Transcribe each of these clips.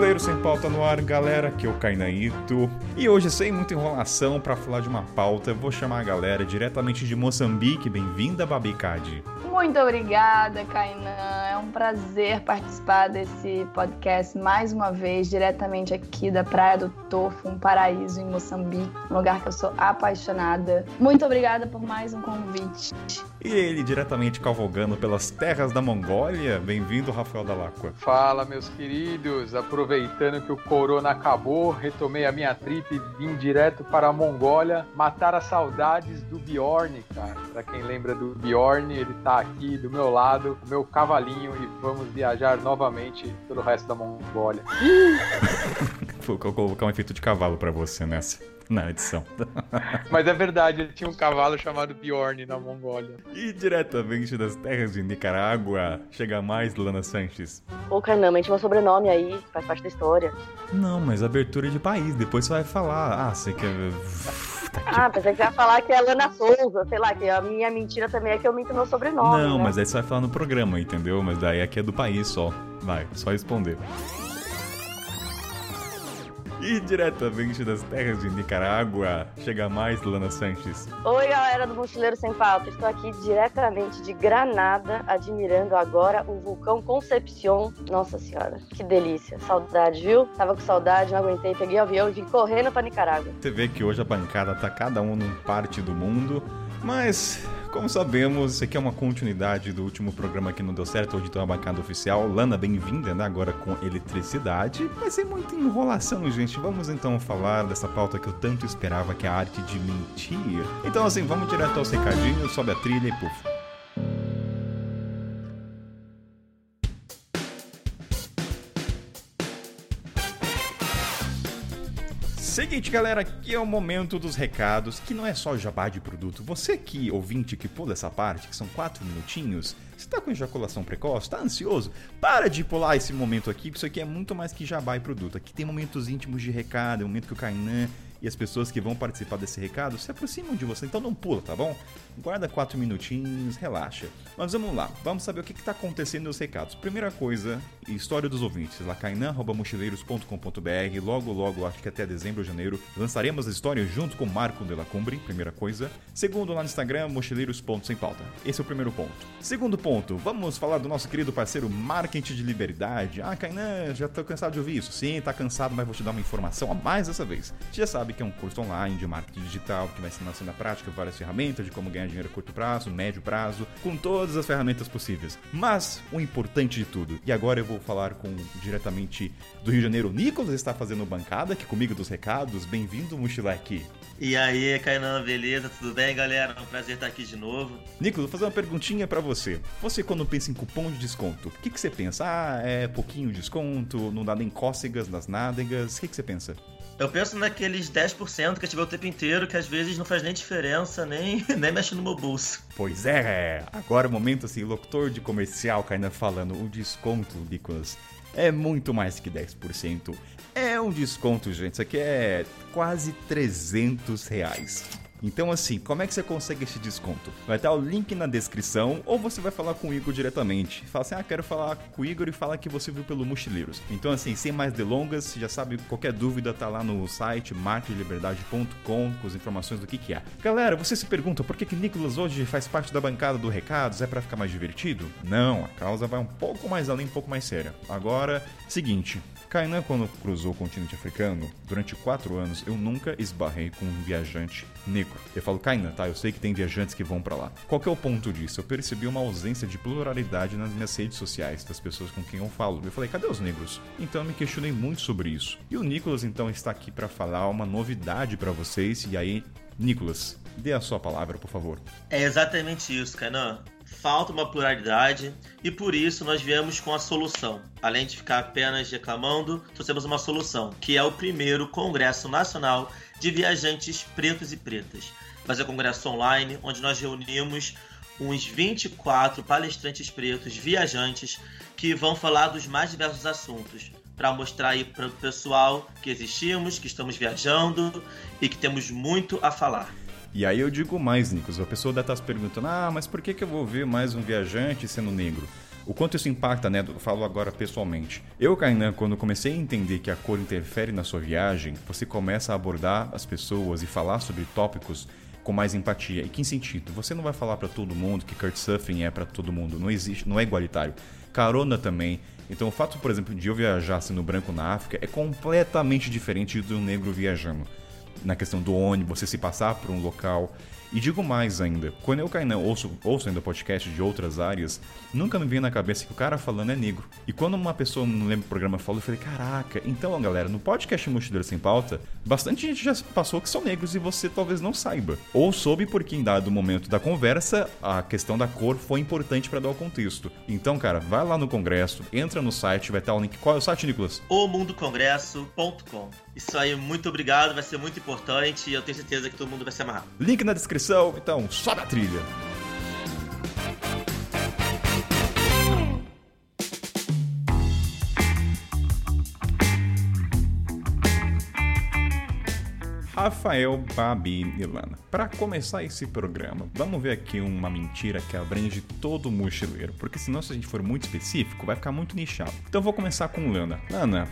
Mochileiro Sem Pauta no ar, galera, aqui é o Kainaito. E hoje, sem muita enrolação, para falar de uma pauta, vou chamar a galera diretamente de Moçambique. Bem-vinda, Babicade. Muito obrigada, Kainan. É um prazer participar desse podcast mais uma vez, diretamente aqui da Praia do Tofo, um paraíso em Moçambique, um lugar que eu sou apaixonada. Muito obrigada por mais um convite. E ele, diretamente cavalgando pelas terras da Mongólia. Bem-vindo, Rafael Dalacqua. Fala, meus queridos. Aproveitando que o corona acabou, retomei a minha trip e vim direto para a Mongólia matar as saudades do Bjorn, cara. Pra quem lembra do Bjorn, ele tá aqui do meu lado, meu cavalinho, e vamos viajar novamente pelo resto da Mongólia. Vou colocar um efeito de cavalo para você nessa na edição. Mas é verdade, ele tinha um cavalo chamado Bjorn na Mongólia. E diretamente das terras de Nicarágua, chega mais Lana Sanches. Ô, caramba, a gente meu sobrenome aí, faz parte da história. Não, mas abertura de país, depois você vai falar. Ah, você quer. Tá ah, pensei que você ia falar que é Lana Souza, sei lá, que a minha mentira também é que eu minto meu sobrenome. Não, né? mas aí você vai falar no programa, entendeu? Mas daí aqui é do país só. Vai, só responder. E diretamente das terras de Nicarágua, chega mais Lana Sanches. Oi, galera do Mochileiro Sem Pauta. Estou aqui diretamente de Granada, admirando agora o vulcão Concepción. Nossa senhora, que delícia. Saudade, viu? Tava com saudade, não aguentei, peguei o avião e vim correndo para Nicarágua. Você vê que hoje a bancada tá cada um num parte do mundo, mas como sabemos, isso aqui é uma continuidade do último programa que não deu certo, onde tem bancada oficial. Lana, bem-vinda, né? Agora com eletricidade. Mas sem muita enrolação, gente. Vamos então falar dessa pauta que eu tanto esperava, que é a arte de mentir. Então, assim, vamos direto aos recadinhos, sobe a trilha e puf. Seguinte, galera, aqui é o momento dos recados, que não é só jabá de produto. Você que, ouvinte, que pula essa parte, que são quatro minutinhos, você tá com ejaculação precoce, tá ansioso? Para de pular esse momento aqui, isso aqui é muito mais que jabá e produto. Aqui tem momentos íntimos de recado, é um momento que o Kainan e as pessoas que vão participar desse recado se aproximam de você. Então não pula, tá bom? Guarda quatro minutinhos, relaxa. Mas vamos lá, vamos saber o que está acontecendo nos recados. Primeira coisa, história dos ouvintes. lacainan.mochileiros.com.br Logo, logo, acho que até dezembro ou janeiro, lançaremos a história junto com Marco de la Cumbre, primeira coisa. Segundo, lá no Instagram, mochileiros.sem-pauta. Esse é o primeiro ponto. Segundo ponto, vamos falar do nosso querido parceiro Marketing de Liberdade. Ah, Kainan, já tô cansado de ouvir isso. Sim, tá cansado, mas vou te dar uma informação a mais dessa vez. Já sabe sabe que é um curso online de marketing digital que vai ensinar você na prática várias ferramentas de como ganhar dinheiro a curto prazo, médio prazo, com todas as ferramentas possíveis. Mas o importante de tudo, e agora eu vou falar com diretamente do Rio de Janeiro, o Nicolas está fazendo bancada aqui comigo dos recados. Bem-vindo, Mochileque. E aí, Kainan, beleza? Tudo bem, galera? É um prazer estar aqui de novo. Nicolas, vou fazer uma perguntinha para você. Você, quando pensa em cupom de desconto, o que, que você pensa? Ah, é pouquinho desconto, não dá nem cócegas nas nádegas. O que, que você pensa? Eu penso naqueles 10% que eu o tempo inteiro, que às vezes não faz nem diferença, nem, nem mexe no meu bolso. Pois é, agora o momento assim, locutor de comercial caindo falando, o desconto, Nicolas, é muito mais que 10%. É um desconto, gente, isso aqui é quase 300 reais. Então, assim, como é que você consegue esse desconto? Vai estar o link na descrição ou você vai falar com o Igor diretamente. Fala assim: ah, quero falar com o Igor e fala que você viu pelo Mochileiros. Então, assim, sem mais delongas, já sabe, qualquer dúvida tá lá no site marketliberdade.com com as informações do que, que é. Galera, você se pergunta por que, que Nicolas hoje faz parte da bancada do Recados? É para ficar mais divertido? Não, a causa vai um pouco mais além, um pouco mais séria. Agora, seguinte. Kainan, quando cruzou o continente africano, durante quatro anos eu nunca esbarrei com um viajante negro. Eu falo, Kainan, tá? Eu sei que tem viajantes que vão para lá. Qual que é o ponto disso? Eu percebi uma ausência de pluralidade nas minhas redes sociais, das pessoas com quem eu falo. Eu falei, cadê os negros? Então eu me questionei muito sobre isso. E o Nicolas então está aqui para falar uma novidade para vocês. E aí, Nicolas, dê a sua palavra, por favor. É exatamente isso, Kainan falta uma pluralidade e por isso nós viemos com a solução. Além de ficar apenas reclamando, trouxemos uma solução, que é o primeiro Congresso Nacional de Viajantes Pretos e Pretas. Vai ser um congresso online onde nós reunimos uns 24 palestrantes pretos, viajantes, que vão falar dos mais diversos assuntos, para mostrar aí para o pessoal que existimos, que estamos viajando e que temos muito a falar. E aí eu digo mais, Nicos, a pessoa deve estar se perguntando, ah, mas por que eu vou ver mais um viajante sendo negro? O quanto isso impacta, né? Falo agora pessoalmente. Eu, Kainan, quando comecei a entender que a cor interfere na sua viagem, você começa a abordar as pessoas e falar sobre tópicos com mais empatia. E que sentido? Você não vai falar para todo mundo que Surfing é para todo mundo, não existe, não é igualitário. Carona também. Então o fato, por exemplo, de eu viajar sendo branco na África é completamente diferente do negro viajando. Na questão do ônibus, você se passar por um local e digo mais ainda, quando eu caio ouço, ouço ainda podcast de outras áreas, nunca me vem na cabeça que o cara falando é negro. E quando uma pessoa, não lembro do programa, falou, eu falei, caraca, então galera, no podcast Mochileiro Sem Pauta, bastante gente já passou que são negros e você talvez não saiba. Ou soube porque em dado momento da conversa, a questão da cor foi importante para dar o contexto. Então, cara, vai lá no congresso, entra no site, vai estar o link. Qual é o site, Nicolas? O mundocongresso.com. Isso aí, muito obrigado, vai ser muito importante e eu tenho certeza que todo mundo vai se amarrar. Link na descrição, então sobe a trilha. Rafael, Babi e Lana. Para começar esse programa, vamos ver aqui uma mentira que abrange todo mochileiro, porque senão se a gente for muito específico, vai ficar muito nichado. Então vou começar com Lana. Lana,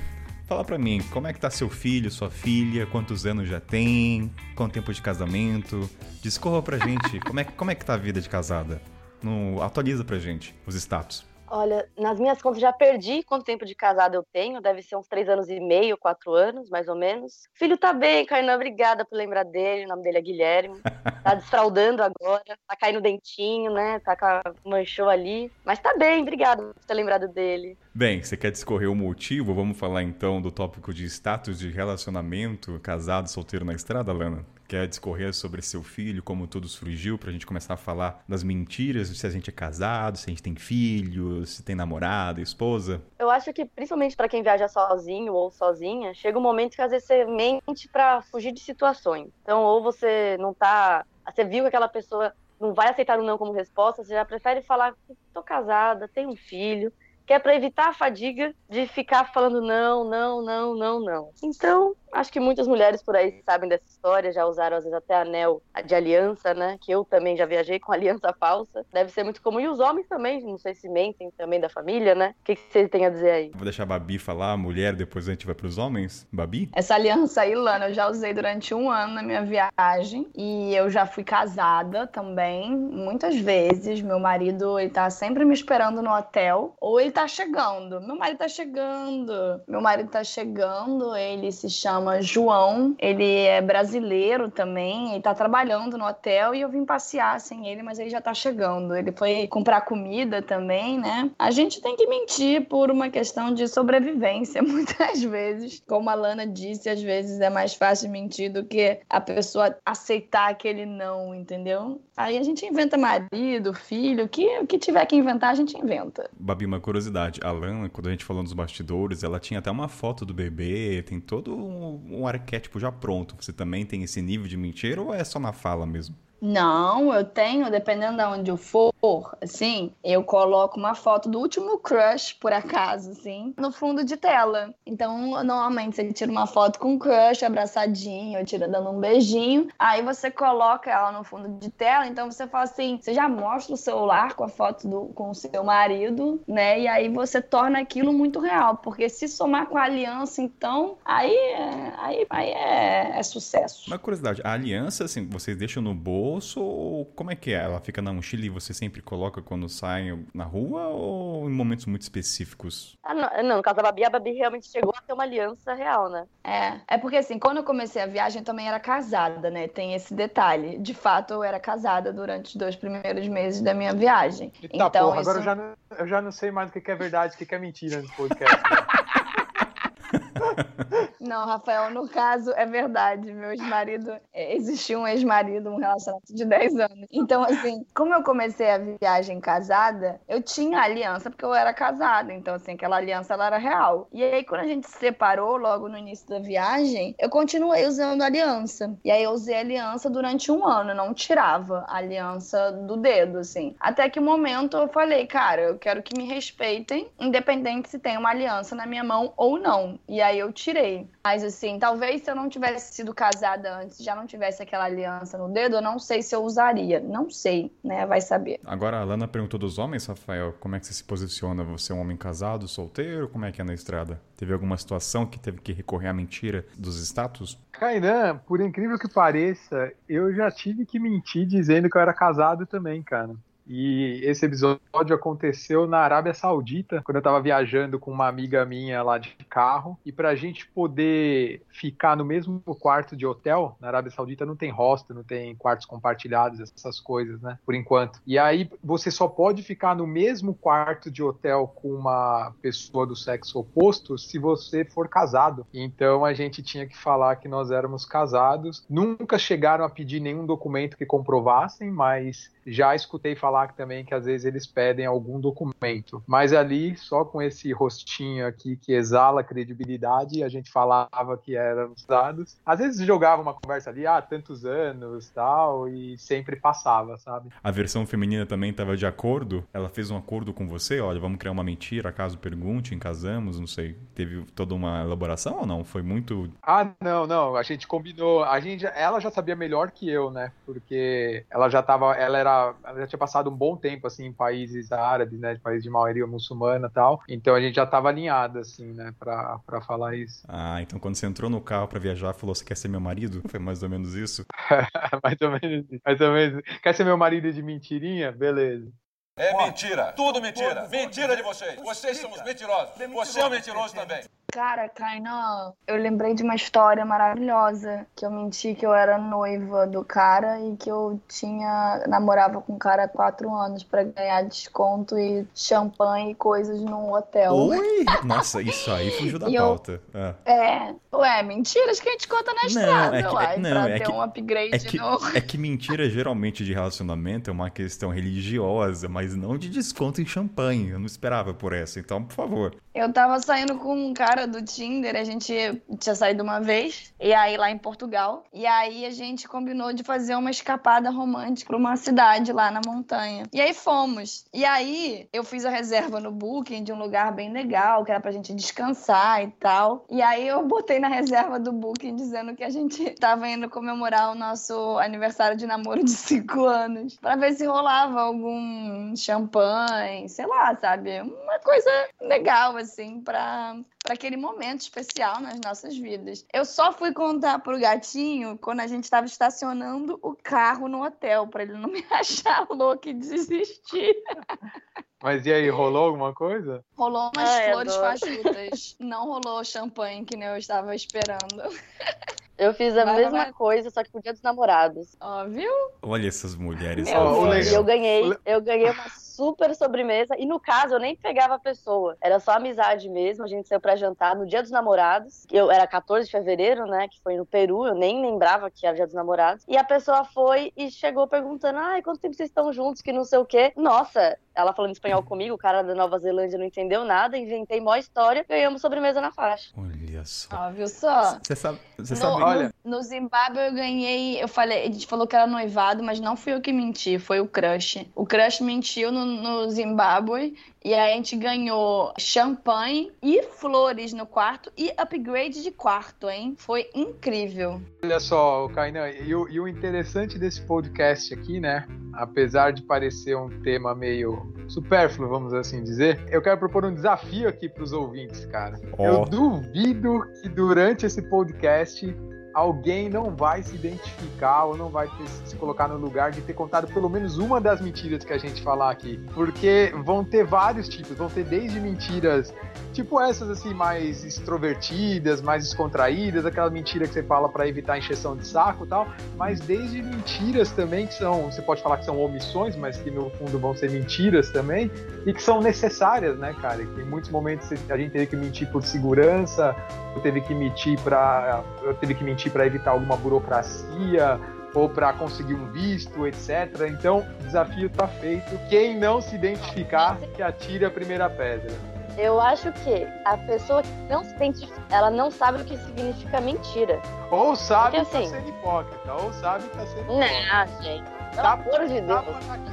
Fala pra mim, como é que tá seu filho, sua filha, quantos anos já tem, quanto tempo de casamento? Discorra pra gente, como é, como é que tá a vida de casada? No, atualiza pra gente os status. Olha, nas minhas contas já perdi quanto tempo de casado eu tenho, deve ser uns três anos e meio, quatro anos, mais ou menos. Filho tá bem, Kainan, obrigada por lembrar dele, o nome dele é Guilherme. Tá desfraudando agora, tá caindo dentinho, né? Tá com a manchou ali. Mas tá bem, obrigada por ter lembrado dele. Bem, você quer discorrer o motivo? Vamos falar então do tópico de status de relacionamento, casado, solteiro na estrada, Lana? Quer discorrer sobre seu filho, como tudo surgiu, pra gente começar a falar das mentiras, se a gente é casado, se a gente tem filho, se tem namorado, esposa? Eu acho que, principalmente para quem viaja sozinho ou sozinha, chega um momento que às vezes você mente pra fugir de situações. Então, ou você não tá. Você viu que aquela pessoa não vai aceitar o um não como resposta, você já prefere falar: tô casada, tenho um filho que é para evitar a fadiga de ficar falando não, não, não, não, não. Então, acho que muitas mulheres por aí sabem dessa história, já usaram às vezes até anel de aliança, né? Que eu também já viajei com aliança falsa. Deve ser muito comum. E os homens também, não sei se mentem também da família, né? O que, que você tem a dizer aí? Vou deixar a Babi falar, a mulher, depois a gente vai pros homens. Babi? Essa aliança aí, Lana, eu já usei durante um ano na minha viagem. E eu já fui casada também, muitas vezes. Meu marido, ele tá sempre me esperando no hotel. Ou ele tá chegando. Meu marido tá chegando. Meu marido tá chegando. Ele se chama João. Ele é brasileiro também. Ele tá trabalhando no hotel e eu vim passear sem ele, mas ele já tá chegando. Ele foi comprar comida também, né? A gente tem que mentir por uma questão de sobrevivência, muitas vezes. Como a Lana disse, às vezes é mais fácil mentir do que a pessoa aceitar aquele não, entendeu? Aí a gente inventa marido, filho, o que, que tiver que inventar, a gente inventa. Babi, uma curiosidade, a Lana, quando a gente falou nos bastidores, ela tinha até uma foto do bebê, tem todo um, um arquétipo já pronto. Você também tem esse nível de mentira ou é só na fala mesmo? Não, eu tenho, dependendo de onde eu for, assim, eu coloco uma foto do último crush, por acaso, assim, no fundo de tela. Então, normalmente você tira uma foto com o crush abraçadinho, tira dando um beijinho, aí você coloca ela no fundo de tela, então você fala assim, você já mostra o celular com a foto do, com o seu marido, né? E aí você torna aquilo muito real, porque se somar com a aliança, então, aí, é, aí, aí é, é sucesso. Uma curiosidade, a aliança, assim, vocês deixam no bolso bolso ou como é que é? Ela fica na mochila e você sempre coloca quando sai na rua ou em momentos muito específicos? Ah, não, não, no caso da Babi, a Babi realmente chegou a ter uma aliança real, né? É, é porque assim, quando eu comecei a viagem eu também era casada, né? Tem esse detalhe. De fato, eu era casada durante os dois primeiros meses da minha viagem. Eita, então, porra, isso... agora eu já, não, eu já não sei mais o que é verdade, o que é mentira nesse podcast. Não, Rafael, no caso é verdade. Meu ex-marido, é, existia um ex-marido, um relacionamento de 10 anos. Então, assim, como eu comecei a viagem casada, eu tinha aliança porque eu era casada. Então, assim, aquela aliança ela era real. E aí, quando a gente se separou logo no início da viagem, eu continuei usando aliança. E aí, eu usei aliança durante um ano, não tirava a aliança do dedo, assim. Até que o um momento eu falei, cara, eu quero que me respeitem, independente se tem uma aliança na minha mão ou não. E aí, eu eu tirei. Mas assim, talvez se eu não tivesse sido casada antes, já não tivesse aquela aliança no dedo, eu não sei se eu usaria. Não sei, né? Vai saber. Agora, a Lana perguntou dos homens, Rafael, como é que você se posiciona? Você é um homem casado, solteiro? Como é que é na estrada? Teve alguma situação que teve que recorrer à mentira dos status? Kainan, por incrível que pareça, eu já tive que mentir dizendo que eu era casado também, cara. E esse episódio aconteceu na Arábia Saudita, quando eu estava viajando com uma amiga minha lá de carro. E para a gente poder ficar no mesmo quarto de hotel, na Arábia Saudita não tem hostel, não tem quartos compartilhados, essas coisas, né? Por enquanto. E aí você só pode ficar no mesmo quarto de hotel com uma pessoa do sexo oposto se você for casado. Então a gente tinha que falar que nós éramos casados. Nunca chegaram a pedir nenhum documento que comprovassem, mas já escutei falar também que às vezes eles pedem algum documento. Mas ali, só com esse rostinho aqui que exala credibilidade, a gente falava que éramos dados. Às vezes jogava uma conversa ali, ah, tantos anos tal, e sempre passava, sabe? A versão feminina também estava de acordo? Ela fez um acordo com você? Olha, vamos criar uma mentira, caso pergunte, casamos, não sei. Teve toda uma elaboração ou não? Foi muito. Ah, não, não. A gente combinou. A gente, ela já sabia melhor que eu, né? Porque ela já tava. Ela era ela já tinha passado um bom tempo assim em países árabes, né, de países de maioria muçulmana, tal. Então a gente já estava alinhado assim, né, para para falar isso. Ah, então quando você entrou no carro para viajar, falou: "Você quer ser meu marido?" Foi mais ou menos isso. mais ou menos, mais ou menos. Quer ser meu marido de mentirinha? Beleza. É mentira. Tudo mentira. Mentira de vocês. Vocês são os mentirosos. Você é um mentiroso também. Cara, Kainan, eu lembrei de uma história maravilhosa. Que eu menti que eu era noiva do cara e que eu tinha. namorava com o cara há quatro anos para ganhar desconto e champanhe e coisas num hotel. Oi! Nossa, isso aí fugiu da E eu- pauta. Ah. É, ué, mentiras que a gente conta na estrada, é que- uai, é- não, pra é ter que- um upgrade É que, no. é que mentira geralmente de relacionamento é uma questão religiosa, mas não de desconto em champanhe. Eu não esperava por essa, então, por favor. Eu tava saindo com um cara do Tinder, a gente tinha saído uma vez, e aí lá em Portugal. E aí a gente combinou de fazer uma escapada romântica pra uma cidade lá na montanha. E aí fomos. E aí eu fiz a reserva no Booking de um lugar bem legal, que era pra gente descansar e tal. E aí eu botei na reserva do Booking dizendo que a gente tava indo comemorar o nosso aniversário de namoro de cinco anos. Pra ver se rolava algum champanhe, sei lá, sabe? Uma coisa legal, assim, pra aquele momento especial nas nossas vidas. Eu só fui contar pro gatinho quando a gente tava estacionando o carro no hotel, pra ele não me achar louco e desistir. Mas e aí, rolou alguma coisa? Rolou umas Ai, flores fajutas. Não rolou champanhe que nem eu estava esperando. Eu fiz a Vai, mesma vai. coisa, só que pro dia dos namorados. Ó, viu? Olha essas mulheres. Meu eu ganhei, eu ganhei uma super sobremesa. E no caso, eu nem pegava a pessoa. Era só amizade mesmo. A gente saiu pra jantar no dia dos namorados. Eu era 14 de fevereiro, né? Que foi no Peru. Eu nem lembrava que era dia dos namorados. E a pessoa foi e chegou perguntando: ai, quanto tempo vocês estão juntos? Que não sei o quê. Nossa, ela falando espanhol comigo, o cara da Nova Zelândia não entendeu nada. Inventei mó história. Ganhamos sobremesa na faixa. Olha só. Ó, viu só? Você sabe, No, sabe Olha- no, no Zimbábue eu ganhei, eu falei, a gente falou que era noivado, mas não fui eu que menti, foi o crush. O crush mentiu no, no Zimbábue e aí a gente ganhou champanhe e flores no quarto e upgrade de quarto, hein? Foi incrível. Olha só, o Kainan, e, o- e o interessante desse podcast aqui, né? Apesar de parecer um tema meio supérfluo, vamos assim dizer, eu quero propor um desafio aqui para os ouvintes, cara. Ó. Eu duvido que durante esse podcast alguém não vai se identificar ou não vai ter- se colocar no lugar de ter contado pelo menos uma das mentiras que a gente falar aqui. Porque vão ter vários tipos, vão ter desde mentiras tipo essas assim mais extrovertidas, mais descontraídas, aquela mentira que você fala para evitar encheção de saco e tal, mas desde mentiras também que são, você pode falar que são omissões, mas que no fundo vão ser mentiras também e que são necessárias, né, cara? Que em muitos momentos a gente teve que mentir por segurança, teve que mentir para eu teve que mentir para evitar alguma burocracia ou para conseguir um visto, etc. Então, o desafio tá feito. Quem não se identificar, que atire a primeira pedra. Eu acho que a pessoa que não se identifica, ela não sabe o que significa mentira. Ou sabe Porque, que tá assim- sendo hipócrita, ou sabe que tá sendo hipócrita. Não, gente. Pelo amor de Deus.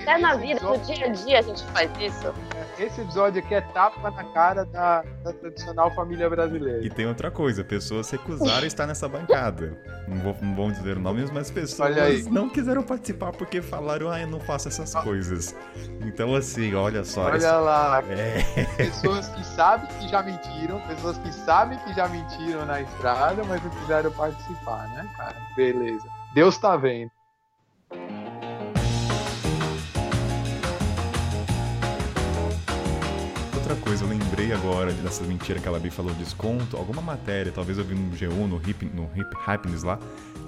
Até na vida, no dia a dia a gente faz isso. Esse episódio aqui é tapa na cara da, da tradicional família brasileira. E tem outra coisa, pessoas recusaram a estar nessa bancada. Não, vou, não vão dizer nomes, mas pessoas não quiseram participar porque falaram, ah, eu não faço essas coisas. Então, assim, olha só. Olha lá, É, pessoas que sabem que já mentiram, pessoas que sabem que já mentiram na estrada, mas não quiseram participar, né, cara? Beleza. Deus tá vendo. Coisa, eu lembrei agora dessa mentira que a Labi falou, desconto, alguma matéria, talvez eu vi no G1, no Hip, no Hip Happiness lá,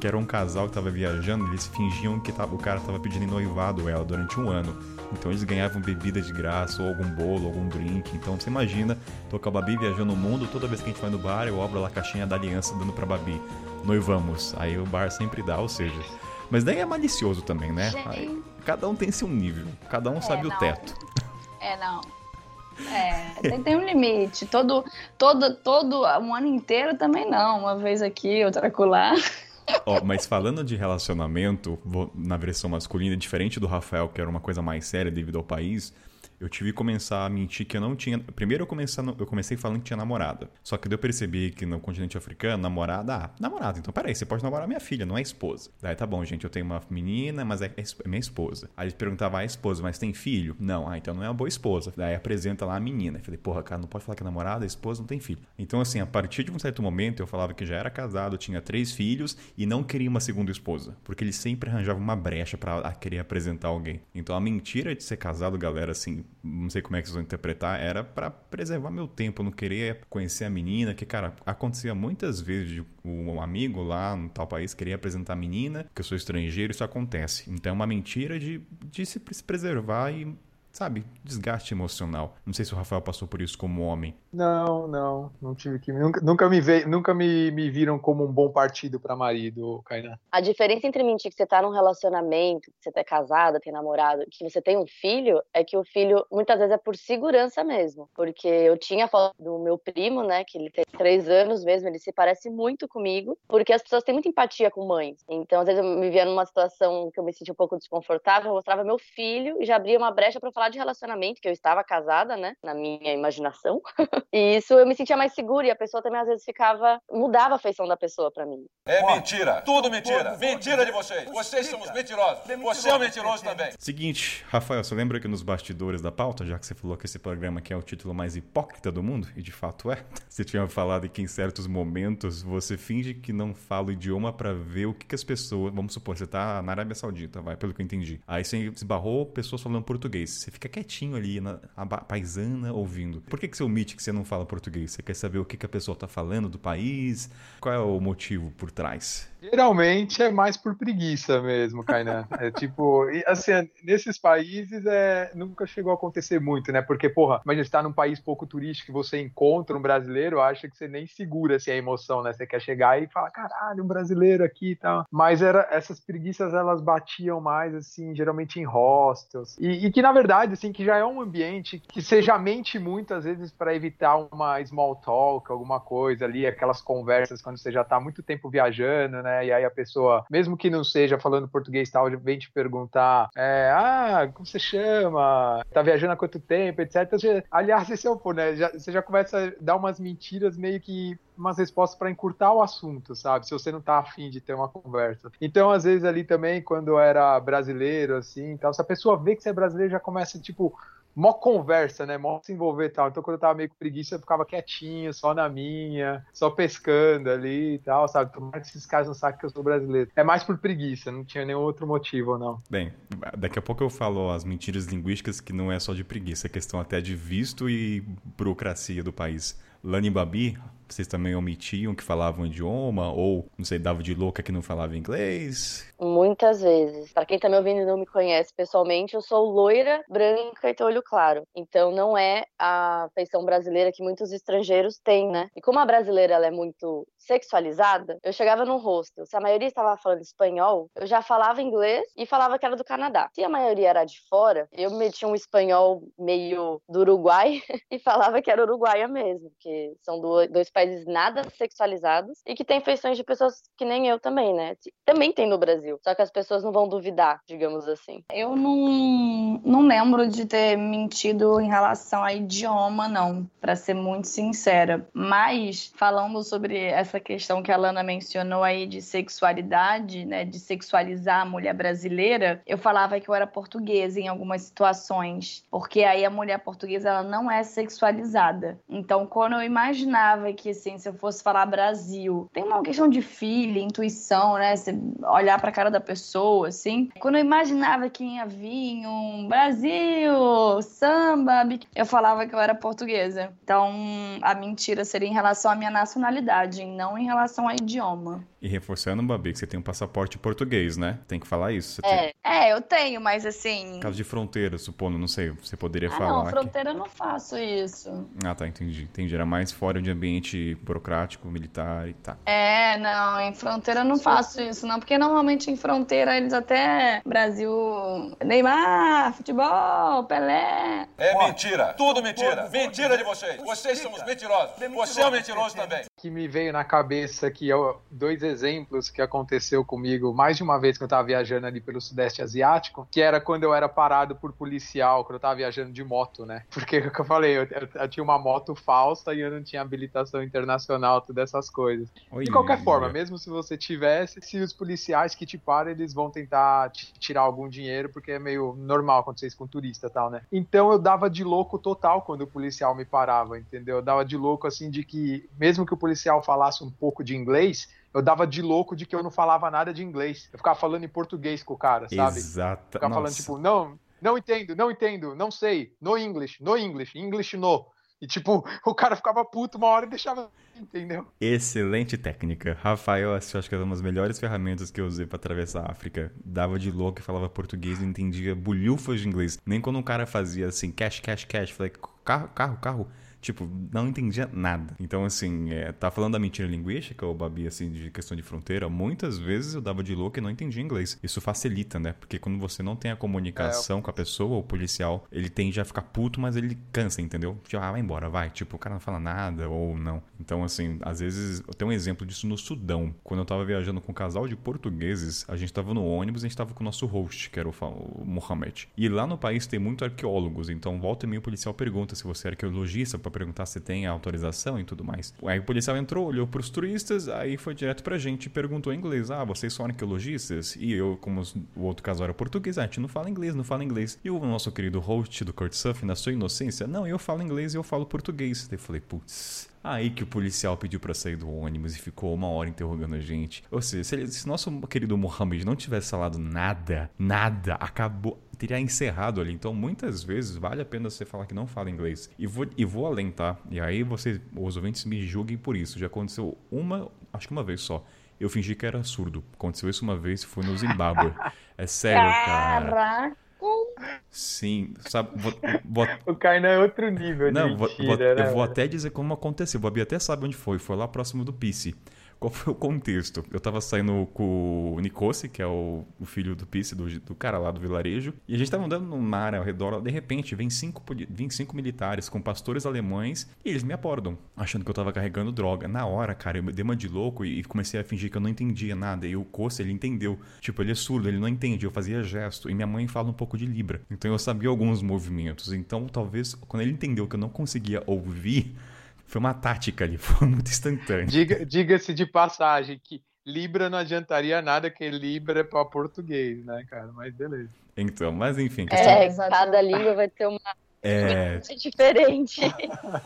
que era um casal que tava viajando, eles fingiam que tava- o cara tava pedindo noivado ela durante um ano. Então eles ganhavam bebida de graça, ou algum bolo, algum drink. Então você imagina, tô com a Babi viajando o mundo, toda vez que a gente vai no bar, eu abro lá a caixinha da aliança dando pra Babi. Noivamos. Aí o bar sempre dá, ou seja. Mas daí é malicioso também, né? Aí, cada um tem seu nível, cada um sabe o não. teto. É, não. É, tem, tem um limite. Todo, todo, todo um ano inteiro também não. Uma vez aqui, outra acolá. Ó, mas falando de relacionamento, na versão masculina, diferente do Rafael, que era uma coisa mais séria devido ao país, eu tive que começar a mentir que eu não tinha. Primeiro eu, começando, eu comecei falando que tinha namorada. Só que daí eu percebi que no continente africano, namorada, ah, namorada, então peraí, você pode namorar minha filha, não é esposa. Daí tá bom, gente, eu tenho uma menina, mas é, é minha esposa. Aí eles perguntavam, ah, é esposa, mas tem filho? Não, ah, então não é uma boa esposa. Daí apresenta lá a menina. Eu falei, porra, cara, não pode falar que é namorada, é esposa, não tem filho. Então, assim, a partir de um certo momento eu falava que já era casado, tinha três filhos e não queria uma segunda esposa. Porque ele sempre arranjava uma brecha pra a- querer apresentar alguém. Então a mentira de ser casado, galera, assim, não sei como é que vocês vão interpretar, era pra preservar meu tempo, não querer conhecer a menina, que, cara, acontecia muitas vezes de um amigo lá no tal país querer apresentar a menina, que eu sou estrangeiro, isso acontece. Então é uma mentira de, de se preservar e. Sabe, desgaste emocional. Não sei se o Rafael passou por isso como homem. Não, não, não tive que. Nunca, nunca me veio, nunca me, me viram como um bom partido pra marido, Kainan. A diferença entre mentir que você tá num relacionamento, que você tá casada, tem namorado, que você tem um filho, é que o filho muitas vezes é por segurança mesmo. Porque eu tinha foto do meu primo, né, que ele tem três anos mesmo, ele se parece muito comigo, porque as pessoas têm muita empatia com mães. Então, às vezes eu me via numa situação que eu me sentia um pouco desconfortável, eu mostrava meu filho e já abria uma brecha pra falar de relacionamento, que eu estava casada, né, na minha imaginação. E isso eu me sentia mais segura e a pessoa também às vezes ficava, mudava a feição da pessoa pra mim. É mentira. Tudo mentira. Mentira de vocês. Vocês são os mentirosos. Você é o mentiroso também. Seguinte, Rafael, você lembra que nos bastidores da pauta, já que você falou que esse programa aqui é o título mais hipócrita do mundo, e de fato é, você tinha falado que em certos momentos você finge que não fala o idioma pra ver o que, que as pessoas. Vamos supor, você tá na Arábia Saudita, vai, pelo que eu entendi. Aí você esbarrou pessoas falando português. Você fica quietinho ali, na paisana, ouvindo. Por que, que você omite que você não fala português? Você quer saber o que, que a pessoa tá falando do país? Qual é o motivo por trás? Geralmente é mais por preguiça mesmo, Kainan. É tipo, assim, nesses países é, nunca chegou a acontecer muito, né? Porque, porra, imagina, você tá num país pouco turístico e você encontra um brasileiro, acha que você nem segura assim, a emoção, né? Você quer chegar e falar, caralho, um brasileiro aqui e tal. Mas era, essas preguiças, elas batiam mais, assim, geralmente em hostels. E, e que, na verdade, assim, que já é um ambiente que você já mente muito, às vezes, para evitar uma small talk, alguma coisa ali, aquelas conversas quando você já tá muito tempo viajando, né? E aí a pessoa, mesmo que não seja falando português tal, vem te perguntar, é, ah, como você chama? Tá viajando há quanto tempo, etc. Você- aliás, esse é o ponto, né? Já- você já começa a dar umas mentiras meio que umas respostas para encurtar o assunto, sabe? Se você não tá afim de ter uma conversa. Então, às vezes ali também, quando eu era brasileiro, assim, tal, se a pessoa vê que você é brasileiro, já começa, tipo, mó conversa, né? Mó se envolver e tal. Então, quando eu tava meio com preguiça, eu ficava quietinho, só na minha, só pescando ali e tal, sabe? Tomara que esses caras não saibam que eu sou brasileiro. É mais por preguiça, não tinha nenhum outro motivo, não. Bem, daqui a pouco eu falo as mentiras linguísticas que não é só de preguiça, é questão até de visto e burocracia do país. Lani Babi, vocês também omitiam que falavam o idioma? Ou, não sei, dava de louca que não falava inglês? Muitas vezes. Pra quem tá me ouvindo e não me conhece pessoalmente, eu sou loira, branca e tenho olho claro. Então não é a feição brasileira que muitos estrangeiros têm, né? E como a brasileira ela é muito sexualizada, eu chegava no hostel, se a maioria estava falando espanhol, eu já falava inglês e falava que era do Canadá. Se a maioria era de fora, eu metia um espanhol meio do Uruguai e falava que era uruguaia mesmo, que são do- dois países nada sexualizados e que tem feições de pessoas que nem eu também, né? Também tem no Brasil. Só que as pessoas não vão duvidar, digamos assim. Eu não, não lembro de ter mentido em relação a idioma, não, pra ser muito sincera. Mas, falando sobre essa questão que a Lana mencionou aí de sexualidade, né, de sexualizar a mulher brasileira, eu falava que eu era portuguesa em algumas situações, porque aí a mulher portuguesa ela não é sexualizada. Então, quando eu imaginava que, assim, se eu fosse falar Brasil, tem uma questão de feeling, intuição, né, você olhar pra cara da pessoa, assim. Quando eu imaginava que ia vir um Brasil, samba, eu falava que eu era portuguesa. Então, a mentira seria em relação à minha nacionalidade, não em relação ao idioma. E reforçando, Babi, que você tem um passaporte português, né? Tem que falar isso. Você tem... É, É, eu tenho, mas assim. Caso de fronteira, supondo, não sei, você poderia Ah, falar. não, que- fronteira eu não faço isso. Ah, tá, entendi. Entendi. Era mais fora de ambiente burocrático, militar e tá. É, não, em fronteira eu não faço isso, não, porque normalmente em fronteira eles até. Brasil. Neymar, futebol, Pelé. É mentira. Tudo mentira. Mentira de vocês. Vocês são os mentirosos. Você é o mentiroso também. que me veio na cabeça que eu, dois exemplos que aconteceu comigo mais de uma vez que eu tava viajando ali pelo Sudeste Asiático, que era quando eu era parado por policial, quando eu tava viajando de moto, né? Porque o que eu falei, eu, eu- eu tinha uma moto falsa e eu não tinha habilitação internacional, todas essas coisas. De qualquer forma, mesmo se você tivesse, se os policiais que te param, eles vão tentar te tirar algum dinheiro, porque é meio normal acontecer isso com turista e tal, né? Então eu dava de louco total quando o policial me parava, entendeu? Eu dava de louco assim de que, mesmo que o policial falasse um pouco de inglês, eu dava de louco de que eu não falava nada de inglês. Eu ficava falando em português com o cara, sabe? Exata. Ficava falando, Nossa. tipo, não, não entendo, não entendo, não sei, no English, no English, English no. E tipo, o cara ficava puto uma hora e deixava, entendeu? Excelente técnica. Rafael, acho que é uma das melhores ferramentas que eu usei pra atravessar a África. Dava de louco e falava português e entendia bulhufas de inglês. Nem quando um cara fazia assim, cash, cash, cash, falei, carro, carro, carro. Tipo, não entendia nada. Então, assim, é, tá falando da mentira linguística, ou Babi, assim, de questão de fronteira, muitas vezes eu dava de louco e não entendia inglês. Isso facilita, né? Porque quando você não tem a comunicação com a pessoa, o policial, ele tende a ficar puto, mas ele cansa, entendeu? Tipo, ah, vai embora, vai. Tipo, o cara não fala nada, ou não. Então, assim, às vezes, eu tenho um exemplo disso no Sudão. Quando eu tava viajando com um casal de portugueses, a gente tava no ônibus, a gente tava com o nosso host, que era o, o Mohamed. E lá no país tem muito arqueólogos, então volta e meia o policial pergunta se você é arqueologista, pra perguntar se tem a autorização e tudo mais. Aí o policial entrou, olhou pros turistas, aí foi direto pra gente e perguntou em inglês: Ah, vocês são arqueologistas? E eu, como os- o outro casal era português, ah, a gente não fala inglês, não fala inglês. E o nosso querido host do Couchsurfing, na sua inocência, não, eu falo inglês e eu falo português. Daí eu falei, putz. Aí que o policial pediu pra sair do ônibus e ficou uma hora interrogando a gente. Ou seja, se, ele- se nosso querido Mohammed não tivesse falado nada, nada, acabou, teria encerrado ali. Então, muitas vezes, vale a pena você falar que não fala inglês. E vou, e vou além, tá? E aí, vocês, os ouvintes me julguem por isso. Já aconteceu uma, acho que uma vez só. Eu fingi que era surdo. Aconteceu isso uma vez, foi no Zimbábue. É sério, cara. Caraca! Sim, sabe? Vou, vou, O Kainan é outro nível não, mentira, vou- né? eu vou até dizer como aconteceu. O Babi até sabe onde foi. Foi lá próximo do Pisse. Qual foi o contexto? Eu tava saindo com o Nikossi, que é o, o filho do Pisse, do, do cara lá do vilarejo, e a gente tava andando numa área ao redor, de repente vem cinco, vem cinco militares com pastores alemães e eles me abordam, achando que eu tava carregando droga. Na hora, cara, eu dei uma de louco e, e comecei a fingir que eu não entendia nada. E o Kossi, ele entendeu. Tipo, ele é surdo, ele não entende, eu fazia gesto. E minha mãe fala um pouco de Libra. Então eu sabia alguns movimentos. Então talvez, quando ele entendeu que eu não conseguia ouvir, foi uma tática ali, foi muito instantâneo. Diga- Diga-se de passagem que Libra não adiantaria nada, que Libra é pra português, né, cara? Mas beleza. Então, mas enfim, questão- É, cada língua vai ter uma é, coisa diferente.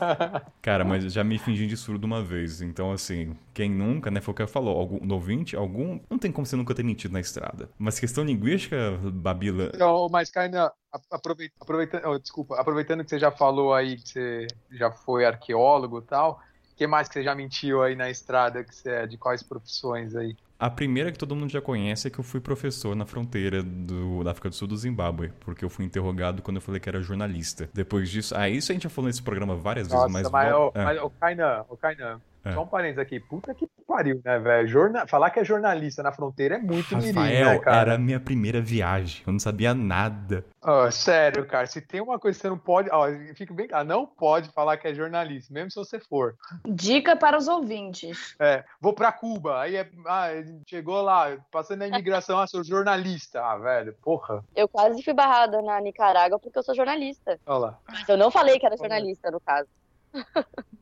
Cara, mas já me fingi de surdo uma vez. Então, assim, quem nunca, né? Foi o que eu falou. Algum, no ouvinte, algum. Não tem como você nunca ter mentido na estrada. Mas questão linguística, Babila. Não, mas, Kainan, aproveitando, aproveitando, oh, desculpa, aproveitando que você já falou aí que você já foi arqueólogo e tal, o que mais que você já mentiu aí na estrada, que você é, de quais profissões aí? A primeira que todo mundo já conhece é que eu fui professor na fronteira do, da África do Sul do Zimbábue, porque eu fui interrogado quando eu falei que era jornalista. Depois disso, ah, isso a gente já falou nesse programa várias vezes, Nossa, mas. mas, ah, mas, ô, Kainan, ô, Kainan, É. só um parênteses aqui, puta que pariu, né, velho? Jorna... Falar que é jornalista na fronteira é muito Rafael, mirim, né, cara? era a minha primeira viagem. Eu não sabia nada. Ó, sério, cara, se tem uma coisa que você não pode. Ó, fica bem claro, não pode falar que é jornalista, mesmo se você for. Dica para os ouvintes. É, vou pra Cuba, aí é, ah, chegou lá, passando na imigração, ah, sou jornalista. Ah, velho, porra. Eu quase fui barrada na Nicarágua porque eu sou jornalista. Olha lá. Mas eu não falei que era jornalista, no caso.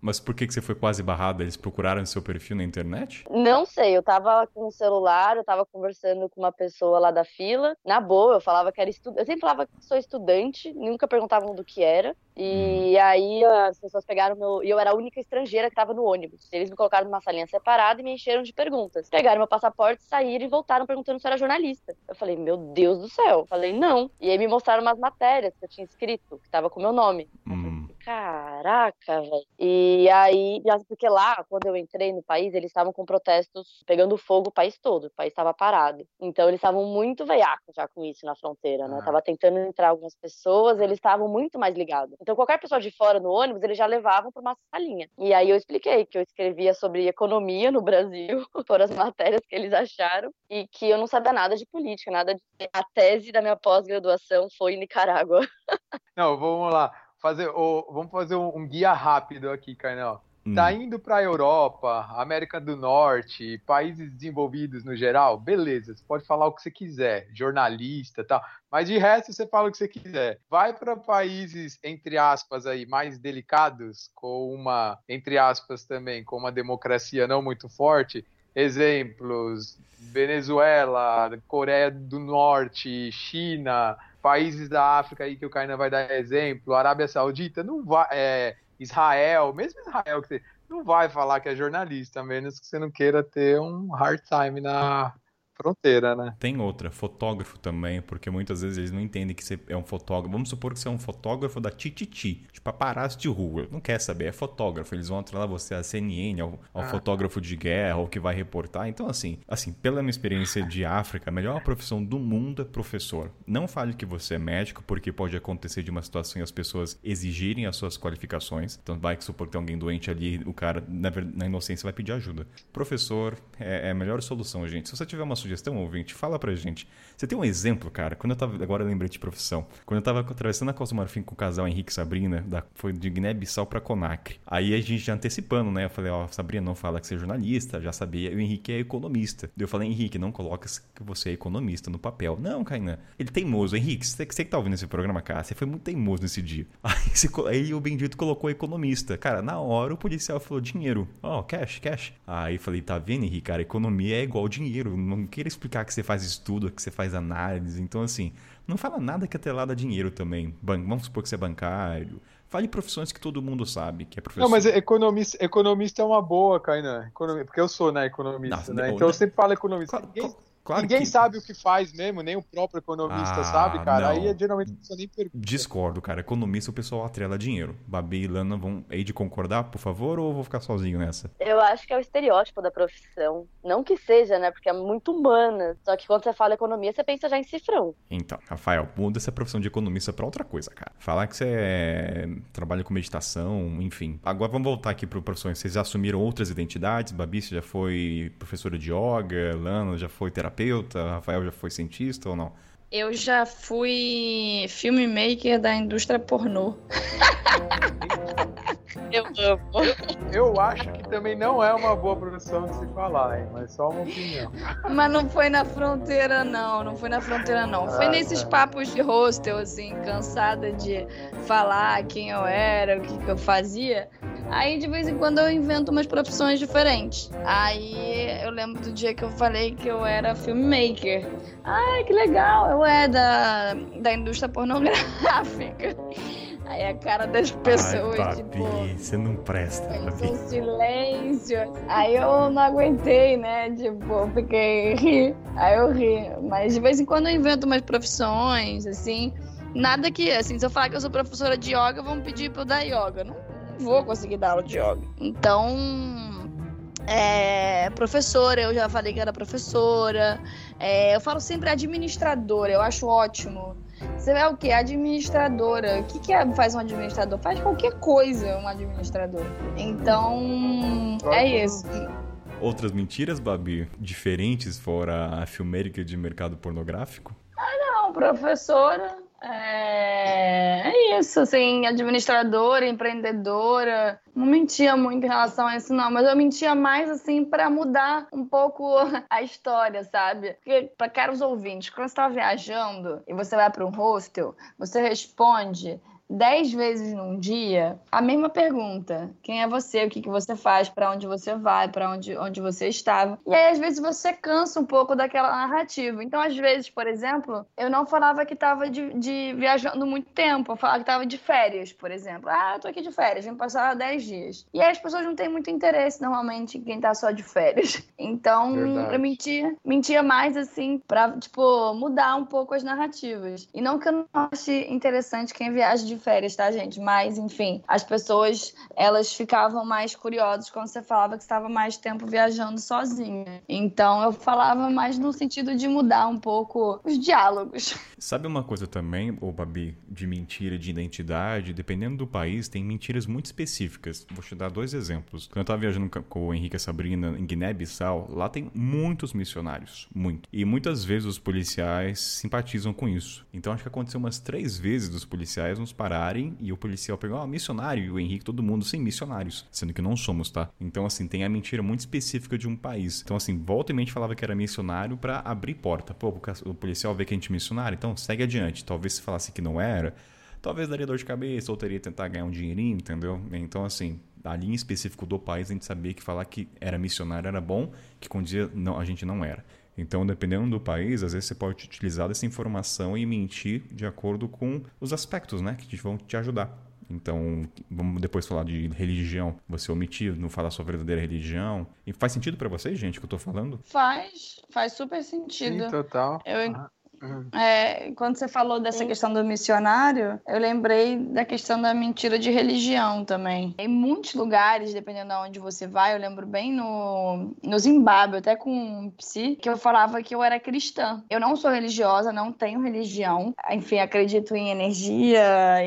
Mas por que, que você foi quase barrada? Eles procuraram seu perfil na internet? Não sei, eu tava com o celular, eu tava conversando com uma pessoa lá da fila. Na boa, eu falava que era estudante. Eu sempre falava que sou estudante, nunca perguntavam do que era. E aí as pessoas pegaram meu. E eu era a única estrangeira que tava no ônibus. Eles me colocaram numa salinha separada e me encheram de perguntas. Pegaram meu passaporte, saíram e voltaram perguntando se eu era jornalista. Eu falei, meu Deus do céu. Falei, não. E aí me mostraram umas matérias que eu tinha escrito, que tava com meu nome. Hum. Caraca, velho. E aí, porque lá, quando eu entrei no país, eles estavam com protestos pegando fogo o país todo, o país estava parado. Então, eles estavam muito veiacos já com isso na fronteira, né? Ah. Tava tentando entrar algumas pessoas, eles estavam muito mais ligados. Então, qualquer pessoa de fora no ônibus, eles já levavam para uma salinha. E aí, eu expliquei que eu escrevia sobre economia no Brasil, foram as matérias que eles acharam, e que eu não sabia nada de política, nada de. A tese da minha pós-graduação foi em Nicarágua. Não, vamos lá. Fazer, ô, vamos fazer um, um guia rápido aqui, Carnal. Hum. Tá indo pra Europa, América do Norte, países desenvolvidos no geral, beleza, você pode falar o que você quiser, jornalista e tal, mas de resto você fala o que você quiser. Vai para países, entre aspas, aí, mais delicados, com uma, entre aspas também, com uma democracia não muito forte, exemplos, Venezuela, Coreia do Norte, China, países da África aí que o Kainan vai dar exemplo, Arábia Saudita, não vai, é, Israel, mesmo Israel que você não vai falar que é jornalista, a menos que você não queira ter um hard time na fronteira, né? Tem outra, fotógrafo também, porque muitas vezes eles não entendem que você é um fotógrafo. Vamos supor que você é um fotógrafo da Tititi, tipo paparazzo de rua. Não quer saber, é fotógrafo. Eles vão atrelar você à CNN, ao, ao Ah. fotógrafo de guerra, ou que vai reportar. Então, assim, assim, pela minha experiência de África, a melhor profissão do mundo é professor. Não fale que você é médico, porque pode acontecer de uma situação e as pessoas exigirem as suas qualificações. Então, vai que supor que tem alguém doente ali, o cara, na, na inocência, vai pedir ajuda. Professor é, é a melhor solução, gente. Se você tiver uma sugestão, ouvinte, fala pra gente. Você tem um exemplo, cara? Quando eu tava. Agora eu lembrei de profissão. Quando eu tava atravessando a Costa do Marfim com o casal Henrique e Sabrina, da, foi de Guiné-Bissau pra Conacre. Aí a gente já antecipando, né? Eu falei, ó, Sabrina, não fala que você é jornalista, já sabia. E o Henrique é economista. Daí eu falei, Henrique, não coloca que você é economista no papel. Não, Kainan. Ele é teimoso. Henrique, você, você que tá ouvindo esse programa, cara, você foi muito teimoso nesse dia. Aí, você aí o bendito colocou economista. Cara, na hora o policial falou dinheiro. Ó, cash, cash. Aí eu falei, tá vendo, Henrique, cara, economia é igual dinheiro. Não queira explicar que você faz estudo, que você faz análise. Então, assim, não fala nada que é atrelado a dinheiro também. Ban- Vamos supor que você é bancário. Fale profissões que todo mundo sabe, que é professor. Não, mas economista, economista é uma boa, Kainan. Economi- Porque eu sou, né, economista, Não, né? Então eu não. sempre falo economista. Claro, Ninguém, claro ninguém que- sabe o que faz mesmo, nem o próprio economista Ah, sabe, cara. não. Aí geralmente a pessoa nem pergunta. Discordo, cara. Economista o pessoal atrela dinheiro. Babi e Lana vão aí de concordar, por favor, ou eu vou ficar sozinho nessa? Eu acho que é o estereótipo da profissão. Não que seja, né? Porque é muito humana. Só que quando você fala economia, você pensa já em cifrão. Então, Rafael, muda essa profissão de economista pra outra coisa, cara. Falar que você é... trabalha com meditação, enfim. Agora vamos voltar aqui para profissões. Vocês já assumiram outras identidades? Babi, você já foi professora de yoga, Lana já foi terapeuta, Rafael já foi cientista ou não? Eu já fui filmmaker da indústria pornô. Eu amo. Eu acho que também não é uma boa profissão de se falar, hein? Mas só uma opinião. Mas não foi na fronteira, não. Não foi na fronteira, não. Foi Ah, nesses tá. papos de hostel, assim, cansada de falar quem eu era, o que, que eu fazia. Aí, de vez em quando, eu invento umas profissões diferentes. Aí, eu lembro do dia que eu falei que eu era filmmaker. Ai, que legal! Eu é da, da indústria pornográfica. Aí, a cara das pessoas, Ai, tipo... Babi, você não presta, Babi. um silêncio. Aí eu não aguentei, né? Tipo, eu fiquei ri. Aí eu ri. Mas de vez em quando eu invento umas profissões, assim. Nada que, assim, se eu falar que eu sou professora de yoga, vão pedir pra eu dar yoga. Não vou conseguir dar aula de yoga. Então, é, professora, eu já falei que era professora. É, eu falo sempre administradora, eu acho ótimo. Você é o quê? Administradora. O que, que é, faz um administrador? Faz qualquer coisa um administrador. Então, é isso. outras mentiras, Babi, diferentes fora a filmérica de mercado pornográfico? Não, professora. É, é isso, assim, administradora, empreendedora. Não mentia muito em relação a isso, não, mas eu mentia mais, assim, para mudar um pouco a história, sabe? Porque, para caros ouvintes, quando você tá viajando e você vai para um hostel, você responde dez vezes num dia a mesma pergunta: quem é você, o que, que você faz, para onde você vai, para onde, onde você estava. E aí, às vezes, você cansa um pouco daquela narrativa. Então, às vezes, por exemplo, eu não falava que estava de, de, viajando muito tempo, eu falava que estava de férias, por exemplo. Ah, eu tô aqui de férias, vim passar dez dias. E aí as pessoas não têm muito interesse, normalmente, em quem tá só de férias. Então, Verdade. eu mentia, mentia mais, assim, pra, tipo, mudar um pouco as narrativas. E não que eu não ache interessante quem viaja de férias, tá, gente? Mas, enfim, as pessoas, elas ficavam mais curiosas quando você falava que estava mais tempo viajando sozinha. Então, eu falava mais no sentido de mudar um pouco os diálogos. Sabe uma coisa também, ô Babi, de mentira de identidade? Dependendo do país, tem mentiras muito específicas. Vou te dar dois exemplos. Quando eu tava viajando com o Henrique e a Sabrina em Guiné-Bissau, lá tem muitos missionários. Muito. E muitas vezes os policiais simpatizam com isso. Então, acho que aconteceu umas três vezes dos policiais nos parar pararem e o policial pegou, missionário, e o Henrique, todo mundo, sim, missionários. Sendo que não somos, tá? Então, assim, tem a mentira muito específica de um país. Então, assim, volta e mente falava que era missionário para abrir porta. Pô, o policial vê que a gente é missionário, então segue adiante. Talvez se falasse que não era, talvez daria dor de cabeça ou teria que tentar ganhar um dinheirinho, entendeu? Então, assim, ali em específico do país, a gente sabia que falar que era missionário era bom, que com dia não, a gente não era. Então, dependendo do país, às vezes você pode utilizar dessa informação e mentir de acordo com os aspectos, né, que vão te ajudar. Então, vamos depois falar de religião. Você omitir, não falar sua verdadeira religião. E faz sentido para vocês, gente, o que eu tô falando? Faz, faz super sentido. Sim, total. Eu, é, quando você falou dessa questão do missionário, eu lembrei da questão da mentira de religião também. Em muitos lugares, dependendo de onde você vai, eu lembro bem no, no Zimbábue, até com um psi, que eu falava que eu era cristã. Eu não sou religiosa, não tenho religião. Enfim, acredito em energia,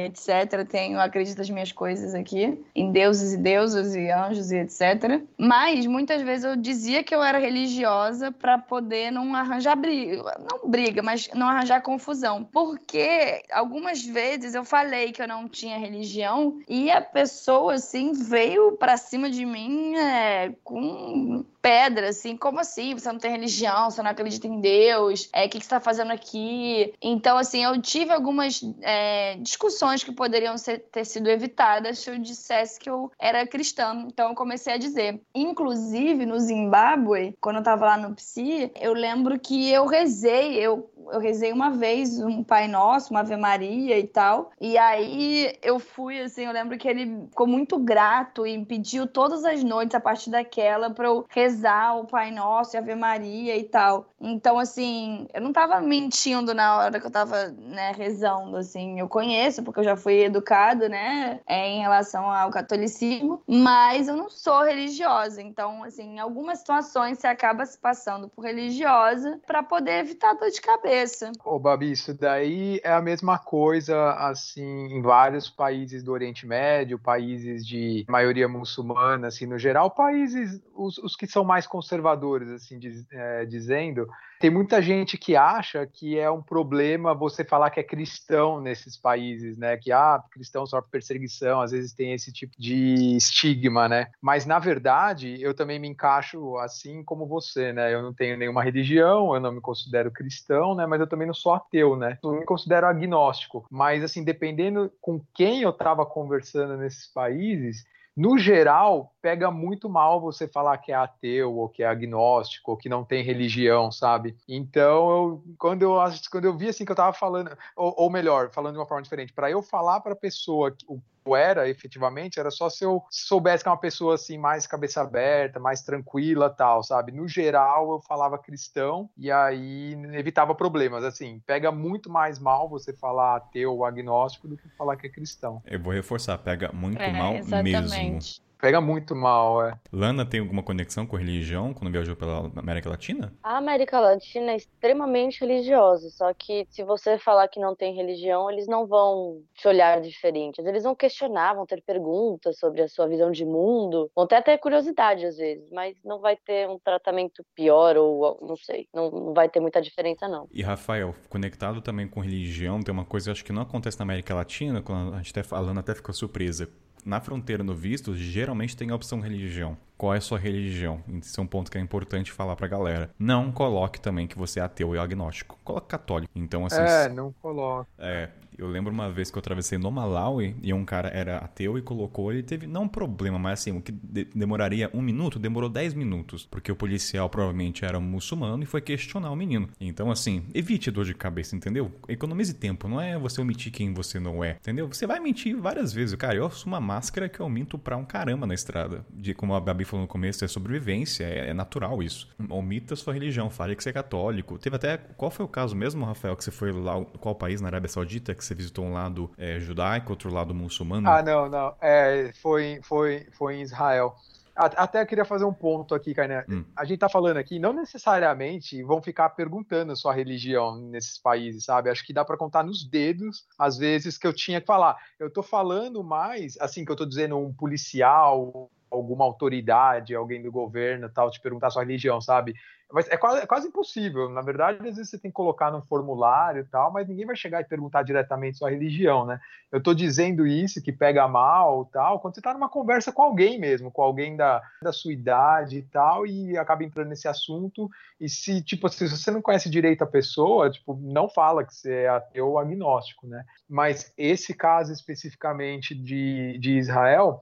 etc. Tenho, acredito nas minhas coisas aqui, em deuses e deusas e anjos e etc. Mas muitas vezes eu dizia que eu era religiosa para poder não arranjar briga, não briga, mas não arranjar confusão. Porque algumas vezes eu falei que eu não tinha religião e a pessoa, assim, veio pra cima de mim é, com pedra, assim, como assim? Você não tem religião, você não acredita em Deus, é, o que, que você tá fazendo aqui? Então, assim, eu tive algumas é, discussões que poderiam ser, ter sido evitadas se eu dissesse que eu era cristã. Então, eu comecei a dizer. Inclusive, no Zimbábue, quando eu tava lá no Psi, eu lembro que eu rezei, eu eu rezei uma vez um Pai Nosso, uma Ave Maria e tal. E aí eu fui, assim, eu lembro que ele ficou muito grato e pediu todas as noites, a partir daquela, pra eu rezar o Pai Nosso e a Ave Maria e tal. Então, assim, eu não tava mentindo na hora que eu tava, né, rezando, assim. Eu conheço, porque eu já fui educada, né, é, em relação ao catolicismo, mas eu não sou religiosa. Então, assim, em algumas situações você acaba se passando por religiosa para poder evitar dor de cabeça cabeça. Ô, Babi, isso daí é a mesma coisa, assim, em vários países do Oriente Médio, países de maioria muçulmana, assim, no geral, países, os, os que são mais conservadores, assim, diz, é, dizendo, tem muita gente que acha que é um problema você falar que é cristão nesses países, né? Que ah, cristão sofre perseguição, às vezes tem esse tipo de estigma, né? Mas na verdade, eu também me encaixo assim como você, né? Eu não tenho nenhuma religião, eu não me considero cristão, né? Mas eu também não sou ateu, né? Eu me considero agnóstico. Mas assim, dependendo com quem eu estava conversando nesses países, no geral, pega muito mal você falar que é ateu, ou que é agnóstico, ou que não tem religião, sabe? Então, eu, quando, eu, quando eu vi assim que eu tava falando, ou, ou melhor, falando de uma forma diferente, para eu falar para a pessoa o era efetivamente, era só se eu soubesse que é uma pessoa assim mais cabeça aberta, mais tranquila, tal, sabe? No geral, eu falava cristão e aí evitava problemas, assim, pega muito mais mal você falar ateu ou agnóstico do que falar que é cristão. Eu vou reforçar, pega muito é, mal exatamente. mesmo. Pega muito mal, é. Lana tem alguma conexão com religião quando viajou pela América Latina? A América Latina é extremamente religiosa, só que se você falar que não tem religião, eles não vão te olhar diferente. Eles vão questionar, vão ter perguntas sobre a sua visão de mundo, vão até ter curiosidade às vezes, mas não vai ter um tratamento pior ou não sei, não, vai ter muita diferença não. E Rafael, conectado também com religião, tem uma coisa acho que não acontece na América Latina, quando a gente até falando até ficou surpresa. Na fronteira no visto, geralmente tem a opção religião. Qual é a sua religião? Isso é um ponto que é importante falar pra galera. Não coloque também que você é ateu e agnóstico. Coloque católico. Então, assim. É, não coloca. É, eu lembro uma vez que eu atravessei no Malawi e um cara era ateu e colocou, ele teve, não um problema, mas assim, o que de demoraria um minuto, demorou dez minutos, porque o policial provavelmente era um muçulmano e foi questionar o menino. Então, assim, evite dor de cabeça, entendeu? Economize tempo, não é você omitir quem você não é, entendeu? Você vai mentir várias vezes. Cara, eu sou uma máscara que eu minto pra um caramba na estrada. De como a Babi falou no começo, é sobrevivência, é, é natural isso. Omita sua religião, fale que você é católico. Teve até, qual foi o caso mesmo, Rafael, que você foi lá, qual país na Arábia Saudita, que você visitou um lado é, judaico, outro lado muçulmano? Ah, não, não. É, foi, foi, foi em Israel. Até queria fazer um ponto aqui, Kainé. Hum. A gente tá falando aqui, não necessariamente vão ficar perguntando a sua religião nesses países, sabe? Acho que dá para contar nos dedos, às vezes, que eu tinha que falar. Eu tô falando mais, assim, que eu tô dizendo um policial, alguma autoridade, alguém do governo tal, te perguntar sua religião, sabe? Mas é quase, é quase impossível. Na verdade, às vezes você tem que colocar num formulário e tal, mas ninguém vai chegar e perguntar diretamente sua religião, né? Eu estou dizendo isso que pega mal tal, quando você está numa conversa com alguém mesmo, com alguém da, da sua idade e tal, e acaba entrando nesse assunto. E se, tipo, se você não conhece direito a pessoa, tipo, não fala que você é ateu ou agnóstico, né? Mas esse caso especificamente de, de Israel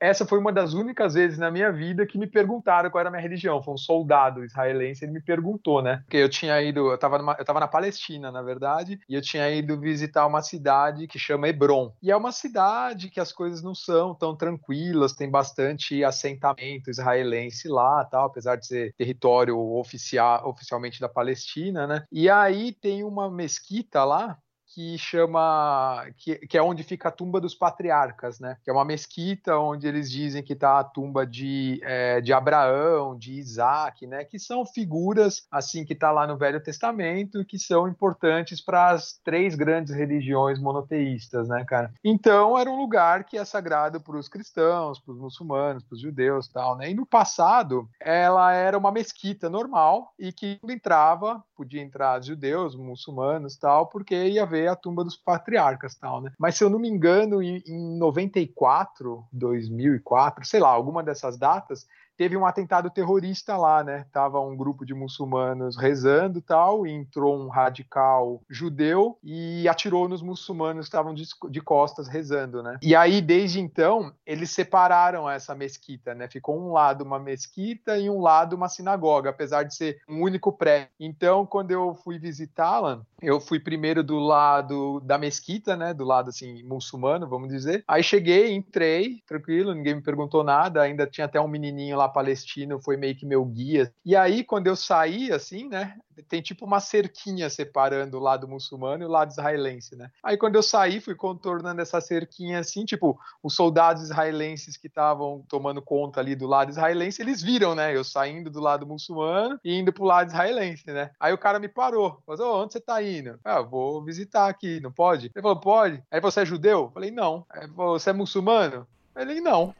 essa foi uma das únicas vezes na minha vida que me perguntaram qual era a minha religião. Foi um soldado israelense, ele me perguntou, né? Porque eu tinha ido, eu estava eu tava na Palestina, na verdade, e eu tinha ido visitar uma cidade que chama Hebron. E é uma cidade que as coisas não são tão tranquilas, tem bastante assentamento israelense lá, tal, apesar de ser território oficial, oficialmente da Palestina, né? E aí tem uma mesquita lá que chama que, que, é onde fica a tumba dos patriarcas, né? Que é uma mesquita onde eles dizem que está a tumba de, é, de Abraão, de Isaac, né? Que são figuras assim que está lá no Velho Testamento que são importantes para as três grandes religiões monoteístas, né, cara? Então era um lugar que é sagrado para os cristãos, para os muçulmanos, para os judeus, tal, né? E no passado ela era uma mesquita normal e que entrava podia entrar judeus, muçulmanos, tal, porque ia a tumba dos patriarcas tal, né? Mas se eu não me engano, em, em 94, 2004, sei lá, alguma dessas datas, teve um atentado terrorista lá, né? Tava um grupo de muçulmanos rezando tal, e entrou um radical judeu e atirou nos muçulmanos que estavam de, de, costas rezando, né? E aí, desde então, eles separaram essa mesquita, né? Ficou um lado uma mesquita e um lado uma sinagoga, apesar de ser um único prédio. Então, quando eu fui visitá-la, eu fui primeiro do lado da mesquita, né? Do lado assim muçulmano, vamos dizer. Aí cheguei, entrei, tranquilo, ninguém me perguntou nada. Ainda tinha até um menininho lá palestino, foi meio que meu guia. E aí quando eu saí assim, né? Tem tipo uma cerquinha separando o lado muçulmano e o lado israelense, né? Aí quando eu saí, fui contornando essa cerquinha assim, tipo, os soldados israelenses que estavam tomando conta ali do lado israelense, eles viram, né? Eu saindo do lado muçulmano e indo pro lado israelense, né? Aí o cara me parou, falou: onde você tá indo? Ah, vou visitar aqui, não pode? Ele falou, pode. Aí você é judeu? Eu falei, não. Aí você é muçulmano? Falei, não.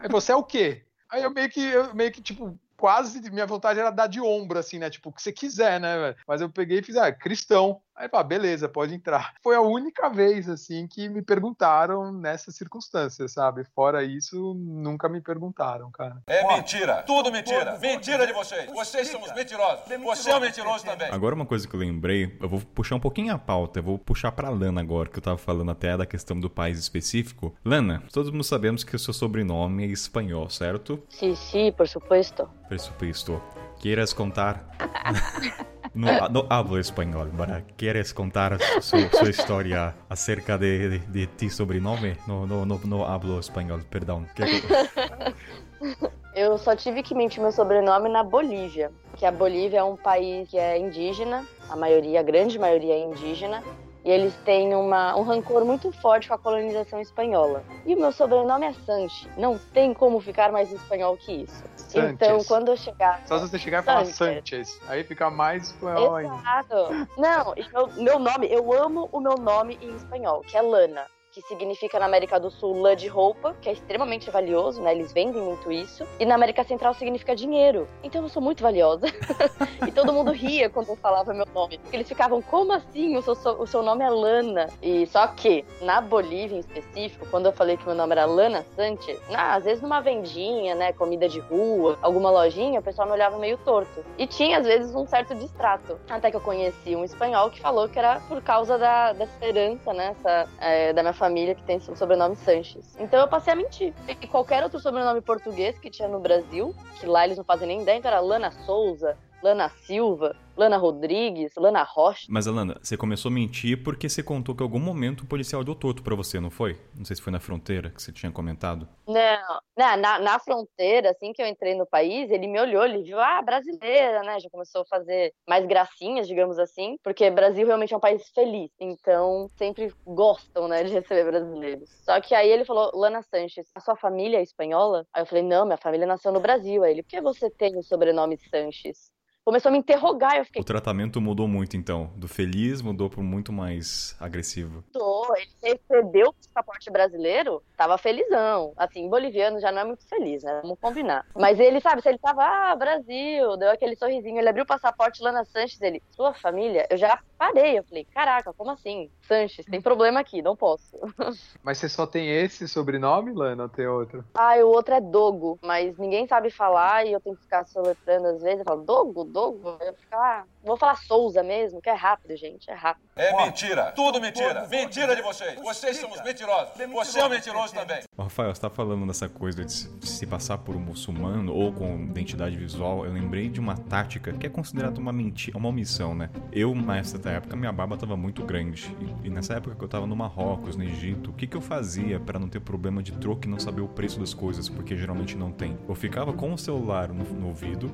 Aí você é o quê? Aí eu meio que, eu meio que, tipo, quase minha vontade era dar de ombro, assim, né? Tipo, o que você quiser, né? Mas eu peguei e fiz, ah, cristão. Aí, pá, beleza, pode entrar. Foi a única vez, assim, que me perguntaram nessas circunstâncias, sabe? Fora isso, nunca me perguntaram, cara. É mentira. Tudo mentira. Mentira de vocês. Vocês são os mentirosos. Você é um mentiroso também. Agora, uma coisa que eu lembrei, eu vou puxar um pouquinho a pauta. Eu vou puxar pra Lana agora, que eu tava falando até da questão do país específico. Lana, todos nós sabemos que o seu sobrenome é espanhol, certo? Sim, sim, por supuesto. Por supuesto. Quieres contar? No, no, hablo espanhol, ¿verdad? ¿Quieres contar su, su historia acerca de, de, de, ti sobrenome? No, no, no, no hablo espanhol, perdão. Eu só tive que mentir meu sobrenome na Bolívia, que a Bolívia é um país que é indígena, a maioria, a grande maioria é indígena, E eles têm uma, um rancor muito forte com a colonização espanhola. E o meu sobrenome é Sanches. Não tem como ficar mais espanhol que isso. Sanchez. Então, quando eu chegar. Só se você chegar e falar Sanchez. Aí fica mais espanhol ainda. Exato. Não, e meu, meu nome, eu amo o meu nome em espanhol, que é Lana. Que significa na América do Sul lã de roupa, que é extremamente valioso, né? Eles vendem muito isso. E na América Central significa dinheiro. Então eu sou muito valiosa. e todo mundo ria quando eu falava meu nome. Porque eles ficavam, como assim? O seu, o seu nome é Lana. E só que, na Bolívia em específico, quando eu falei que meu nome era Lana Sanchez, ah, às vezes numa vendinha, né? Comida de rua, alguma lojinha, o pessoal me olhava meio torto. E tinha, às vezes, um certo distrato. Até que eu conheci um espanhol que falou que era por causa da, dessa herança, né? Essa, é, da minha família que tem o sobrenome Sanches. Então eu passei a mentir. E qualquer outro sobrenome português que tinha no Brasil, que lá eles não fazem nem ideia, então era Lana Souza, Lana Silva, Lana Rodrigues, Lana Rocha. Mas, Alana, você começou a mentir porque você contou que em algum momento o policial deu torto pra você, não foi? Não sei se foi na fronteira que você tinha comentado. Não, na, na, na fronteira, assim que eu entrei no país, ele me olhou, ele viu, ah, brasileira, né? Já começou a fazer mais gracinhas, digamos assim, porque Brasil realmente é um país feliz, então sempre gostam, né, de receber brasileiros. Só que aí ele falou, Lana Sanches, a sua família é espanhola? Aí eu falei, não, minha família nasceu no Brasil. Aí ele, por que você tem o sobrenome Sanches? Começou a me interrogar, eu fiquei, O tratamento mudou muito, então. Do feliz mudou pro muito mais agressivo. Tô, ele recebeu o passaporte brasileiro, tava felizão. Assim, boliviano já não é muito feliz, né? Vamos combinar. Mas ele, sabe, se ele tava, ah, Brasil, deu aquele sorrisinho, ele abriu o passaporte Lana Sanches, ele, sua família? Eu já parei, eu falei, caraca, como assim? Sanches, tem problema aqui, não posso. Mas você só tem esse sobrenome, Lana, ou tem outro? ah, o outro é Dogo, mas ninguém sabe falar e eu tenho que ficar soletrando às vezes. Eu falo, Dogo, Eu fico, ah, vou falar Souza mesmo, que é rápido, gente, é rápido. É mentira. Tudo mentira. Mentira de vocês. Vocês são os mentirosos. Você é um mentiroso também. Rafael, você tá falando dessa coisa de se passar por um muçulmano ou com identidade visual. Eu lembrei de uma tática que é considerada uma mentira, uma omissão, né? Eu, nessa época, minha barba tava muito grande. E, nessa época que eu tava no Marrocos, no Egito, o que, que eu fazia pra não ter problema de troco e não saber o preço das coisas? Porque geralmente não tem. Eu ficava com o celular no, no ouvido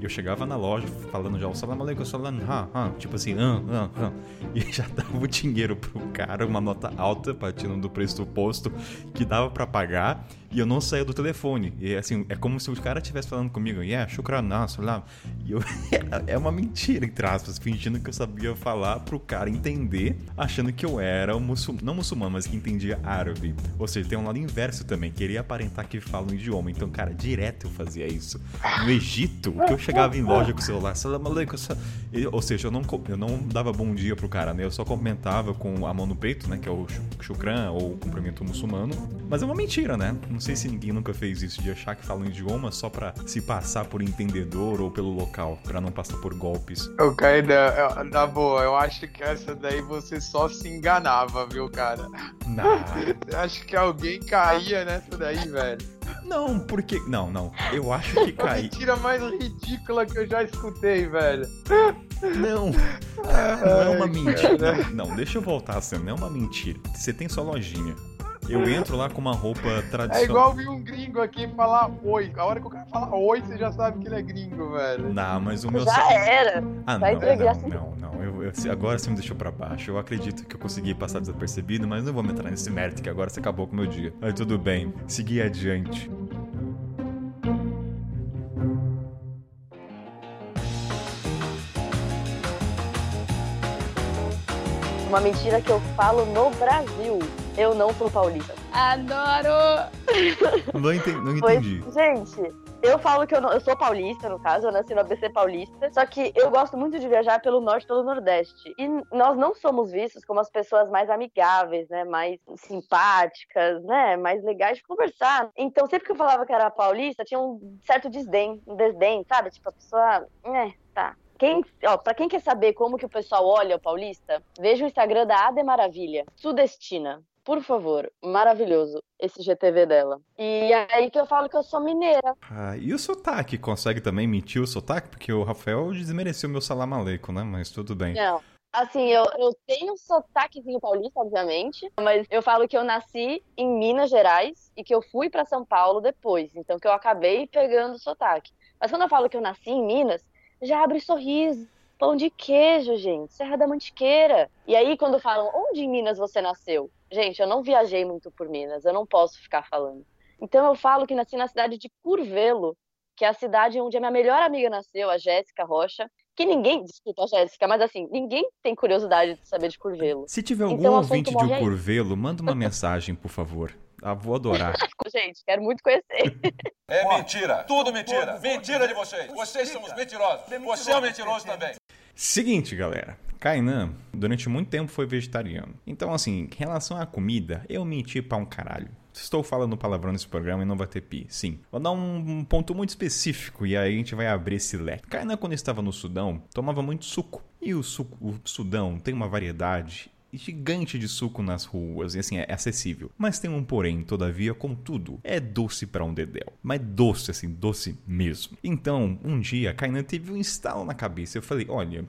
e eu chegava na loja falando já o salam aleikum, salam, ha, ha, tipo assim. E já dava o dinheiro pro cara, uma nota alta, partindo do preço do posto, que dava pra pagar, e eu não saía do telefone. E assim, é como se o cara estivesse falando comigo, yeah, shukran, salam. E eu, é uma mentira, entre aspas, fingindo que eu sabia falar pro cara entender, achando que eu era muçulmano, não muçulmano, mas que entendia árabe. Ou seja, tem um lado inverso também, queria aparentar que fala um idioma. Então, cara, direto eu fazia isso. No Egito, que eu chegava em loja com o celular, salam aleikum, Ou seja, eu não, eu não dava bom dia pro cara, né? Eu só comentava com a mão no peito, né? Que é o shu- shukran, ou o cumprimento muçulmano. Mas é uma mentira, né? Não sei se ninguém nunca fez isso, de achar que fala um idioma só pra se passar por entendedor ou pelo local, pra não passar por golpes. Eu caí da, na boa, eu acho que essa daí você só se enganava, viu, cara? Não, Eu acho que alguém caía nessa daí, velho. não, porque. Não, não. Eu acho que A caí. mentira mais ridícula que eu já escutei, velho. Não. Não é uma mentira. Não, não, deixa eu voltar assim, não é uma mentira. Você tem sua lojinha. Eu entro lá com uma roupa É tradicional. igual vir um gringo aqui falar oi. A hora que o cara fala oi, você já sabe que ele é gringo, velho. Não, mas o meu. Já era. Ah, Vai não, entregar não, não, não. Eu, eu- agora você me deixou pra baixo. Eu acredito que eu consegui passar desapercebido, mas não vou me entrar nesse mérito que agora você acabou com o meu dia. Mas tudo bem, seguir adiante. Uma mentira que eu falo no Brasil. Eu não sou paulista. Adoro! Não entendi. Não Pois, entendi. gente, eu falo que eu, não- eu sou paulista, no caso, eu nasci no ABC Paulista. Só que eu gosto muito de viajar pelo norte e pelo nordeste. E nós não somos vistos como as pessoas mais amigáveis, né? Mais simpáticas, né? Mais legais de conversar. Então, sempre que eu falava que era paulista, tinha um certo desdém, um desdém, sabe? Tipo, a pessoa. É, tá. Quem, ó, pra quem quer saber como que o pessoal olha o paulista, veja o Instagram da Ade Maravilha, sudestina. Por favor, maravilhoso esse GTV dela. E aí que eu falo que eu sou mineira. Ah, e o sotaque? Consegue também mentir o sotaque? Porque o Rafael desmereceu meu salam aleikum, né? Mas tudo bem. Não. Assim, eu, eu tenho um sotaquezinho paulista, obviamente, mas eu falo que eu nasci em Minas Gerais e que eu fui pra São Paulo depois, então que eu acabei pegando o sotaque. Mas quando eu falo que eu nasci em Minas, já abre sorriso, Pão de queijo, gente. Serra da Mantiqueira. E aí, quando falam, onde em Minas você nasceu? Gente, eu não viajei muito por Minas, eu não posso ficar falando. Então eu falo que nasci na cidade de Curvelo, que é a cidade onde a minha melhor amiga nasceu, a Jéssica Rocha. Que ninguém, desculpa, Jéssica, mas assim, ninguém tem curiosidade de saber de Curvelo. Se tiver algum Então, o assunto ouvinte de. Curvelo, manda uma mensagem, por favor. Ah, vou adorar. Gente, quero muito conhecer. É mentira. Tudo mentira. Mentira de vocês. Vocês são os mentirosos. Você é um mentiroso também. Seguinte, galera. Kainan, durante muito tempo foi vegetariano. Então, assim, em relação à comida, eu menti pra um caralho. Estou falando palavrão nesse programa e não vai ter pi. Sim. Vou dar um, ponto muito específico e aí a gente vai abrir esse leque. Kainan, quando estava no Sudão, tomava muito suco. E o suco, o Sudão tem uma variedade gigante de suco nas ruas e assim é acessível. Mas tem um porém, todavia, contudo, é doce pra um dedéu. Mas doce, assim, doce mesmo. Então, um dia, Kainan teve um estalo na cabeça. Eu falei, olha,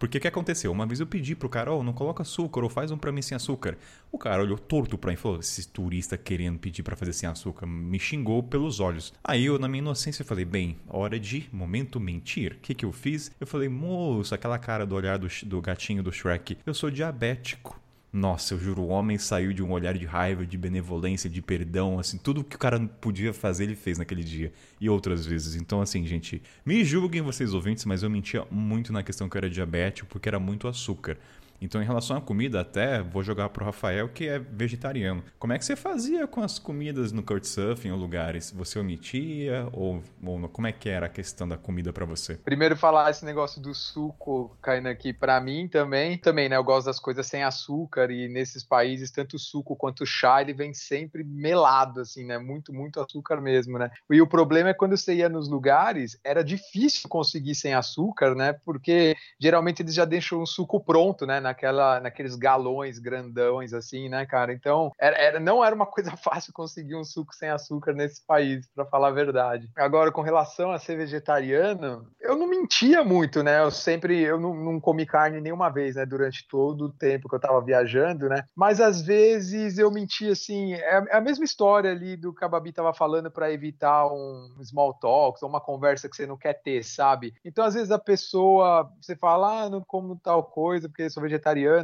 porque o que aconteceu? Uma vez eu pedi pro cara, ó, não coloca açúcar, ou faz um pra mim sem açúcar. O cara olhou torto pra mim e falou, esse turista querendo pedir pra fazer sem açúcar, me xingou pelos olhos. Aí eu, na minha inocência, falei, bem, hora de momento mentir. O que que eu fiz? Eu falei, moço, aquela cara do olhar do, do gatinho do Shrek, eu sou diabético. Nossa, eu juro, o homem saiu de um olhar de raiva, de benevolência, de perdão, assim, tudo que o cara podia fazer, ele fez naquele dia. E outras vezes. Então, assim, gente, me julguem vocês ouvintes, mas eu mentia muito na questão que eu era diabético, porque era muito açúcar. Então, em relação à comida, até vou jogar pro Rafael, que é vegetariano. Como é que você fazia com as comidas no Couchsurfing ou lugares? Você omitia? Ou, ou como é que era a questão da comida pra você? Primeiro falar esse negócio do suco, caindo aqui pra mim também. Também, né? Eu gosto das coisas sem açúcar e nesses países, tanto o suco quanto o chá, ele vem sempre melado, assim, né? Muito, muito açúcar mesmo, né? E o problema é quando você ia nos lugares, era difícil conseguir sem açúcar, né? Porque geralmente eles já deixam o suco pronto, né? Naquela, naqueles galões grandões, assim, né, cara? Então, era, era- não era uma coisa fácil conseguir um suco sem açúcar nesse país, pra falar a verdade. Agora, com relação a ser vegetariano, eu não mentia muito, né? Eu sempre, eu não, não comi carne nenhuma vez, né? Durante todo o tempo que eu tava viajando, né? Mas às vezes eu mentia, assim, é é a mesma história ali do que a Babi tava falando pra evitar um small talk, uma conversa que você não quer ter, sabe? Então, às vezes a pessoa, você fala, ah, não como tal coisa porque sou vegetariano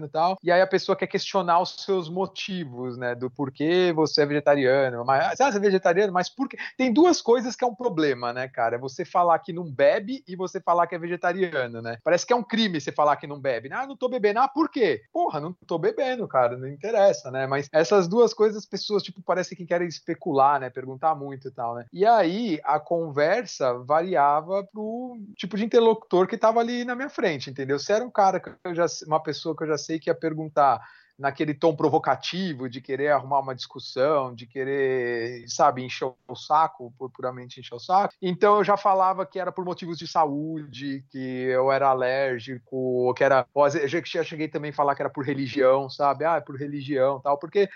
e tal, e aí a pessoa quer questionar os seus motivos, né? Do porquê você é vegetariano. Mas, ah, você é vegetariano, mas por quê? Tem duas coisas que é um problema, né, cara? É você falar que não bebe e você falar que é vegetariano, né? Parece que é um crime você falar que não bebe. Ah, não tô bebendo. Ah, por quê? Porra, não tô bebendo, cara. Não interessa, né? Mas essas duas coisas as pessoas, tipo, parece que querem especular, né? Perguntar muito e tal, né? E aí a conversa variava pro tipo de interlocutor que tava ali na minha frente, entendeu? Se era um cara que eu já uma pessoa que eu já sei que ia perguntar naquele tom provocativo de querer arrumar uma discussão, de querer, sabe, encher o saco, puramente encher o saco. Então eu já falava que era por motivos de saúde, que eu era alérgico, que era. Eu já cheguei também a falar que era por religião, sabe? Ah, é por religião tal, porque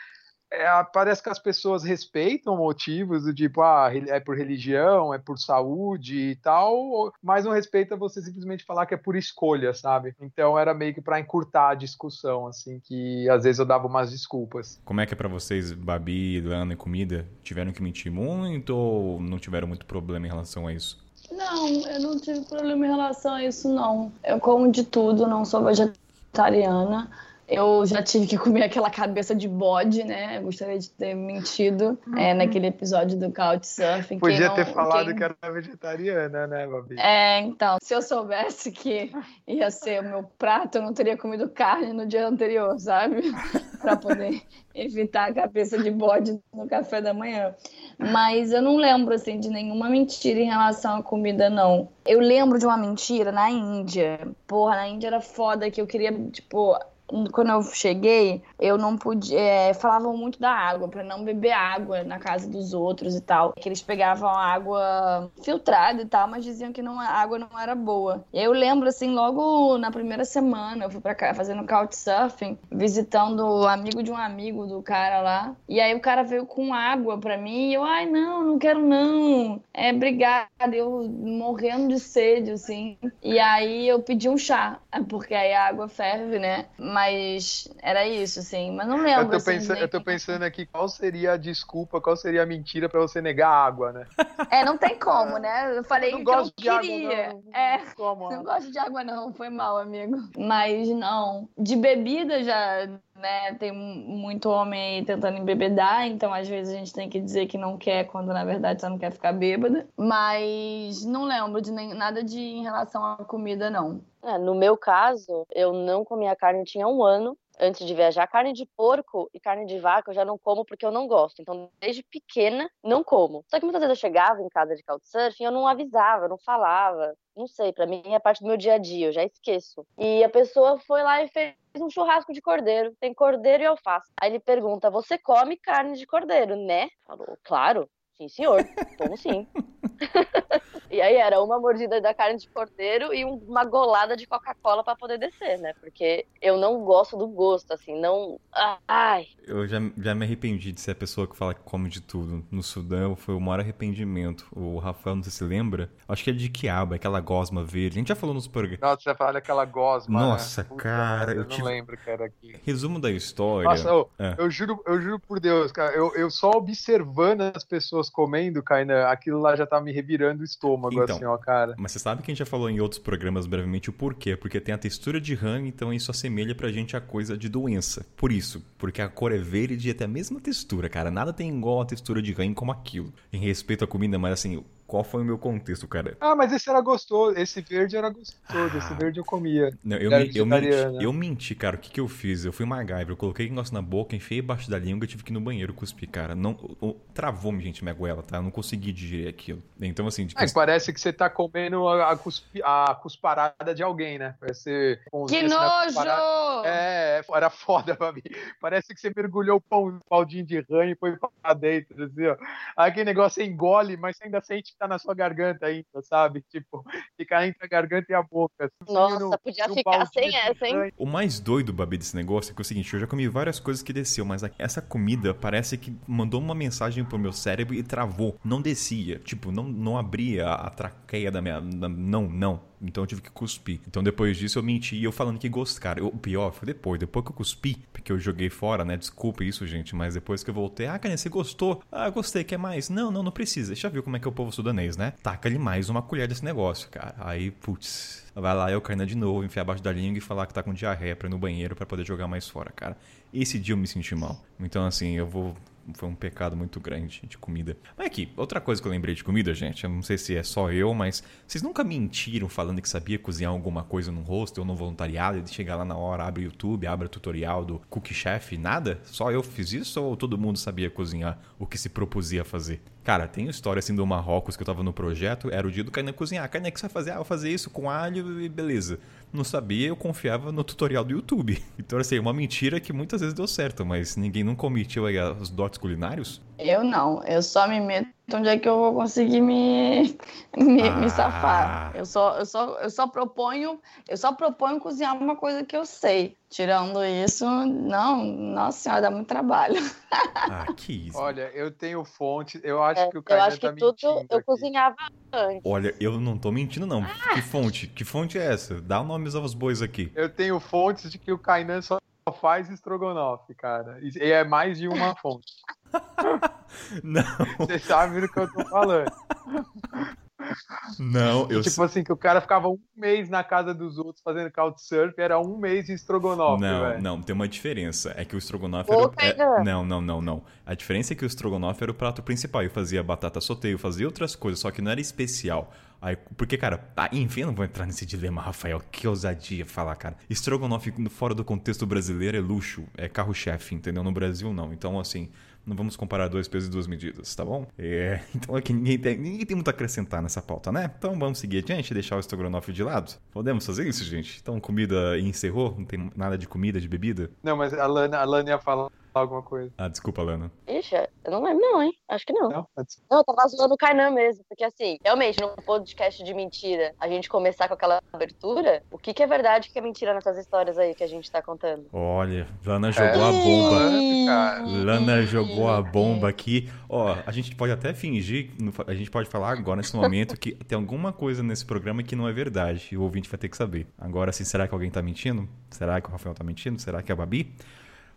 é, parece que as pessoas respeitam motivos do tipo, ah, é por religião, é por saúde e tal, mas não respeita você simplesmente falar que é por escolha, sabe? Então era meio que pra encurtar a discussão, assim, que às vezes eu dava umas desculpas. Como é que é pra vocês, Babi, Luana e comida? Tiveram que mentir muito ou não tiveram muito problema em relação a isso? Não, eu não tive problema em relação a isso, não. Eu como de tudo, não sou vegetariana. Eu já tive que comer aquela cabeça de bode, né? Eu gostaria de ter mentido é, naquele episódio do Couchsurfing. Podia não- ter falado quem- que era vegetariana, né, Babi? É, então, se eu soubesse que ia ser o meu prato, eu não teria comido carne no dia anterior, sabe? Pra poder evitar a cabeça de bode no café da manhã. Mas eu não lembro, assim, de nenhuma mentira em relação à comida, não. Eu lembro de uma mentira na Índia. Porra, na Índia era foda que eu queria, tipo. Quando eu cheguei, eu não podia. é, falavam muito da água, pra não beber água na casa dos outros e tal. Que eles pegavam água filtrada e tal, mas diziam que não, a água não era boa. Eu lembro, assim, logo na primeira semana, eu fui pra cá fazendo couchsurfing, visitando o amigo de um amigo do cara lá. E aí o cara veio com água pra mim e eu, ai, não, não quero não. É, obrigada. Eu morrendo de sede, assim. E aí eu pedi um chá, porque aí a água ferve, né? Mas era isso, assim. Mas não Eu lembro. tô, assim, pensando, nem- eu tô pensando aqui qual seria a desculpa, qual seria a mentira pra você negar água, né? É, não tem como, né? Eu falei não que gosto eu de água, queria. não. É. Como Não água. gosto de água, não. Foi mal, amigo. Mas não. De bebida já, né? Tem muito homem aí tentando embebedar, então às vezes a gente tem que dizer que não quer, quando na verdade só não quer ficar bêbada. Mas não lembro de nem, nada de em relação à comida, não. É, no meu caso, eu não comia carne tinha um ano antes de viajar. Carne de porco e carne de vaca eu já não como porque eu não gosto. Então, desde pequena, não como. Só que muitas vezes eu chegava em casa de couchsurfing e eu não avisava, não falava. Não sei, pra mim é parte do meu dia a dia, eu já esqueço. E a pessoa foi lá e fez um churrasco de cordeiro. Tem cordeiro e alface. Aí ele pergunta: Você come carne de cordeiro, né? Falou, claro. Sim, senhor. Como sim. E aí era uma mordida da carne de cordeiro e um- uma golada de Coca-Cola pra poder descer, né? Porque eu não gosto do gosto, assim, não. Ai. Eu já, já me arrependi de ser a pessoa que fala que come de tudo. No Sudão foi o maior arrependimento. O Rafael, não sei se lembra, acho que é de quiabo, aquela gosma verde. A gente já falou nos programas. Nossa, você fala aquela gosma. Nossa, né? Puta cara, eu eu não tive- lembro que era aqui. Resumo da história. Nossa, ô, É. eu juro, eu juro por Deus, cara, eu, eu só observando as pessoas comendo, Kainan, aquilo lá já tá me revirando o estômago, Então. assim, ó, cara. Mas você sabe que a gente já falou em outros programas brevemente o porquê? Porque tem a textura de rã, então isso assemelha pra gente a coisa de doença. Por isso, porque a cor é verde e até a mesma textura, cara. Nada tem igual a textura de rã como aquilo. Em respeito à comida, mas assim, qual foi o meu contexto, cara? Ah, mas esse era gostoso, esse verde era gostoso, esse Ah. verde eu comia. Não, eu, me- eu menti, eu menti, cara. O que, que eu fiz? Eu fui MacGyver, eu coloquei o negócio na boca, enfiei embaixo da língua e tive que ir no banheiro cuspir, cara. Não, travou-me, gente, minha goela, tá? Eu não consegui digerir aquilo. Então, assim, de Ah, e parece que você tá comendo a, a, cuspi- a cusparada de alguém, né? Parece ser Que assim nojo! É, era foda pra mim. Parece que você mergulhou o pão, o paldinho de rã e foi pra dentro, assim, ó. Aí aquele negócio você engole, mas você ainda sente tá na sua garganta ainda, sabe? Tipo, fica entre a garganta e a boca. assim, Nossa, no- podia no ficar sem essa, hein? O mais doido, Babi, desse negócio é que é o seguinte, eu já comi várias coisas que desceu, mas essa comida parece que mandou uma mensagem pro meu cérebro e travou. Não descia. Tipo, não, não abria a traqueia da minha. não, não. Então eu tive que cuspir. Então depois disso eu menti e eu falando que gosto, cara. o pior foi depois. Depois que eu cuspi, porque eu joguei fora, né? Desculpa isso, gente. Mas depois que eu voltei, ah, cara, você gostou? Ah, gostei, quer mais? Não, não, não precisa. Já viu como é que é o povo sudanês, né? Taca-lhe mais uma colher desse negócio, cara. Aí, putz. Vai lá eu cair de novo, enfiar abaixo da língua e falar que tá com diarreia pra ir no banheiro pra poder jogar mais fora, cara. Esse dia eu me senti mal. Então, assim, eu vou. Foi um pecado muito grande de comida. Mas aqui, outra coisa que eu lembrei de comida, gente, eu não sei se é só eu, mas vocês nunca mentiram falando que sabia cozinhar alguma coisa num rosto ou no voluntariado e de chegar lá na hora, abre o YouTube, abre o tutorial do Cook Chef, nada? Só eu fiz isso ou todo mundo sabia cozinhar o que se propusia a fazer? Cara, tem história assim do Marrocos que eu tava no projeto, era o dia do Kainan cozinhar. Kainan, o que você vai fazer? Ah, eu vou fazer isso com alho e beleza. Não sabia, eu confiava no tutorial do YouTube. Então, assim, uma mentira que muitas vezes deu certo, mas ninguém nunca omitiu aí os dotes culinários? Eu não. Eu só me meto onde é que eu vou conseguir me, me, Ah. me safar. Eu só, eu, só, eu só proponho, eu só proponho cozinhar uma coisa que eu sei. Tirando isso, não, nossa senhora, dá muito trabalho. Ah, que isso. Olha, eu tenho fonte, eu acho É, que o eu Kainan acho que tá tudo mentindo eu aqui. cozinhava antes. Olha, eu não tô mentindo, não. Que fonte? Que fonte é essa? Dá o nome aos bois aqui. Eu tenho fontes de que o Kainan só faz estrogonofe, cara. E é mais de uma fonte. Não, Você sabe do que eu tô falando. não, eu tipo assim, que o cara ficava um mês na casa dos outros fazendo couchsurf, era um mês de estrogonofe, Não, velho. não, tem uma diferença. É que o estrogonofe era. é- não, não, não, não. A diferença é que o estrogonofe era o prato principal. Eu fazia batata soteio, eu fazia outras coisas, só que não era especial. Aí, porque, cara, ah, enfim, eu não vou entrar nesse dilema, Rafael. Que ousadia falar, cara. Estrogonofe fora do contexto brasileiro é luxo, é carro-chefe, entendeu? No Brasil, não. Então, assim, não vamos comparar dois pesos e duas medidas, tá bom? É, então aqui ninguém tem, ninguém tem muito a acrescentar nessa pauta, né? Então vamos seguir adiante e deixar o estrogonofe de lado? Podemos fazer isso, gente? Então, comida encerrou? Não tem nada de comida, de bebida? Não, mas a Lana, a Lana ia falar alguma coisa. Ah, desculpa, Lana. Ixi, eu não lembro, não, hein? Acho que não. Não? Pode- Não, eu tava zoando o Kainan mesmo, porque assim, realmente, num podcast de mentira, a gente começar com aquela abertura, o que, que é verdade o que é mentira nessas histórias aí que a gente tá contando? Olha, Lana jogou a bomba. Cara. Lana jogou a bomba aqui. Ó, a gente pode até fingir, a gente pode falar agora nesse momento que tem alguma coisa nesse programa que não é verdade e o ouvinte vai ter que saber. Agora, assim, será que alguém tá mentindo? Será que o Rafael tá mentindo? Será que é a Babi?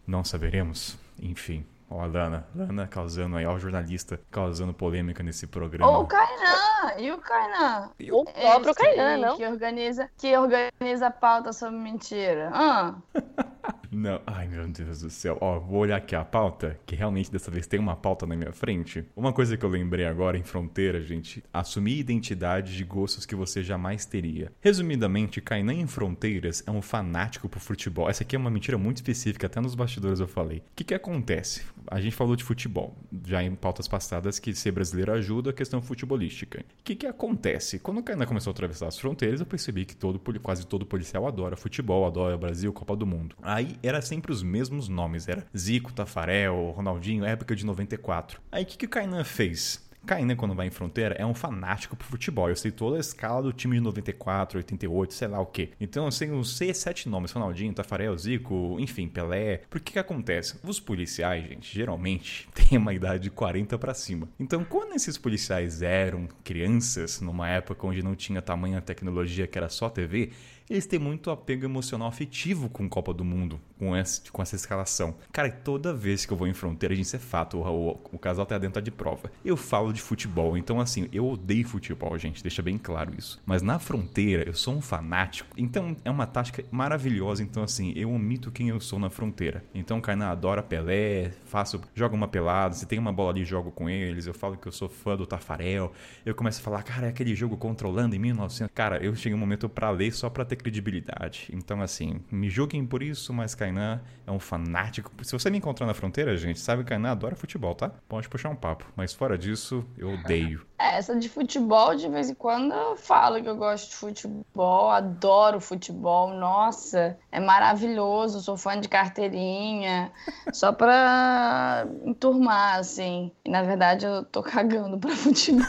Não saberemos. Enfim. Ó, a Lana. Lana causando aí, ó, o jornalista causando polêmica nesse programa. Ô, o Kainan! E o Kainan? O próprio Esse Kainan, não? Que organiza, que organiza a pauta sobre mentira. Ah, Não, ai meu Deus do céu. Ó, vou olhar aqui a pauta, que realmente dessa vez tem uma pauta na minha frente. Uma coisa que eu lembrei agora em fronteira, gente, assumir identidade de gostos que você jamais teria. Resumidamente, Kainan em Fronteiras é um fanático por futebol. Essa aqui é uma mentira muito específica, até nos bastidores eu falei. O que que acontece? A gente falou de futebol, já em pautas passadas, que ser brasileiro ajuda a questão futebolística. O que que acontece? Quando o Kainan começou a atravessar as fronteiras, eu percebi que todo, quase todo policial adora futebol, adora Brasil, Copa do Mundo. Aí era sempre os mesmos nomes, era Zico, Tafarel, Ronaldinho, época de 94. Aí o que, que o Kainan fez? Kainan, quando vai em fronteira, é um fanático por futebol. Eu sei toda a escala do time de 94, 88, sei lá o quê. Então eu sei uns 6, 7 nomes: Ronaldinho, Tafarel, Zico, enfim, Pelé. Por que que acontece? Os policiais, gente, geralmente têm uma idade de 40 pra cima. Então, quando esses policiais eram crianças, numa época onde não tinha tamanha tecnologia que era só TV, eles têm muito apego emocional afetivo com Copa do Mundo, com essa, com essa escalação. Cara, toda vez que eu vou em fronteira, gente, isso é fato, o, o, o casal tá dentro de prova. Eu falo de futebol, então assim, eu odeio futebol, gente, deixa bem claro isso. Mas na fronteira, eu sou um fanático, então é uma tática maravilhosa, então assim, eu omito quem eu sou na fronteira. Então, Kainan adora Pelé, faço, jogo uma pelada, se tem uma bola ali, jogo com eles, eu falo que eu sou fã do Tafarel, eu começo a falar, cara, é aquele jogo controlando em 1900. Cara, eu cheguei um momento pra ler só pra ter credibilidade. Então, assim, me julguem por isso, mas Kainan é um fanático. Se você me encontrar na fronteira, gente, sabe que Kainan adora futebol, tá? Pode puxar um papo. Mas fora disso, eu odeio. É, essa de futebol, de vez em quando eu falo que eu gosto de futebol, adoro futebol, nossa, é maravilhoso, sou fã de carteirinha, só pra enturmar, assim. E na verdade eu tô cagando pra futebol.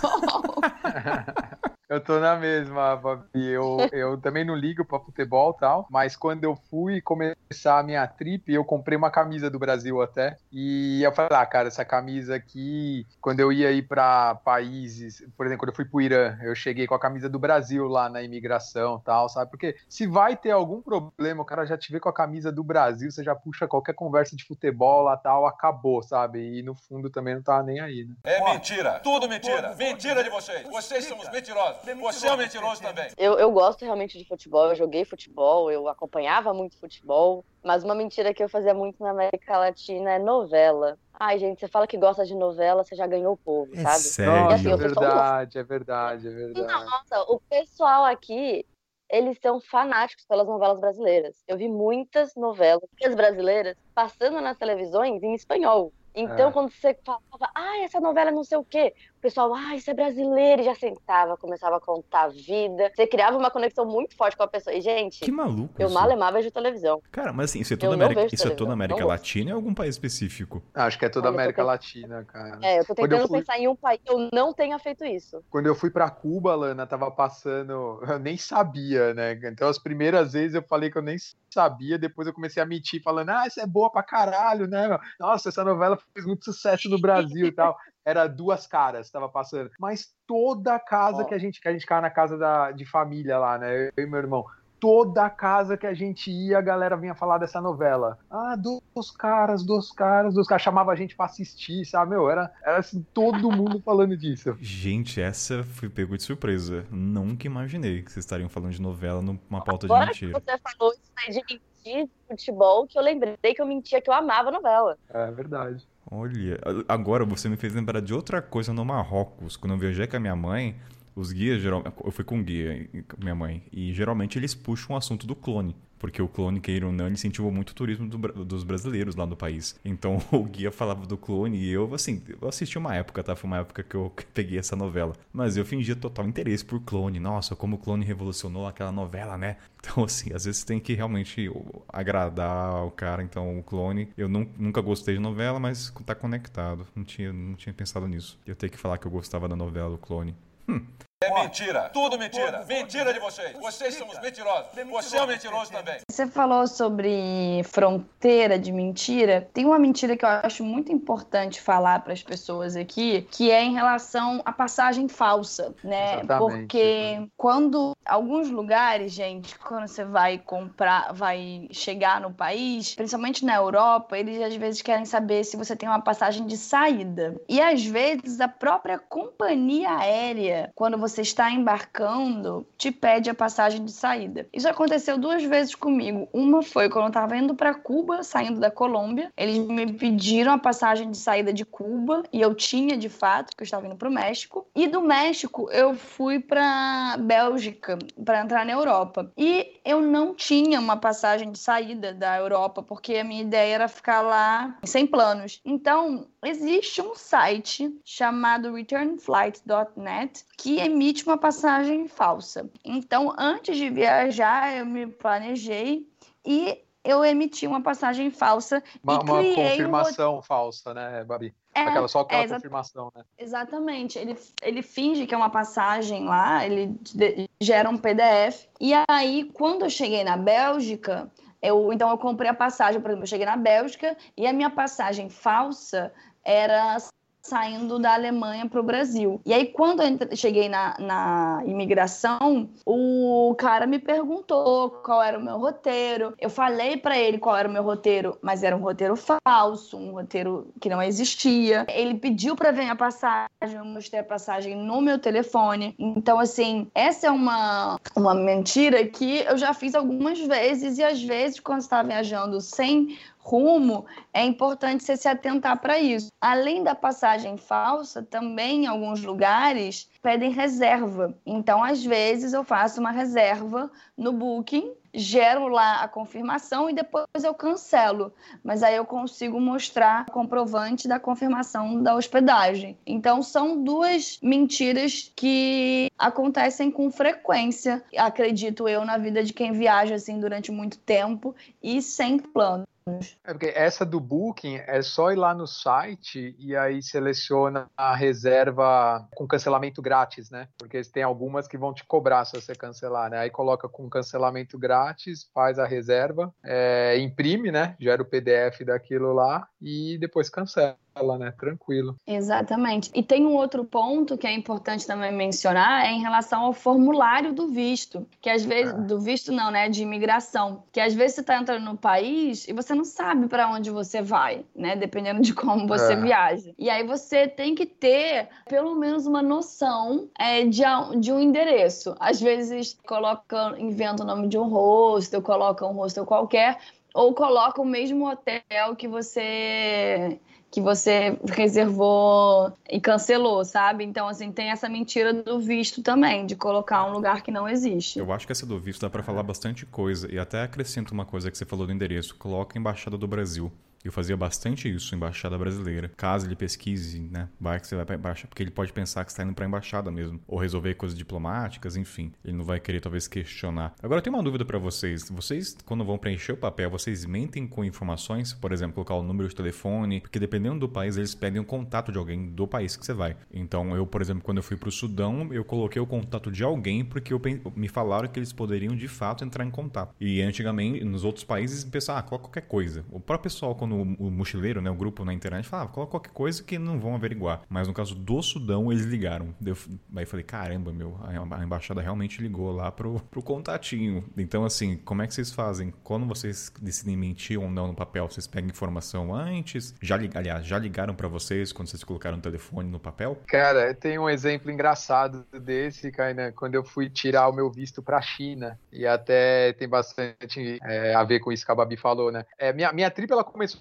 Eu tô na mesma, Babi. Eu, eu também não ligo pra futebol e tal, mas quando eu fui começar a minha trip, eu comprei uma camisa do Brasil até. E eu falei, ah, cara, essa camisa aqui, quando eu ia ir pra países, por exemplo, quando eu fui pro Irã, eu cheguei com a camisa do Brasil lá na imigração e tal, sabe? Porque se vai ter algum problema, o cara já te vê com a camisa do Brasil, você já puxa qualquer conversa de futebol lá tal, acabou, sabe? E no fundo também não tá nem aí, né? É mentira. Tudo mentira. Mentira de vocês. Vocês são os mentirosos. Você é um mentiroso também. Eu, eu gosto realmente de futebol, eu joguei futebol, eu acompanhava muito futebol, mas uma mentira que eu fazia muito na América Latina é novela. Ai, gente, você fala que gosta de novela, você já ganhou o povo, É sabe? sério. Nossa, assim, é verdade, é verdade, é verdade. Nossa, o pessoal aqui, eles são fanáticos pelas novelas brasileiras. Eu vi muitas novelas brasileiras passando nas televisões em espanhol. Então, É. quando você falava, ah, essa novela não sei o quê, pessoal, ah, isso é brasileiro, e já sentava, começava a contar a vida. Você criava uma conexão muito forte com a pessoa. E, gente, Que maluco eu isso. mal amava vejo televisão. Cara, mas assim, isso é toda América, isso é toda América não. Latina ou algum país específico? Acho que é toda a Olha, América tentando- Latina, cara. É, eu tô Quando eu tentando fui- pensar em um país que eu não tenha feito isso. Quando eu fui pra Cuba, Lana, tava passando. Eu nem sabia, né? Então, as primeiras vezes eu falei que eu nem sabia, depois eu comecei a mentir, falando, ah, isso é boa pra caralho, né? Nossa, essa novela fez muito sucesso no Brasil e tal. Era duas caras, tava passando. Mas toda casa Ó. que a gente. Que a gente ficava na casa da, de família lá, né? Eu e meu irmão. Toda casa que a gente ia, a galera vinha falar dessa novela. Ah, dos caras, dos caras, dos caras. Chamava a gente pra assistir, sabe? Meu, era, era assim, todo mundo falando disso. Gente, essa foi pego de surpresa. Nunca imaginei que vocês estariam falando de novela numa pauta de Agora que mentira. você falou isso aí de mentir de futebol, que eu lembrei que eu mentia que eu amava a novela. É verdade. Olha, agora você me fez lembrar de outra coisa no Marrocos. Quando eu viajei com a minha mãe, os guias, geralmente, eu fui com um guia, minha mãe, e geralmente eles puxam o assunto do clone. Porque o clone, ele incentivou muito o turismo do, dos brasileiros lá no país. Então o guia falava do clone e eu, assim, eu assisti uma época, tá? Foi uma época que eu peguei essa novela. Mas eu fingia total interesse por clone. Nossa, como o clone revolucionou aquela novela, né? Então, assim, às vezes tem que realmente agradar o cara. Então, o clone, eu nunca gostei de novela, mas tá conectado. Não tinha, não tinha pensado nisso. Eu tenho que falar que eu gostava da novela do clone. Hum. É mentira. Tudo mentira. Mentira de vocês. Vocês são os mentirosos. Você é um mentiroso também. Você falou sobre fronteira de mentira. Tem uma mentira que eu acho muito importante falar para as pessoas aqui, que é em relação à passagem falsa, né? Exatamente. Porque quando alguns lugares, gente, quando você vai comprar, vai chegar no país, principalmente na Europa, eles às vezes querem saber se você tem uma passagem de saída. E às vezes a própria companhia aérea, quando você está embarcando, te pede a passagem de saída. Isso aconteceu duas vezes comigo. Uma foi quando eu estava indo para Cuba, saindo da Colômbia. Eles me pediram a passagem de saída de Cuba e eu tinha de fato, que eu estava indo para o México. E do México eu fui para Bélgica para entrar na Europa. E eu não tinha uma passagem de saída da Europa porque a minha ideia era ficar lá sem planos. Então, existe um site chamado returnflight.net que emite uma passagem falsa. Então, antes de viajar, eu me planejei e eu emiti uma passagem falsa uma, e criei uma confirmação um... falsa, né, Babi? É, aquela, só aquela é, confirmação, né? Exatamente. Ele, ele finge que é uma passagem lá, ele gera um PDF. E aí, quando eu cheguei na Bélgica, eu, então eu comprei a passagem, por exemplo, eu cheguei na Bélgica e a minha passagem falsa era saindo da Alemanha para o Brasil. E aí, quando eu cheguei na, na imigração, o cara me perguntou qual era o meu roteiro. Eu falei para ele qual era o meu roteiro, mas era um roteiro falso, um roteiro que não existia. Ele pediu para ver a passagem, eu mostrei a passagem no meu telefone. Então, assim, essa é uma, uma mentira que eu já fiz algumas vezes e às vezes, quando está viajando sem rumo, é importante você se atentar para isso. Além da passagem falsa, também em alguns lugares pedem reserva. Então, às vezes, eu faço uma reserva no Booking, gero lá a confirmação e depois eu cancelo. Mas aí eu consigo mostrar o comprovante da confirmação da hospedagem. Então, são duas mentiras que acontecem com frequência, acredito eu, na vida de quem viaja assim durante muito tempo e sem plano. É porque essa do Booking é só ir lá no site e aí seleciona a reserva com cancelamento grátis, né? Porque tem algumas que vão te cobrar se você cancelar, né? Aí coloca com cancelamento grátis, faz a reserva, é, imprime, né? Gera o PDF daquilo lá e depois cancela né? Tranquilo. Exatamente. E tem um outro ponto que é importante também mencionar é em relação ao formulário do visto, que às vezes é. do visto não, né, de imigração, que às vezes você está entrando no país e você não sabe para onde você vai, né, dependendo de como você é. viaja. E aí você tem que ter pelo menos uma noção é, de, de um endereço. Às vezes coloca, inventa o nome de um hostel, coloca um hostel qualquer ou coloca o mesmo hotel que você que você reservou e cancelou, sabe? Então, assim, tem essa mentira do visto também, de colocar um lugar que não existe. Eu acho que essa do visto dá para falar bastante coisa. E até acrescento uma coisa que você falou do endereço. Coloca a Embaixada do Brasil. Eu fazia bastante isso, embaixada brasileira. Caso ele pesquise, né, vai que você vai para embaixada, porque ele pode pensar que está indo para embaixada mesmo, ou resolver coisas diplomáticas, enfim. Ele não vai querer talvez questionar. Agora eu tenho uma dúvida para vocês. Vocês quando vão preencher o papel, vocês mentem com informações, por exemplo, colocar o número de telefone, porque dependendo do país eles pedem o contato de alguém do país que você vai. Então eu, por exemplo, quando eu fui para o Sudão, eu coloquei o contato de alguém porque eu, me falaram que eles poderiam de fato entrar em contato. E antigamente nos outros países pensavam, ah, qualquer coisa. O próprio pessoal quando o, mochileiro, né, o grupo na internet, falava, coloca qualquer coisa que não vão averiguar. Mas no caso do Sudão, eles ligaram. Eu, aí falei, caramba, meu, a embaixada realmente ligou lá pro, pro contatinho. Então, assim, como é que vocês fazem? Quando vocês decidem mentir ou não no papel, vocês pegam informação antes? Já, aliás, já ligaram para vocês quando vocês colocaram o telefone no papel? Cara, tem um exemplo engraçado desse, Kainan, quando eu fui tirar o meu visto pra China. E até tem bastante é, a ver com isso que a Babi falou, né? É, minha, minha trip, ela começou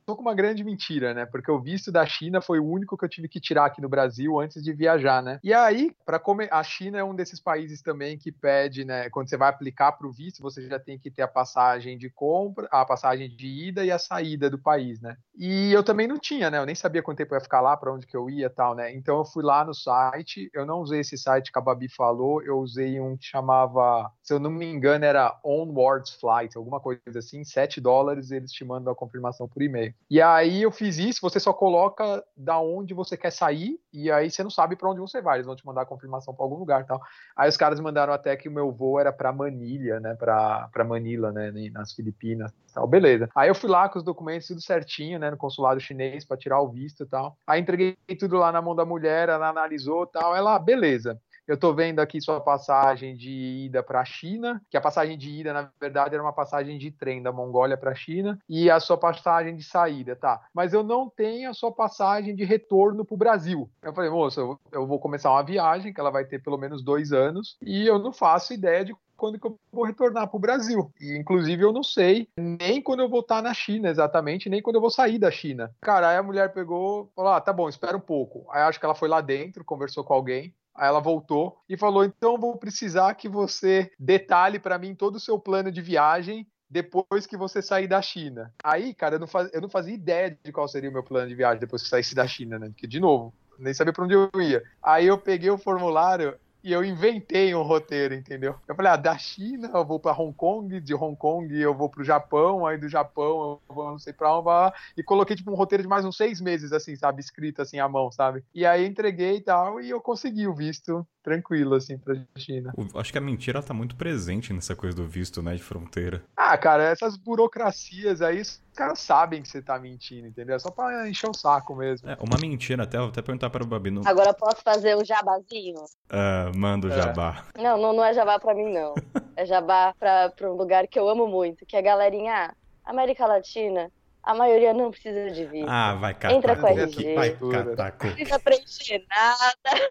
com uma grande mentira, né? Porque o visto da China foi o único que eu tive que tirar aqui no Brasil antes de viajar, né? E aí, para comer, a China é um desses países também que pede, né? Quando você vai aplicar para o visto, você já tem que ter a passagem de compra, a passagem de ida e a saída do país, né? E eu também não tinha, né? Eu nem sabia quanto tempo eu ia ficar lá, para onde que eu ia, tal, né? Então eu fui lá no site. Eu não usei esse site que a Babi falou. Eu usei um que chamava, se eu não me engano, era Onwards Flight, alguma coisa assim, 7 dólares. Eles te mandam a confirmação por e-mail. E aí eu fiz isso. Você só coloca da onde você quer sair e aí você não sabe para onde você vai. Eles vão te mandar a confirmação para algum lugar, tal. Aí os caras mandaram até que o meu voo era para Manilha, né? Para Manila, né? Nas Filipinas, tal. Beleza. Aí eu fui lá com os documentos tudo certinho, né? No consulado chinês para tirar o visto, e tal. Aí entreguei tudo lá na mão da mulher, ela analisou, tal. Ela, beleza. Eu estou vendo aqui sua passagem de ida para a China, que a passagem de ida, na verdade, era uma passagem de trem da Mongólia para a China, e a sua passagem de saída, tá? Mas eu não tenho a sua passagem de retorno para o Brasil. Eu falei, moça, eu vou começar uma viagem que ela vai ter pelo menos dois anos, e eu não faço ideia de quando que eu vou retornar para o Brasil. E, inclusive, eu não sei nem quando eu vou estar na China exatamente, nem quando eu vou sair da China. Cara, aí a mulher pegou, falou: ah, tá bom, espera um pouco. Aí acho que ela foi lá dentro, conversou com alguém. Aí ela voltou e falou: então vou precisar que você detalhe para mim todo o seu plano de viagem depois que você sair da China. Aí, cara, eu não, faz, eu não fazia ideia de qual seria o meu plano de viagem depois que saísse da China, né? Porque, de novo, nem sabia para onde eu ia. Aí eu peguei o formulário e eu inventei um roteiro, entendeu? Eu falei, ah, da China eu vou para Hong Kong, de Hong Kong eu vou pro Japão, aí do Japão eu vou não sei pra onde, e coloquei tipo um roteiro de mais uns seis meses, assim, sabe, escrito assim à mão, sabe? E aí entreguei e tal, e eu consegui o visto tranquilo, assim, pra China. Acho que a mentira tá muito presente nessa coisa do visto, né, de fronteira. Ah, cara, essas burocracias aí, os caras sabem que você tá mentindo, entendeu? É só pra encher o saco mesmo. É, uma mentira, até, até perguntar para o Babi. Não... Agora posso fazer um jabazinho? Uh, manda o é. jabá. Não, não, não é jabá pra mim, não. é jabá pra, pra um lugar que eu amo muito, que é galerinha, América Latina, a maioria não precisa de visto. Ah, vai catar. Entra com a RG. Vai catar. Não precisa preencher nada.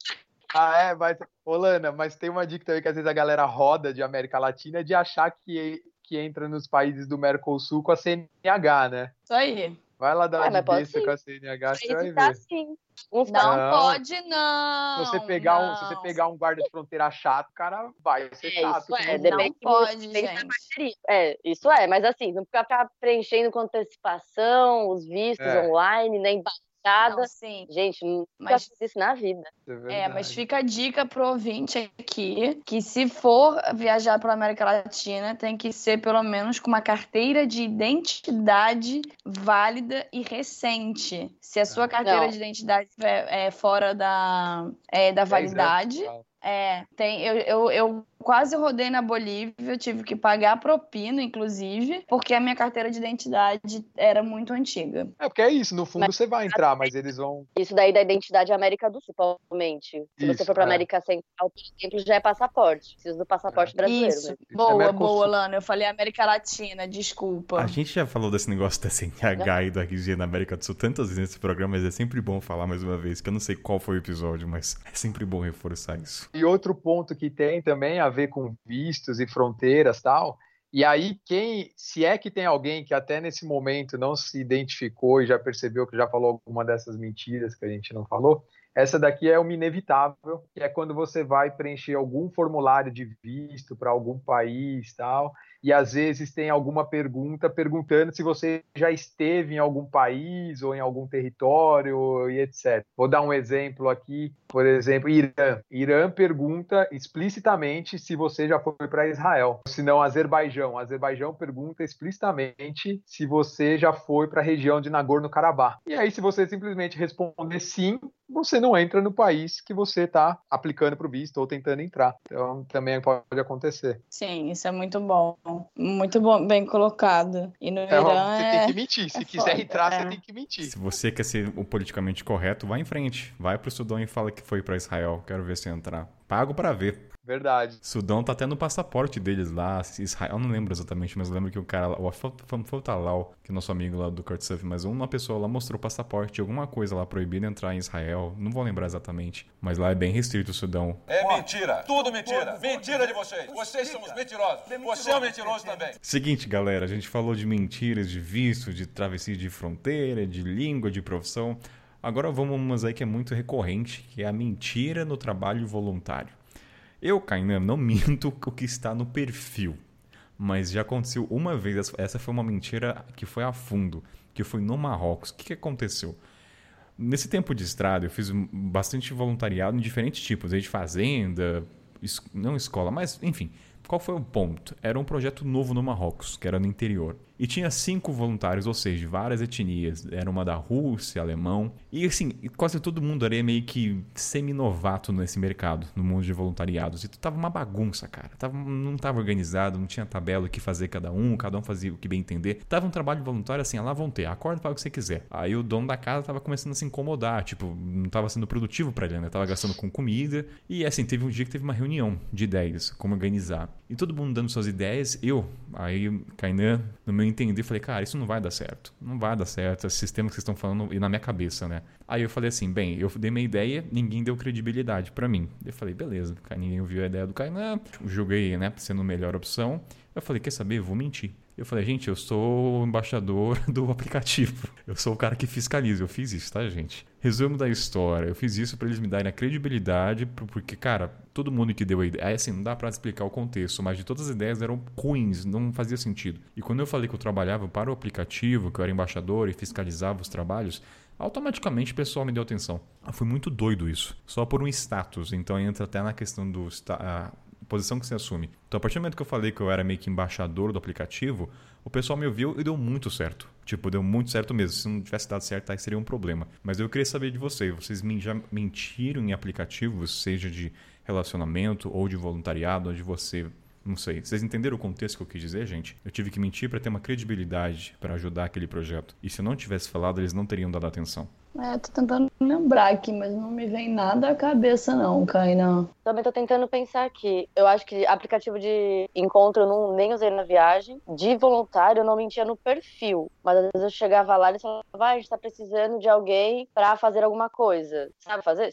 Ah, é, mas, Olana, mas tem uma dica também que às vezes a galera roda de América Latina de achar que, que entra nos países do Mercosul com a CNH, né? Isso aí. Vai lá dar uma besta com a CNH, você vai ver. Sim. Não, não, pode, não. Se você pegar não. um, se você pegar um guarda de fronteira chato, o cara vai ser é, chato. Isso é, não pode, gente. É, isso é, mas assim, não ficar preenchendo com antecipação os vistos é. online, nem nada. Não, sim. Gente, nunca mas, fiz isso na vida. É, é, mas fica a dica pro ouvinte aqui, que se for viajar pela América Latina, tem que ser pelo menos com uma carteira de identidade válida e recente. Se a sua carteira Não. de identidade é, é fora da, é, da validade... É, tem, eu, eu, eu quase rodei na Bolívia, eu tive que pagar propina, inclusive, porque a minha carteira de identidade era muito antiga. É, porque é isso, no fundo mas, você vai entrar, mas eles vão. Isso daí da identidade América do Sul, principalmente. Se isso, você for pra é. América Central, por exemplo, já é passaporte. Precisa do passaporte é. brasileiro. Isso, mesmo. boa, é boa, Lana. Eu falei América Latina, desculpa. A gente já falou desse negócio da CNH e do RG na América do Sul tantas vezes nesse programa, mas é sempre bom falar mais uma vez, que eu não sei qual foi o episódio, mas é sempre bom reforçar isso. E outro ponto que tem também a ver com vistos e fronteiras tal. E aí, quem, se é que tem alguém que até nesse momento não se identificou e já percebeu que já falou alguma dessas mentiras que a gente não falou, essa daqui é uma inevitável, que é quando você vai preencher algum formulário de visto para algum país tal, e às vezes tem alguma pergunta perguntando se você já esteve em algum país ou em algum território e etc. Vou dar um exemplo aqui, por exemplo, Irã. Irã pergunta explicitamente se você já foi para Israel. Se não, Azerbaijão. Azerbaijão pergunta explicitamente se você já foi para a região de Nagorno-Karabakh. E aí, se você simplesmente responder sim, você não entra no país que você está aplicando para o visto ou tentando entrar. Então, também pode acontecer. Sim, isso é muito bom. Muito bom, bem colocado. E no é, Irã Você é... tem que mentir. Se é quiser foda, entrar, é. você tem que mentir. Se você quer ser o politicamente correto, vá em frente. Vai pro Sudão e fala que foi para Israel. Quero ver se entrar. Pago pra ver. Verdade. Sudão tá até no passaporte deles lá. Israel, eu não lembro exatamente, mas eu lembro que o cara, o Fotalau, que é nosso amigo lá do Kurtsurf, mas uma pessoa lá mostrou o passaporte, alguma coisa lá proibida entrar em Israel. Não vou lembrar exatamente, mas lá é bem restrito o Sudão. É mentira. Tudo mentira. Mentira de vocês. Vocês são os mentirosos. Você é o mentiroso também. Seguinte, galera, a gente falou de mentiras, de visto, de travessia de fronteira, de língua, de profissão. Agora vamos umas aí que é muito recorrente, que é a mentira no trabalho voluntário. Eu, Kainan, não minto o que está no perfil. Mas já aconteceu uma vez, essa foi uma mentira que foi a fundo, que foi no Marrocos. O que, que aconteceu? Nesse tempo de estrada, eu fiz bastante voluntariado em diferentes tipos, desde fazenda, não escola, mas enfim. Qual foi o ponto? Era um projeto novo no Marrocos, que era no interior. E tinha cinco voluntários, ou seja, de várias etnias. Era uma da Rússia, alemão. E assim, quase todo mundo era meio que semi-novato nesse mercado, no mundo de voluntariados. E tava uma bagunça, cara. Tava, não tava organizado, não tinha tabela o que fazer cada um, cada um fazia o que bem entender. Tava um trabalho voluntário assim, ah, lá vão ter, acorda para o que você quiser. Aí o dono da casa tava começando a se incomodar, tipo, não tava sendo produtivo para ele, né? Tava gastando com comida. E assim, teve um dia que teve uma reunião de ideias, como organizar. E todo mundo dando suas ideias, eu, aí, Kainan, no meu entender, falei, cara, isso não vai dar certo. Não vai dar certo, esse sistema que vocês estão falando, e na minha cabeça, né? Aí eu falei assim, bem, eu dei minha ideia, ninguém deu credibilidade para mim. Eu falei, beleza, ninguém ouviu a ideia do Kainan, joguei, né, sendo a melhor opção. Eu falei, quer saber, vou mentir. Eu falei, gente, eu sou o embaixador do aplicativo. Eu sou o cara que fiscaliza. Eu fiz isso, tá, gente? Resumo da história. Eu fiz isso para eles me darem a credibilidade, porque, cara, todo mundo que deu a ideia. Assim, não dá para explicar o contexto, mas de todas as ideias eram ruins, não fazia sentido. E quando eu falei que eu trabalhava para o aplicativo, que eu era embaixador e fiscalizava os trabalhos, automaticamente o pessoal me deu atenção. Ah, foi muito doido isso. Só por um status. Então entra até na questão do posição que você assume. Então, a partir do momento que eu falei que eu era meio que embaixador do aplicativo, o pessoal me ouviu e deu muito certo. Tipo, deu muito certo mesmo. Se não tivesse dado certo, aí seria um problema. Mas eu queria saber de vocês. Vocês já mentiram em aplicativos, seja de relacionamento ou de voluntariado, onde você não sei. Vocês entenderam o contexto que eu quis dizer, gente? Eu tive que mentir para ter uma credibilidade para ajudar aquele projeto. E se eu não tivesse falado, eles não teriam dado atenção. É, tô tentando lembrar aqui, mas não me vem nada à cabeça não, Kainan. Também tô tentando pensar aqui. Eu acho que aplicativo de encontro eu não, nem usei na viagem. De voluntário eu não mentia no perfil. Mas às vezes eu chegava lá e falava, vai, a gente tá precisando de alguém para fazer alguma coisa. Sabe fazer?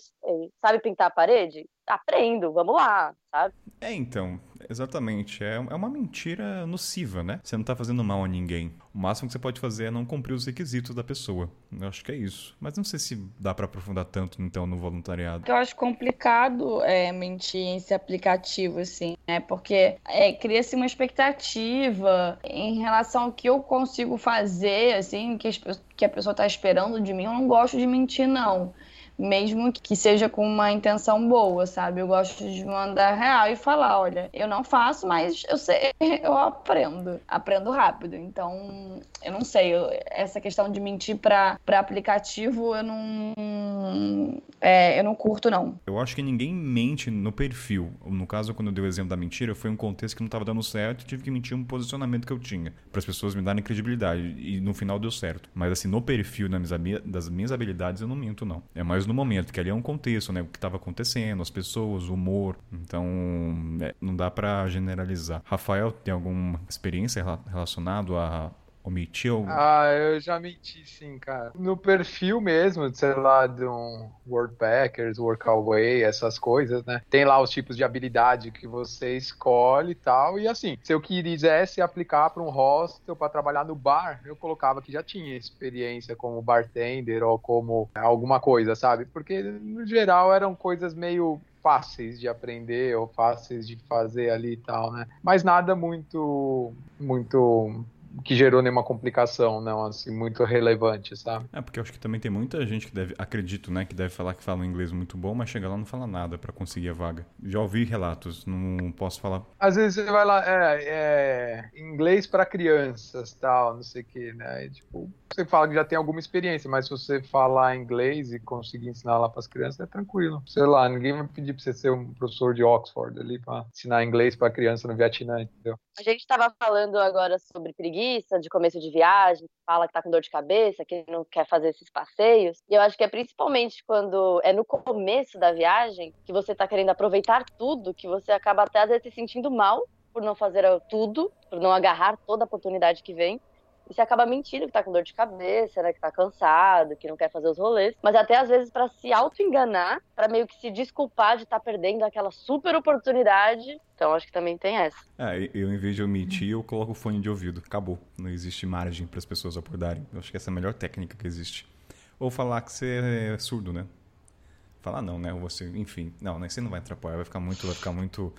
Sabe pintar a parede? Aprendo, vamos lá, sabe? É, então, Exatamente. É, é uma mentira nociva, né? Você não tá fazendo mal a ninguém. O máximo que você pode fazer é não cumprir os requisitos da pessoa. Eu acho que é isso. Mas não sei se dá para aprofundar tanto, então, no voluntariado. Eu acho complicado é, mentir em esse aplicativo, assim, né? Porque é, cria-se uma expectativa em relação ao que eu consigo fazer, assim, que, que a pessoa tá esperando de mim. Eu não gosto de mentir, não mesmo que seja com uma intenção boa, sabe? Eu gosto de mandar real e falar, olha, eu não faço, mas eu sei, eu aprendo, aprendo rápido. Então, eu não sei, eu, essa questão de mentir para aplicativo, eu não, é, eu não curto não. Eu acho que ninguém mente no perfil. No caso, quando eu dei o exemplo da mentira, foi um contexto que não estava dando certo, tive que mentir um posicionamento que eu tinha para as pessoas me darem credibilidade e no final deu certo. Mas assim, no perfil das minhas habilidades eu não minto não. É mais no momento, que ali é um contexto, né? O que estava acontecendo, as pessoas, o humor. Então, é, não dá para generalizar. Rafael, tem alguma experiência relacionada a omitiu? Ah, eu já menti sim, cara. No perfil mesmo, sei lá, de um Wordpackers, Workaway, essas coisas, né? Tem lá os tipos de habilidade que você escolhe e tal. E assim, se eu quisesse aplicar para um hostel para trabalhar no bar, eu colocava que já tinha experiência como bartender ou como alguma coisa, sabe? Porque no geral eram coisas meio fáceis de aprender ou fáceis de fazer ali e tal, né? Mas nada muito muito que gerou nenhuma complicação, não, assim, muito relevante, sabe? É, porque eu acho que também tem muita gente que deve, acredito, né, que deve falar que fala um inglês muito bom, mas chega lá e não fala nada para conseguir a vaga. Já ouvi relatos, não posso falar. Às vezes você vai lá, é, é inglês para crianças, tal, não sei o que, né, e, tipo, você fala que já tem alguma experiência, mas se você falar inglês e conseguir ensinar lá para as crianças, é tranquilo. Sei lá, ninguém vai pedir para você ser um professor de Oxford ali para ensinar inglês para criança no Vietnã, entendeu? A gente estava falando agora sobre preguiça motorista de começo de viagem, fala que tá com dor de cabeça, que não quer fazer esses passeios. E eu acho que é principalmente quando é no começo da viagem que você tá querendo aproveitar tudo, que você acaba até às vezes se sentindo mal por não fazer tudo, por não agarrar toda a oportunidade que vem. E você acaba mentindo que tá com dor de cabeça, né? Que tá cansado, que não quer fazer os rolês. Mas até às vezes para se auto-enganar, para meio que se desculpar de estar tá perdendo aquela super oportunidade. Então acho que também tem essa. É, eu em vez de omitir, eu coloco o fone de ouvido. Acabou. Não existe margem para as pessoas acordarem. Eu acho que essa é a melhor técnica que existe. Ou falar que você é surdo, né? Falar não, né? Ou você, enfim. Não, né? Você não vai atrapalhar, vai ficar muito, vai ficar muito.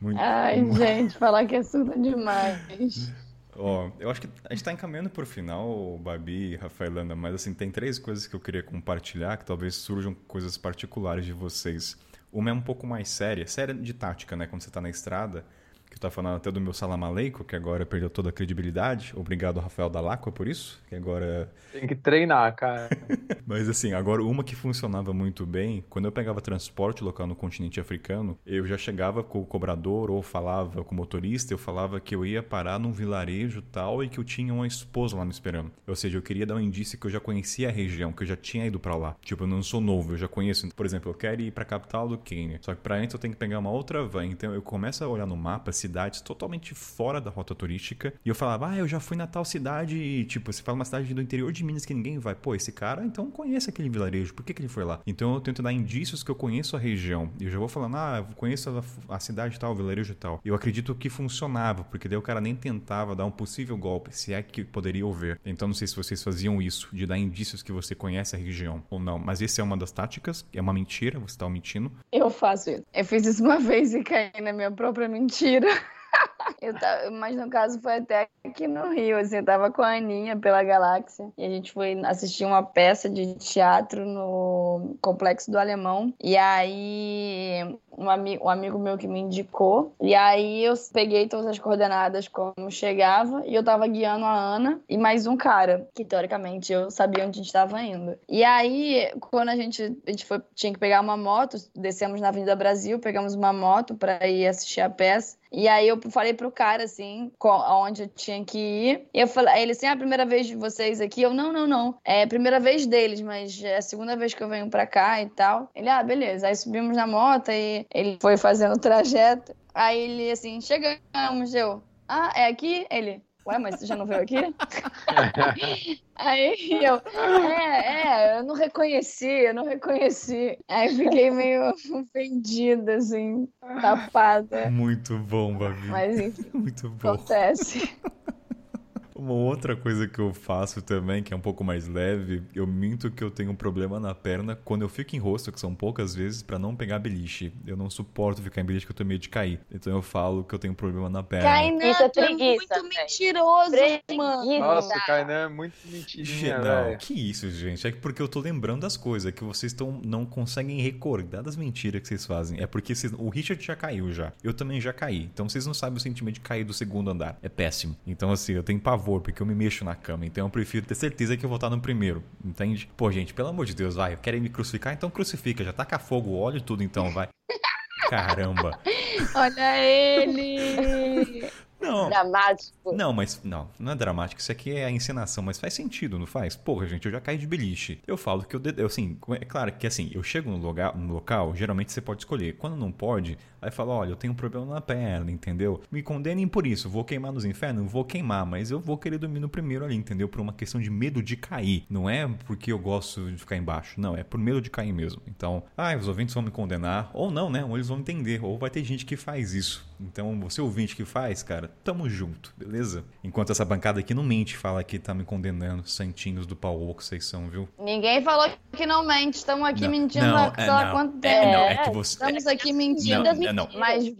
muito Ai, gente, falar que é surdo demais. Ó, eu acho que a gente está encaminhando para o final, Babi e Rafaelana, mas assim, tem três coisas que eu queria compartilhar, que talvez surjam coisas particulares de vocês. Uma é um pouco mais séria, séria de tática, né? Quando você está na estrada, que tava falando até do meu salamaleico, que agora perdeu toda a credibilidade. Obrigado, Rafael Dalacqua, por isso, que agora... Tem que treinar, cara. Mas assim, agora uma que funcionava muito bem, quando eu pegava transporte local no continente africano, eu já chegava com o cobrador ou falava com o motorista, eu falava que eu ia parar num vilarejo tal e que eu tinha uma esposa lá me esperando. Ou seja, eu queria dar um indício que eu já conhecia a região, que eu já tinha ido para lá. Tipo, eu não sou novo, eu já conheço. Por exemplo, eu quero ir para a capital do Quênia. Só que para antes eu tenho que pegar uma outra van. Então eu começo a olhar no mapa cidades totalmente fora da rota turística. E eu falava, ah, eu já fui na tal cidade. E, tipo, você fala uma cidade do interior de Minas que ninguém vai. Pô, esse cara então conhece aquele vilarejo. Por que, que ele foi lá? Então eu tento dar indícios que eu conheço a região. Eu já vou falando, ah, eu conheço a, a cidade tal, o vilarejo tal. Eu acredito que funcionava, porque daí o cara nem tentava dar um possível golpe, se é que poderia haver. Então não sei se vocês faziam isso, de dar indícios que você conhece a região ou não. Mas essa é uma das táticas, é uma mentira, você está mentindo. Eu faço isso. Eu fiz isso uma vez e caí na minha própria mentira. Eu tava, mas no caso foi até aqui no Rio, assim, eu tava com a Aninha pela Galáxia e a gente foi assistir uma peça de teatro no Complexo do Alemão. E aí um, ami um amigo meu que me indicou. E aí eu peguei todas as coordenadas como chegava e eu tava guiando a Ana e mais um cara, que teoricamente eu sabia onde a gente tava indo. E aí, quando a gente, a gente foi, tinha que pegar uma moto, descemos na Avenida Brasil, pegamos uma moto para ir assistir a peça. E aí eu falei pro cara, assim, aonde eu tinha que ir. E eu falei, ele assim, ah, a primeira vez de vocês aqui? Eu, não, não, não. É a primeira vez deles, mas é a segunda vez que eu venho pra cá e tal. Ele, ah, beleza. Aí subimos na moto e ele foi fazendo o trajeto. Aí ele, assim, chegamos, eu, ah, é aqui? Ele, ué, mas você já não veio aqui? Aí eu, é, é, eu não reconheci, eu não reconheci. Aí fiquei meio ofendida, assim, tapada. Muito bom, Babi. Mas enfim, Muito bom. acontece. Uma outra coisa que eu faço também, que é um pouco mais leve, eu minto que eu tenho um problema na perna quando eu fico em rosto, que são poucas vezes, para não pegar beliche. Eu não suporto ficar em beliche que eu tenho medo de cair. Então eu falo que eu tenho um problema na perna. Kainan, Isso é tu é preguiça, muito mentiroso, Preguiça. mano. Nossa, o Kainan é muito mentirinha, não, velho. que isso, gente. É porque eu tô lembrando das coisas, que vocês tão, não conseguem recordar das mentiras que vocês fazem. É porque vocês- o Richard já caiu já. Eu também já caí. Então vocês não sabem o sentimento de cair do segundo andar. É péssimo. Então, assim, eu tenho pavor, porque eu me mexo na cama. Então eu prefiro ter certeza que eu vou estar no primeiro. Entende? Pô, gente, pelo amor de Deus, vai. Querem me crucificar? Então crucifica. Já taca fogo, óleo tudo, então, vai. Caramba. Olha ele! Não. Dramático. Não, mas não, não é dramático. Isso aqui é a encenação, mas faz sentido, não faz? Porra, gente, eu já caí de beliche. Eu falo que eu, eu assim, é claro que assim, eu chego no lugar, no local, geralmente você pode escolher. Quando não pode, aí fala, olha, eu tenho um problema na perna, entendeu? Me condenem por isso, vou queimar nos infernos, vou queimar, mas eu vou querer dormir no primeiro ali, entendeu? Por uma questão de medo de cair. Não é porque eu gosto de ficar embaixo, não, é por medo de cair mesmo. Então, ah, os ouvintes vão me condenar, ou não, né? Ou eles vão entender, ou vai ter gente que faz isso. Então, você ouvinte que faz, cara, tamo junto, beleza? Enquanto essa bancada aqui não mente, fala que tá me condenando, santinhos do pau que vocês são, viu? Ninguém falou que não mente. Estamos aqui Não, mentindo não, há é, quanto é, tempo. não, é que você- Estamos aqui Não, mentindo. é, não. Mas,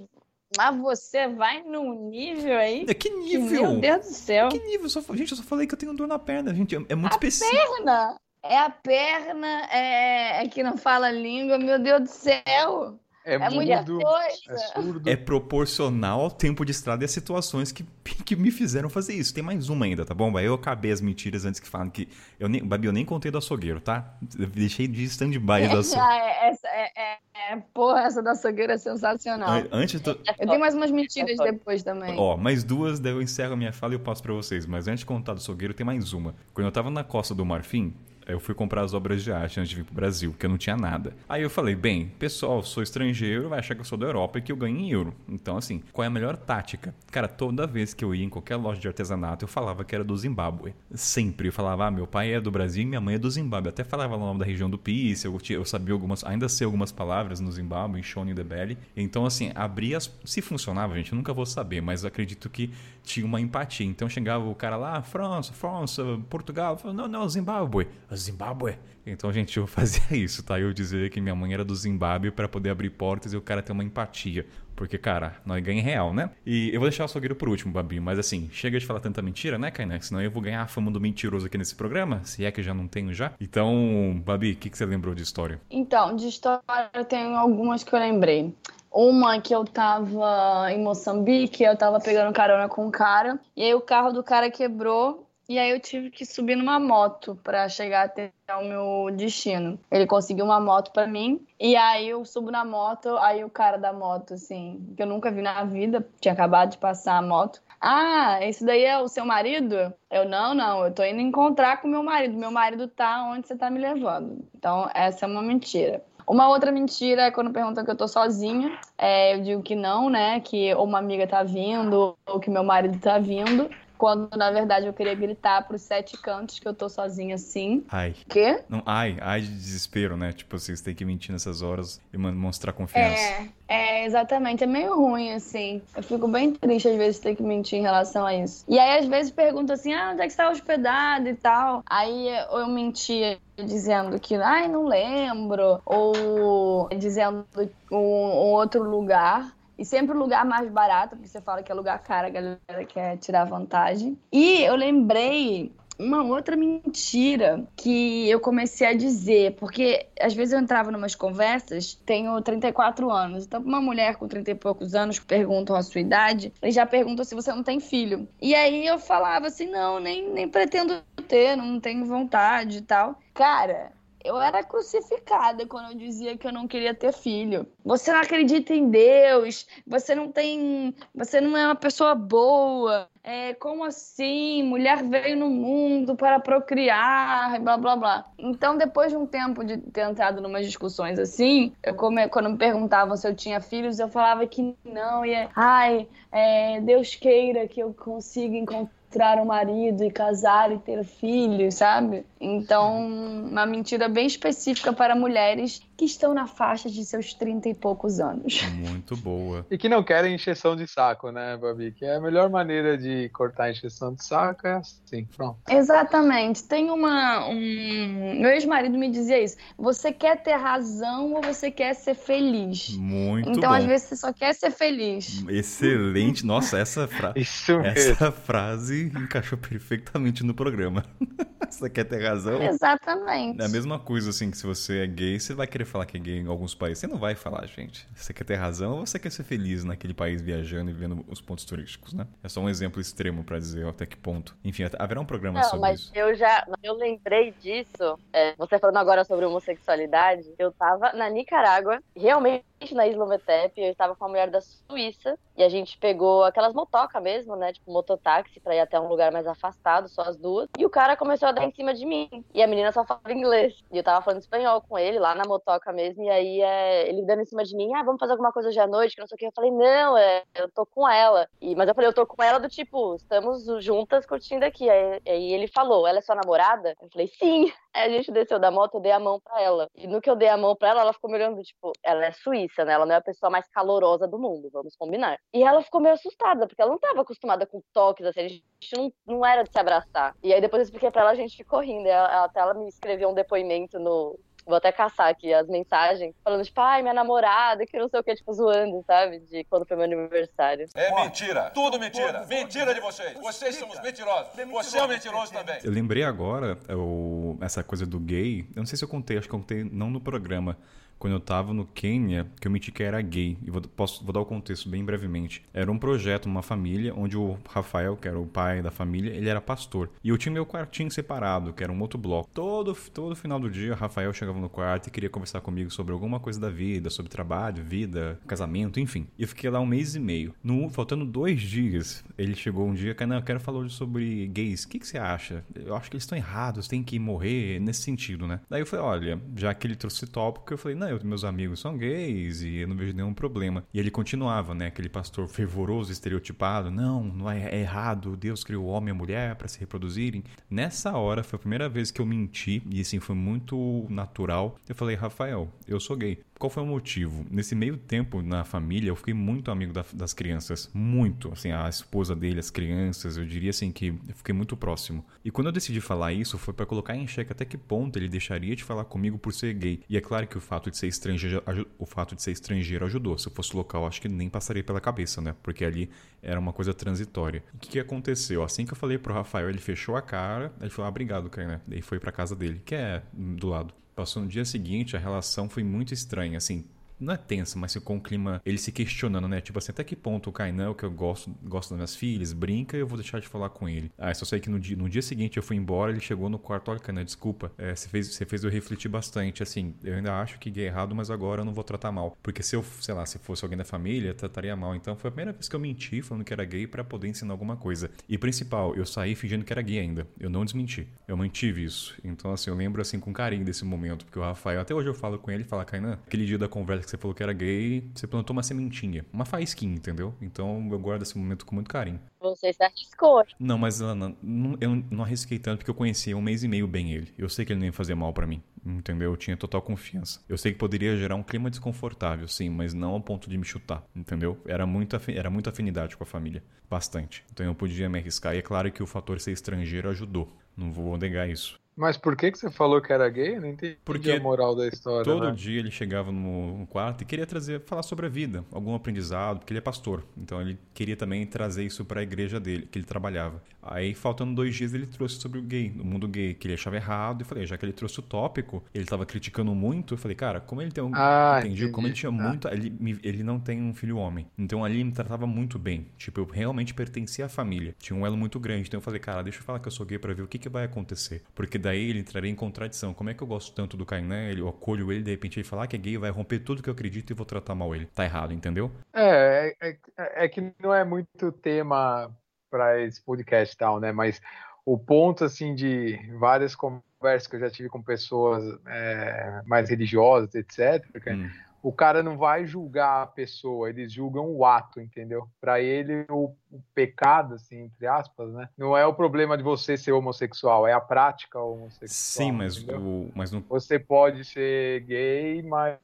mas você vai num nível aí. É, Que que, nível? meu Deus do céu. Que nível? Só- gente, eu só falei que eu tenho dor na perna, gente. É, é muito A específico. Perna. É a perna, é, é que não fala língua. Meu Deus do céu. É, É mudo, coisa. é surdo. É proporcional ao tempo de estrada e às situações que, que me fizeram fazer isso. Tem mais uma ainda, tá bom? Eu acabei as mentiras antes que falam que. Eu nem, Babi, eu nem contei do açougueiro, tá? Eu deixei de stand-by do açougueiro. Ah, é- essa, é, é, é- porra, essa da açougueira é sensacional. An- Antes do... É Eu tenho mais umas mentiras depois também. Ó, mais duas, daí eu encerro a minha fala e eu passo pra vocês. Mas antes de contar do açougueiro, tem mais uma. Quando eu tava na Costa do Marfim, eu fui comprar as obras de arte antes de vir pro Brasil, porque eu não tinha nada. Aí eu falei, bem, pessoal, sou estrangeiro, vai achar que eu sou da Europa e que eu ganho em euro. Então, assim, qual é a melhor tática? Cara, toda vez que eu ia em qualquer loja de artesanato, eu falava que era do Zimbábue. Sempre. Eu falava, ah, meu pai é do Brasil e minha mãe é do Zimbábue. Até falava o nome da região do país, eu, eu sabia algumas, ainda sei algumas palavras no Zimbábue, em Shone the Belly. Então, assim, abria as... Se funcionava, gente, eu nunca vou saber, mas acredito que tinha uma empatia. Então chegava o cara lá, França, França, Portugal, falava, não, não, Zimbábue. Zimbábue. Então, gente, eu fazia isso, tá? Eu dizia que minha mãe era do Zimbábue para poder abrir portas e o cara ter uma empatia. Porque, cara, nós ganhamos em real, né? E eu vou deixar o açougueiro por último, Babi. Mas assim, chega de falar tanta mentira, né, Kainé? Senão eu vou ganhar a fama do mentiroso aqui nesse programa, se é que já não tenho já. Então, Babi, o que, que você lembrou de história? Então, de história eu tenho algumas que eu lembrei. Uma que eu tava em Moçambique, eu tava pegando carona com um cara, e aí o carro do cara quebrou, e aí eu tive que subir numa moto pra chegar até o meu destino. Ele conseguiu uma moto pra mim, e aí eu subo na moto, aí o cara da moto, assim, que eu nunca vi na vida, tinha acabado de passar a moto. Ah, esse daí é o seu marido? Eu, não, não, eu tô indo encontrar com meu marido. Meu marido tá onde você tá me levando. Então, essa é uma mentira. Uma outra mentira é quando perguntam que eu tô sozinha. É, eu digo que não, né? Que ou uma amiga tá vindo, ou que meu marido tá vindo. Quando, na verdade, eu queria gritar pros sete cantos que eu tô sozinha sim. Ai. Quê? Não, ai, ai de desespero, né? Tipo, vocês têm que mentir nessas horas e mostrar confiança. É, é, exatamente. É meio ruim, assim. Eu fico bem triste, às vezes, ter que mentir em relação a isso. E aí, às vezes, perguntam assim, ah, onde é que você tá hospedado e tal. Aí eu mentia dizendo que, ai, não lembro. Ou dizendo um, um outro lugar. E sempre o lugar mais barato, porque você fala que é lugar caro, a galera quer tirar vantagem. E eu lembrei uma outra mentira que eu comecei a dizer, porque às vezes eu entrava numas conversas, tenho 34 anos, então uma mulher com 30 e poucos anos perguntam a sua idade, eles já perguntam se você não tem filho. E aí eu falava assim, não, nem, nem pretendo ter, não tenho vontade e tal. Cara, eu era crucificada quando eu dizia que eu não queria ter filho. Você não acredita em Deus, você não tem. Você não é uma pessoa boa. É, como assim? Mulher veio no mundo para procriar, e blá blá blá. Então, depois de um tempo de ter entrado numas discussões assim, eu come- quando me perguntavam se eu tinha filhos, eu falava que não, e é, ai, é, Deus queira que eu consiga encontrar um marido e casar e ter filhos, sabe? Então, uma mentira bem específica para mulheres que estão na faixa de seus 30 e poucos anos. Muito boa. E que não querem encheção de saco, né, Babi? Que é a melhor maneira de cortar a encheção de saco é assim, pronto. Exatamente. Tem uma. Um... Meu ex-marido me dizia isso. Você quer ter razão ou você quer ser feliz? Muito então, bom. às vezes, você só quer ser feliz. Excelente. Nossa, essa, fra... Isso mesmo. essa frase encaixou perfeitamente no programa. Você quer ter razão? Exatamente. É a mesma coisa, assim, que se você é gay, você vai querer falar que é gay em alguns países. Você não vai falar, gente. Você quer ter razão ou você quer ser feliz naquele país viajando e vendo os pontos turísticos, né? É só um exemplo extremo pra dizer até que ponto. Enfim, haverá um programa Não, sobre mas isso. eu já. Eu lembrei disso. é, você falando agora sobre homossexualidade. Eu tava na Nicarágua, realmente na Isla. Eu estava com uma mulher da Suíça. E a gente pegou aquelas motoca mesmo, né? Tipo, mototáxi pra ir até um lugar mais afastado, só as duas. E o cara começou a dar em cima de mim. E a menina só falava inglês. E eu tava falando espanhol com ele lá na motoca mesmo. E aí é, ele dando em cima de mim, ah, vamos fazer alguma coisa hoje à noite, que não sei o que. Eu falei, não, é, eu tô com ela. E, mas eu falei, eu tô com ela do tipo, estamos juntas curtindo aqui. Aí, aí ele falou, ela é sua namorada? Eu falei, sim. Aí a gente desceu da moto, eu dei a mão pra ela. E no que eu dei a mão pra ela, ela ficou me olhando, tipo, ela é suíça, né? Ela não é a pessoa mais calorosa do mundo, vamos combinar. E ela ficou meio assustada, porque ela não tava acostumada com toques, assim, a gente não, não era de se abraçar. E aí depois eu expliquei pra ela, a gente ficou rindo. E ela, até ela me escreveu um depoimento no. Vou até caçar aqui as mensagens, falando, tipo, ai, minha namorada, que não sei o que, tipo, zoando, sabe? De quando foi meu aniversário. É mentira. Tudo mentira. Mentira de vocês. Vocês são os mentirosos. Você é um mentiroso também. Eu lembrei agora, é, o- essa coisa do gay. Eu não sei se eu contei, acho que eu contei não no programa. Quando eu tava no Quênia, que eu menti que era gay. E vou, posso, vou dar o contexto bem brevemente. Era um projeto, uma família, onde o Rafael, que era o pai da família, ele era pastor. E eu tinha meu quartinho separado, que era um outro bloco. Todo, todo final do dia, o Rafael chegava no quarto e queria conversar comigo sobre alguma coisa da vida, sobre trabalho, vida, casamento, enfim. E eu fiquei lá um mês e meio. No, faltando dois dias, ele chegou um dia, não, eu quero falar sobre gays. O que, que você acha? Eu acho que eles estão errados, tem que morrer nesse sentido, né? Daí eu falei, olha, já que ele trouxe tópico, eu falei, não, eu, meus amigos são gays e eu não vejo nenhum problema. E ele continuava, né? Aquele pastor fervoroso, estereotipado, não, não é, é errado, Deus criou o homem e a mulher para se reproduzirem. Nessa hora foi a primeira vez que eu menti e assim foi muito natural. Eu falei, Rafael, eu sou gay. Qual foi o motivo? Nesse meio tempo na família, eu fiquei muito amigo da, das crianças. Muito. Assim, a esposa dele, as crianças, eu diria assim que eu fiquei muito próximo. E quando eu decidi falar isso, foi para colocar em xeque até que ponto ele deixaria de falar comigo por ser gay. E é claro que o fato de ser estrangeiro, o fato de ser estrangeiro ajudou. Se eu fosse local, acho que nem passaria pela cabeça, né? Porque ali era uma coisa transitória. O que, que aconteceu? Assim que eu falei pro Rafael, ele fechou a cara, ele falou: ah, obrigado, Kainé. Daí foi pra casa dele, que é do lado. Passou no dia seguinte, a relação foi muito estranha, assim, não é tensa, mas com o clima, ele se questionando, né? Tipo assim, até que ponto o Kainan, que eu gosto, gosto das minhas filhas, brinca e eu vou deixar de falar com ele. Ah, só sei que no dia, no dia seguinte eu fui embora, ele chegou no quarto, olha, Kainan, desculpa, é, você, fez, você fez eu refletir bastante, assim, eu ainda acho que é errado, mas agora eu não vou tratar mal. Porque se eu, sei lá, se fosse alguém da família, trataria mal. Então foi a primeira vez que eu menti falando que era gay para poder ensinar alguma coisa. E principal, eu saí fingindo que era gay ainda. Eu não desmenti. Eu mantive isso. Então, assim, eu lembro, assim, com carinho desse momento, porque o Rafael, até hoje eu falo com ele, fala, Kainan, aquele dia da conversa que você falou que era gay, você plantou uma sementinha, uma faísquinha, entendeu? Então eu guardo esse momento com muito carinho. Você se arriscou. Não, mas Ana, não, eu não arrisquei tanto porque eu conhecia um mês e meio bem ele. Eu sei que ele não ia fazer mal para mim, entendeu? Eu tinha total confiança. Eu sei que poderia gerar um clima desconfortável, sim, mas não ao ponto de me chutar, entendeu? Era muita, era muita afinidade com a família, bastante. Então eu podia me arriscar. E é claro que o fator ser estrangeiro ajudou. Não vou negar isso. Mas por que, que você falou que era gay? Eu não entendi Porque a moral da história. Todo né? dia ele chegava no quarto e queria trazer, falar sobre a vida, algum aprendizado, porque ele é pastor. Então ele queria também trazer isso para a igreja dele, que ele trabalhava. Aí, faltando dois dias, ele trouxe sobre o gay, o mundo gay, que ele achava errado. E falei, já que ele trouxe o tópico, ele estava criticando muito. Eu falei, cara, como ele tem um. Ah, entendi, entendi. como ele tinha Tá. muito. Ele, ele não tem um filho homem. Então ali ele me tratava muito bem. Tipo, eu realmente pertencia à família. Tinha um elo muito grande. Então eu falei, cara, deixa eu falar que eu sou gay pra ver o que, que vai acontecer. Porque daí ele entraria em contradição. Como é que eu gosto tanto do Kainé, ele, eu acolho ele, de repente ele falar que é gay, vai romper tudo que eu acredito e vou tratar mal ele. Tá errado, entendeu? É, é, é- é que não é muito tema para esse podcast e tal, né? Mas o ponto, assim, de várias conversas que eu já tive com pessoas é, mais religiosas, etc., Hum. o cara não vai julgar a pessoa, eles julgam o ato, entendeu? Para ele, o, o pecado, assim, entre aspas, né? Não é o problema de você ser homossexual, é a prática homossexual. Sim, mas, entendeu? o, mas no, Você pode ser gay, mas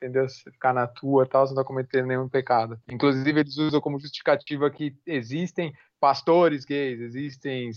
entendeu? Se ficar na tua tal, você não tá cometendo nenhum pecado. Inclusive, eles usam como justificativa que existem pastores gays, existem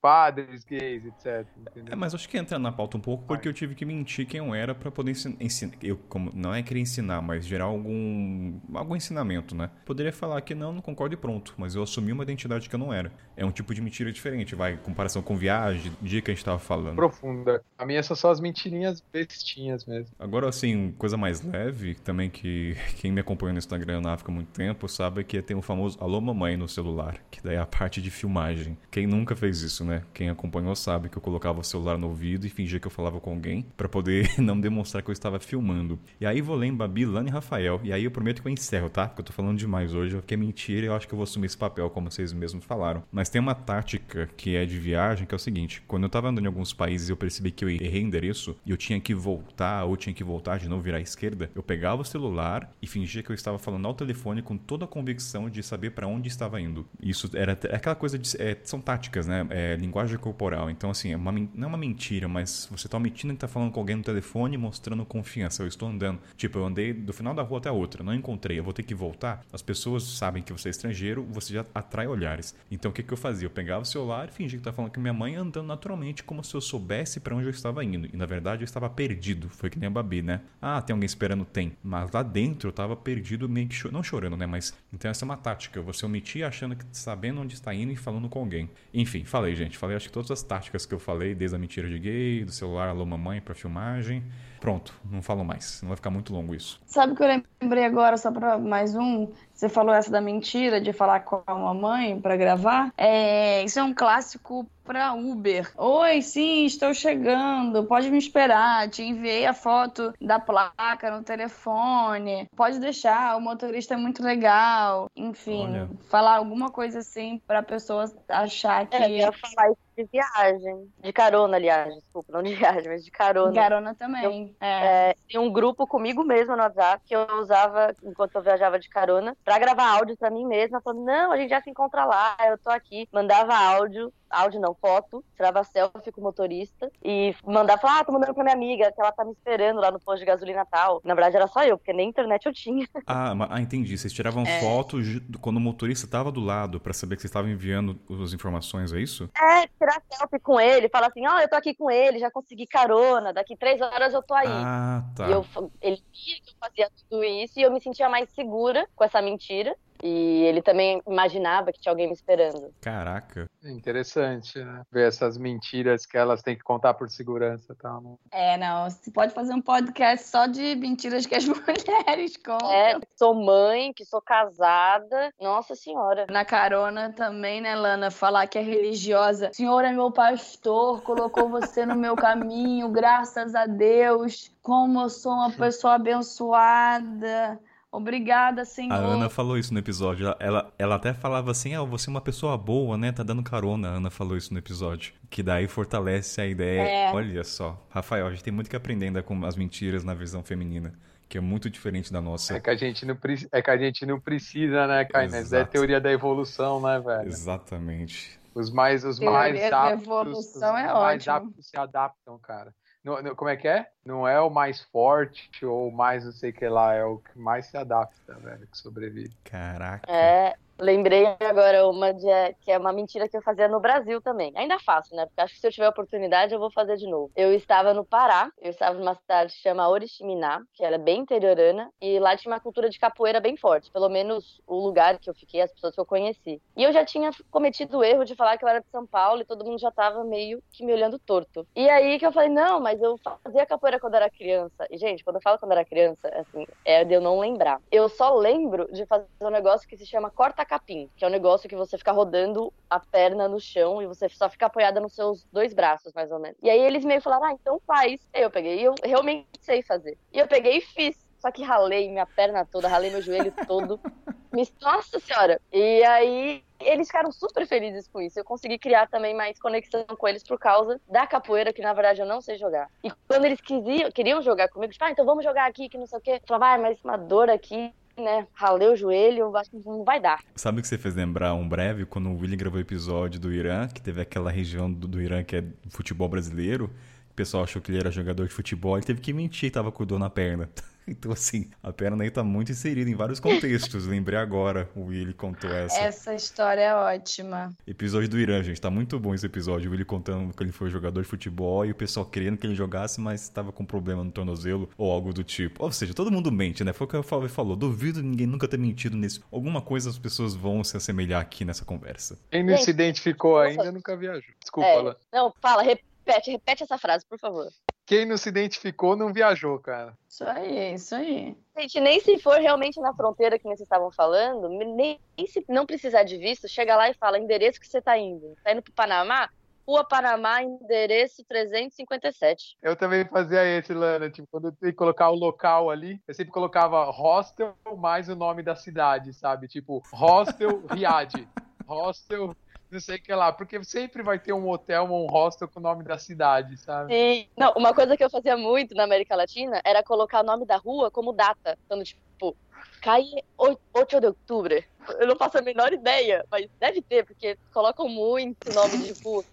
padres gays, etc. Entendeu? É, mas acho que entra na pauta um pouco porque eu tive que mentir quem eu era pra poder ensin- ensinar. Eu, como, não é querer ensinar, mas gerar algum, algum ensinamento, né? Poderia falar que não, não concordo e pronto, mas eu assumi uma identidade que eu não era. É um tipo de mentira diferente, vai, em comparação com viagem, dia que a gente tava falando. Profunda. A minha são só as mentirinhas bestinhas mesmo. Agora, assim, coisa mais leve, também que quem me acompanha no Instagram na África há muito tempo sabe que tem o famoso Alô Mamãe no celular, que daí é a parte de filmagem. Quem nunca fez isso, né? Quem acompanhou sabe que eu colocava o celular no ouvido e fingia que eu falava com alguém pra poder não demonstrar que eu estava filmando. E aí vou ler Babi, Lana e Rafael, e aí eu prometo que eu encerro, tá? Porque eu tô falando demais hoje, porque é mentira e eu acho que eu vou assumir esse papel, como vocês mesmos falaram. Mas tem uma tática que é de viagem, que é o seguinte: quando eu tava andando em alguns países e eu percebi que eu errei endereço e eu tinha que voltar, ou tinha que voltar de novo, virar à esquerda, eu pegava o celular e fingia que eu estava falando ao telefone com toda a convicção de saber pra onde estava indo. Isso era é aquela coisa de. é, são táticas, né? É linguagem corporal. Então, assim, é uma, não é uma mentira, mas você tá omitindo que tá falando com alguém no telefone mostrando confiança. Eu estou andando. Tipo, eu andei do final da rua até a outra, não encontrei, eu vou ter que voltar. As pessoas sabem que você é estrangeiro, você já atrai olhares. Então, o que, que eu fazia? Eu pegava o celular e fingia que tava falando com minha mãe andando naturalmente, como se eu soubesse pra onde eu estava indo. E na verdade eu estava perdido. Foi que nem a Babi, né? Ah, tem alguém esperando? Tem. Mas lá dentro eu tava perdido, meio que cho- não chorando, né? Mas então essa é uma tática. Você omitir achando que sabendo onde está indo e falando com alguém. Enfim, falei, gente. Falei acho que todas as táticas que eu falei, desde a mentira de gay, do celular alô mamãe pra filmagem. Pronto, não falo mais. Não vai ficar muito longo isso. Sabe que eu lembrei agora, só pra mais um? Você falou essa da mentira de falar com a mamãe para gravar. É, isso é um clássico para Uber. Oi, sim, estou chegando. Pode me esperar. Te enviei a foto da placa no telefone. Pode deixar. O motorista é muito legal. Enfim, Olha. falar alguma coisa assim para a pessoa achar que É, eu ia falar isso de viagem. De carona, aliás, desculpa, não de viagem, mas de carona. garona também. É. É, tem um grupo comigo mesma no WhatsApp que eu usava enquanto eu viajava de carona pra gravar áudio pra mim mesma, falando, não, a gente já se encontra lá, eu tô aqui. Mandava áudio, áudio não, foto, tirava selfie com o motorista e mandava, falar, ah, tô mandando pra minha amiga, que ela tá me esperando lá no posto de gasolina tal. Na verdade era só eu, porque nem internet eu tinha. Ah, ah, entendi. Vocês tiravam É. foto ju- quando o motorista estava do lado pra saber que vocês estavam enviando as informações, é isso? É, tirar selfie com ele, falar assim, ó, eu tô aqui com ele, já consegui carona, daqui três horas eu tô aí. Ah, tá. E eu, ele via que eu fazia tudo isso e eu me sentia mais segura com essa mentira. E ele também imaginava que tinha alguém me esperando. Caraca. Interessante, né? Ver essas mentiras que elas têm que contar por segurança e tal, né? É, não. Você pode fazer um podcast só de mentiras que as mulheres contam. É, sou mãe, que sou casada. Nossa senhora. Na carona também, né, Lana? Falar que é religiosa. Senhor é meu pastor, colocou você no meu caminho, graças a Deus. Como eu sou uma pessoa abençoada. Obrigada, Senhor. A Ana falou isso no episódio. Ela, ela, ela até falava assim: ah, você é uma pessoa boa, né? Tá dando carona. A Ana falou isso no episódio. Que daí fortalece a ideia. É. Olha só. Rafael, a gente tem muito que aprender ainda com as mentiras na visão feminina. Que é muito diferente da nossa. É que a gente não, pre- é que a gente não precisa, né, Kainé? Isso é Exato. teoria da evolução, né, velho? Exatamente. Os mais, os Teoria mais da aptos, evolução os é mais ótimo. aptos se adaptam, cara. Não- não- como é que é? Não é o mais forte ou o mais não sei o que lá, é o que mais se adapta, velho, que sobrevive. Caraca. É, lembrei agora uma de, que é uma mentira que eu fazia no Brasil também. Ainda faço, né? Porque acho que se eu tiver oportunidade eu vou fazer de novo. Eu estava no Pará, eu estava numa cidade que chama Oriximiná, que ela é bem interiorana, e lá tinha uma cultura de capoeira bem forte, pelo menos o lugar que eu fiquei, as pessoas que eu conheci. E eu já tinha cometido o erro de falar que eu era de São Paulo e todo mundo já tava meio que me olhando torto. E aí que eu falei, não, mas eu fazia capoeira quando era criança. E, gente, quando eu falo quando era criança, assim, é de eu não lembrar. Eu só lembro de fazer um negócio que se chama corta-capim, que é um negócio que você fica rodando a perna no chão e você só fica apoiada nos seus dois braços, mais ou menos. E aí eles meio falaram, ah, então faz. Aí eu peguei, e eu realmente sei fazer. E eu peguei e fiz. Só que ralei minha perna toda, ralei meu joelho todo. Nossa senhora! E aí eles ficaram super felizes com isso. Eu consegui criar também mais conexão com eles por causa da capoeira, que na verdade eu não sei jogar. E quando eles quisiam, queriam jogar comigo, tipo, ah, então vamos jogar aqui, que não sei o quê. Eu falava, ah, mas uma dor aqui, né? Ralei o joelho, acho que não vai dar. Sabe o que você fez lembrar um breve quando o William gravou o episódio do Irã, que teve aquela região do, do Irã que é futebol brasileiro? O pessoal achou que ele era jogador de futebol, ele teve que mentir, tava com dor na perna. Então, assim, a perna aí tá muito inserida em vários contextos. Lembrei agora, o Willy contou essa. Essa história é ótima. Episódio do Irã, gente. Tá muito bom esse episódio. O Willy contando que ele foi jogador de futebol e o pessoal querendo que ele jogasse, mas estava com problema no tornozelo ou algo do tipo. Ou seja, todo mundo mente, né? Foi o que o Fábio falou. Duvido ninguém nunca ter mentido nisso. Alguma coisa as pessoas vão se assemelhar aqui nessa conversa. Quem não se identificou ainda nunca viajou. Desculpa, É, não, fala, repete, repete essa frase, por favor. Quem não se identificou não viajou, cara. Isso aí, isso aí. Gente, nem se for realmente na fronteira que vocês estavam falando, nem, nem se não precisar de visto, chega lá e fala endereço que você tá indo. Tá indo pro Panamá? Rua Panamá, endereço 357. Eu também fazia esse, Lana. Tipo, quando eu tinha que colocar o local ali, eu sempre colocava hostel mais o nome da cidade, sabe? Tipo, hostel Riad. Hostel não sei o que lá. Porque sempre vai ter um hotel ou um hostel com o nome da cidade, sabe? Sim. Não, uma coisa que eu fazia muito na América Latina era colocar o nome da rua como data. Quando, tipo, cai 8 de outubro. Eu não faço a menor ideia, mas deve ter, porque colocam muito nome rua.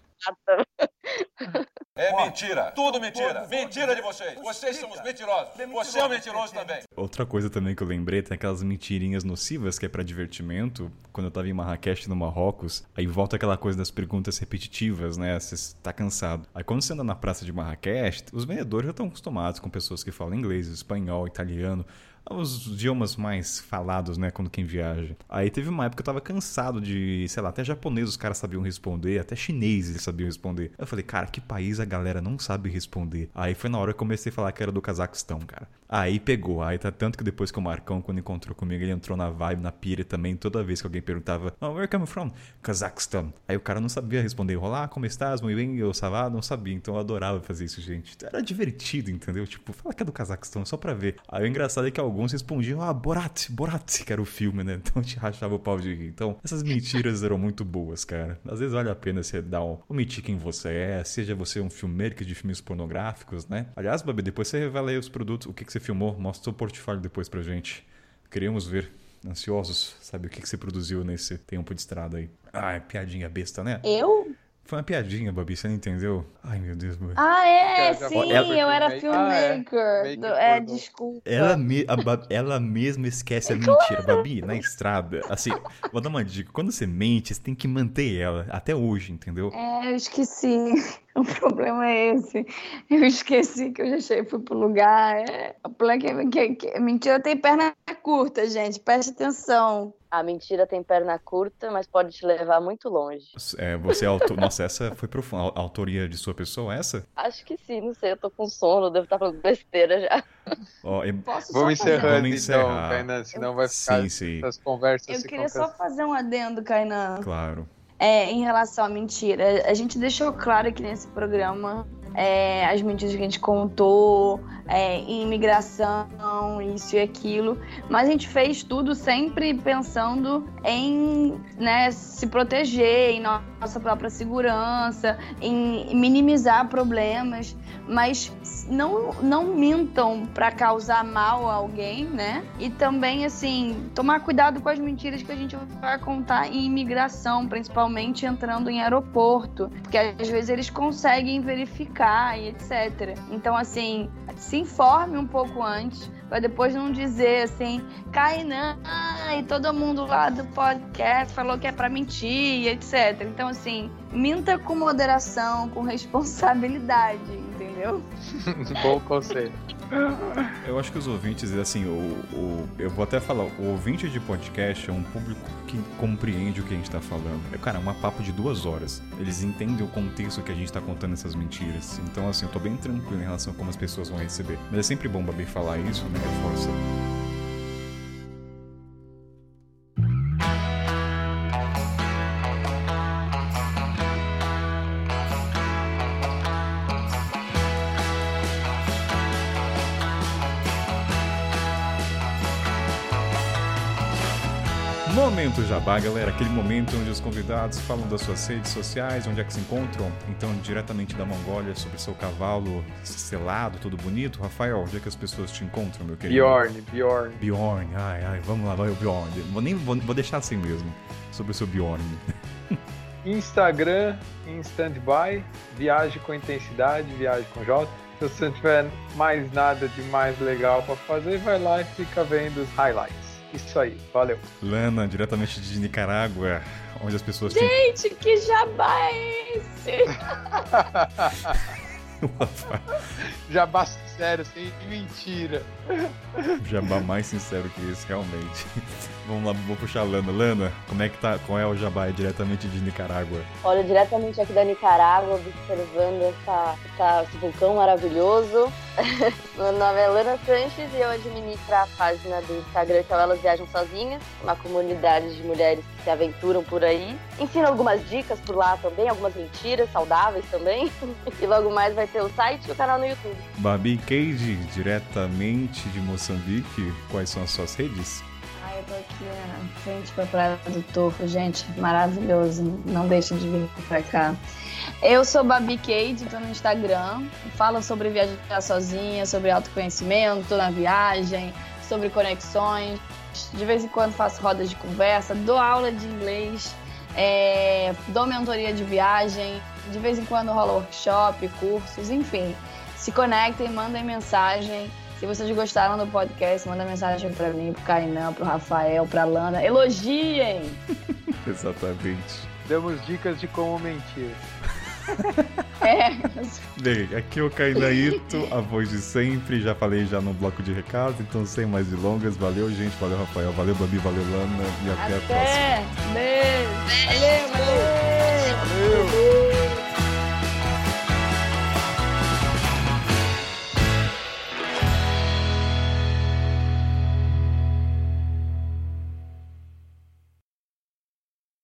Data. É mentira. Tudo mentira. Mentira de vocês. Vocês são os mentirosos. Você é um mentiroso também. Outra coisa também que eu lembrei, tem aquelas mentirinhas nocivas que é pra divertimento. Quando eu tava em Marrakech, no Marrocos, aí volta aquela coisa das perguntas repetitivas, né? Você tá cansado. Aí quando você anda na praça de Marrakech, os vendedores já estão acostumados com pessoas que falam inglês, espanhol, italiano. Os idiomas mais falados, né, quando quem viaja. Aí teve uma época que eu tava cansado de, sei lá, até japonês os caras sabiam responder, até chinês eles sabiam responder. Eu falei, cara, que país a galera não sabe responder? Aí foi na hora que eu comecei a falar que era do Cazaquistão, cara. Aí pegou, aí tá tanto que depois que o Marcão, quando encontrou comigo, ele entrou na vibe, na pira também, toda vez que alguém perguntava, oh, where come from? Cazaquistão. Aí o cara não sabia responder, olá, como estás? Muito bem, eu savá, não sabia, então eu adorava fazer isso, gente. Era divertido, entendeu? Tipo, fala que é do Cazaquistão, só pra ver. Aí o engraçado é que alguns respondiam, ah, Borat, Borat, que era o filme, né? Então te rachava o pau de rir. Então, essas mentiras eram muito boas, cara. Às vezes vale a pena você dar um, omitir quem você é, seja você um filmeiro de filmes pornográficos, né? Aliás, Babi, depois você revela aí os produtos, o que, que você filmou, mostra o seu portfólio depois pra gente. Queríamos ver, ansiosos, sabe o que, que você produziu nesse tempo de estrada aí. Ah, é piadinha besta, né? Eu? Foi uma piadinha, Babi, você não entendeu? Ai, meu Deus, Babi. Ah, é, sim, ela- eu era Ah, é. filmmaker. Maker Do- é, pornô. desculpa. Ela, me, Ba- ela mesma esquece a mentira. Babi, na estrada, assim, vou dar uma dica. Quando você mente, você tem que manter ela, até hoje, entendeu? É, eu esqueci. O problema é esse. Eu esqueci que eu já cheguei, fui pro lugar. É, o problema é que, que- que- mentira tem perna curta, gente. Preste atenção. A mentira tem perna curta, mas pode te levar muito longe. É, você é autor... Nossa, essa foi profunda. A autoria de sua pessoa, essa? Acho que sim, não sei, eu tô com sono, devo estar falando besteira já. Ó, é- Posso Vamos encerrando Vamos então, encerrar. Kainan, senão vai ficar Sim, sim, essas conversas Eu queria só fazer um adendo, Kainan. claro. É, em relação à mentira, a gente deixou claro aqui nesse programa é, as mentiras que a gente contou, é, imigração, isso e aquilo, mas a gente fez tudo sempre pensando em né, se proteger, em nossa própria segurança, em minimizar problemas, mas não, não mintam para causar mal a alguém, né? E também, assim, tomar cuidado com as mentiras que a gente vai contar em imigração, principalmente entrando em aeroporto, porque às vezes eles conseguem verificar e etc. Então, assim, se informe um pouco antes, para depois não dizer assim, Kainan e todo mundo lá do podcast falou que é para mentir e etc. Então, assim, minta com moderação, com responsabilidade, entendeu? Bom conselho. Eu acho que os ouvintes, assim, o, o- eu vou até falar, o ouvinte de podcast é um público que compreende o que a gente tá falando. É, cara, é um papo de duas horas. Eles entendem o contexto que a gente tá contando essas mentiras. Então, assim, eu tô bem tranquilo em relação a como as pessoas vão receber. Mas é sempre bom, Babi, falar isso, né? Reforça. Jabá, galera, aquele momento onde os convidados falam das suas redes sociais, onde é que se encontram, então diretamente da Mongólia, sobre seu cavalo selado, tudo bonito. Rafael, onde é que as pessoas te encontram, meu querido? Bjorn, Bjorn. Bjorn, ai, ai, vamos lá, vai o Bjorn. Vou, nem, vou, vou deixar assim mesmo, sobre o seu Bjorn. Instagram em standby, viagem com intensidade, viagem com J. Se você não tiver mais nada de mais legal pra fazer, vai lá e fica vendo os highlights. Isso aí, valeu. Lana, diretamente de Nicarágua, onde as pessoas te Gente, que jabá é esse? Já basta sério, sem mentira. Jabá mais sincero que esse, realmente. Vamos lá, vou puxar a Lana. Lana, como é que tá? Qual é o Jabá diretamente de Nicarágua? Olha, diretamente aqui da Nicarágua, observando essa, essa- esse vulcão maravilhoso. Meu nome é Lana Sanches e eu administro a página do Instagram que é Elas Viajam Sozinhas, uma comunidade de mulheres que se aventuram por aí. Ensino algumas dicas por lá também, algumas mentiras saudáveis também. E logo mais vai ter o site e o canal no YouTube. Babi Cage, diretamente de Moçambique, quais são as suas redes? Tô aqui na frente pra Praia do Tofo, gente, maravilhoso. Não deixe de vir pra cá. Eu sou Babi Cade, tô no Instagram. Falo sobre viajar sozinha, sobre autoconhecimento na viagem, sobre conexões. De vez em quando faço rodas de conversa, dou aula de inglês, é, dou mentoria de viagem. De vez em quando rola workshop, cursos, enfim. Se conectem, mandem mensagem. Se vocês gostaram do podcast, manda mensagem pra mim, pro Kainan, pro Rafael, pra Lana. Elogiem! Exatamente. Damos dicas de como mentir. É. Bem, aqui é o Kainaito, a voz de sempre. Já falei já no bloco de recados, então sem mais delongas. Valeu, gente. Valeu, Rafael. Valeu, Babi. Valeu, Lana. E até, a próxima. Até. Beijo. Valeu, valeu.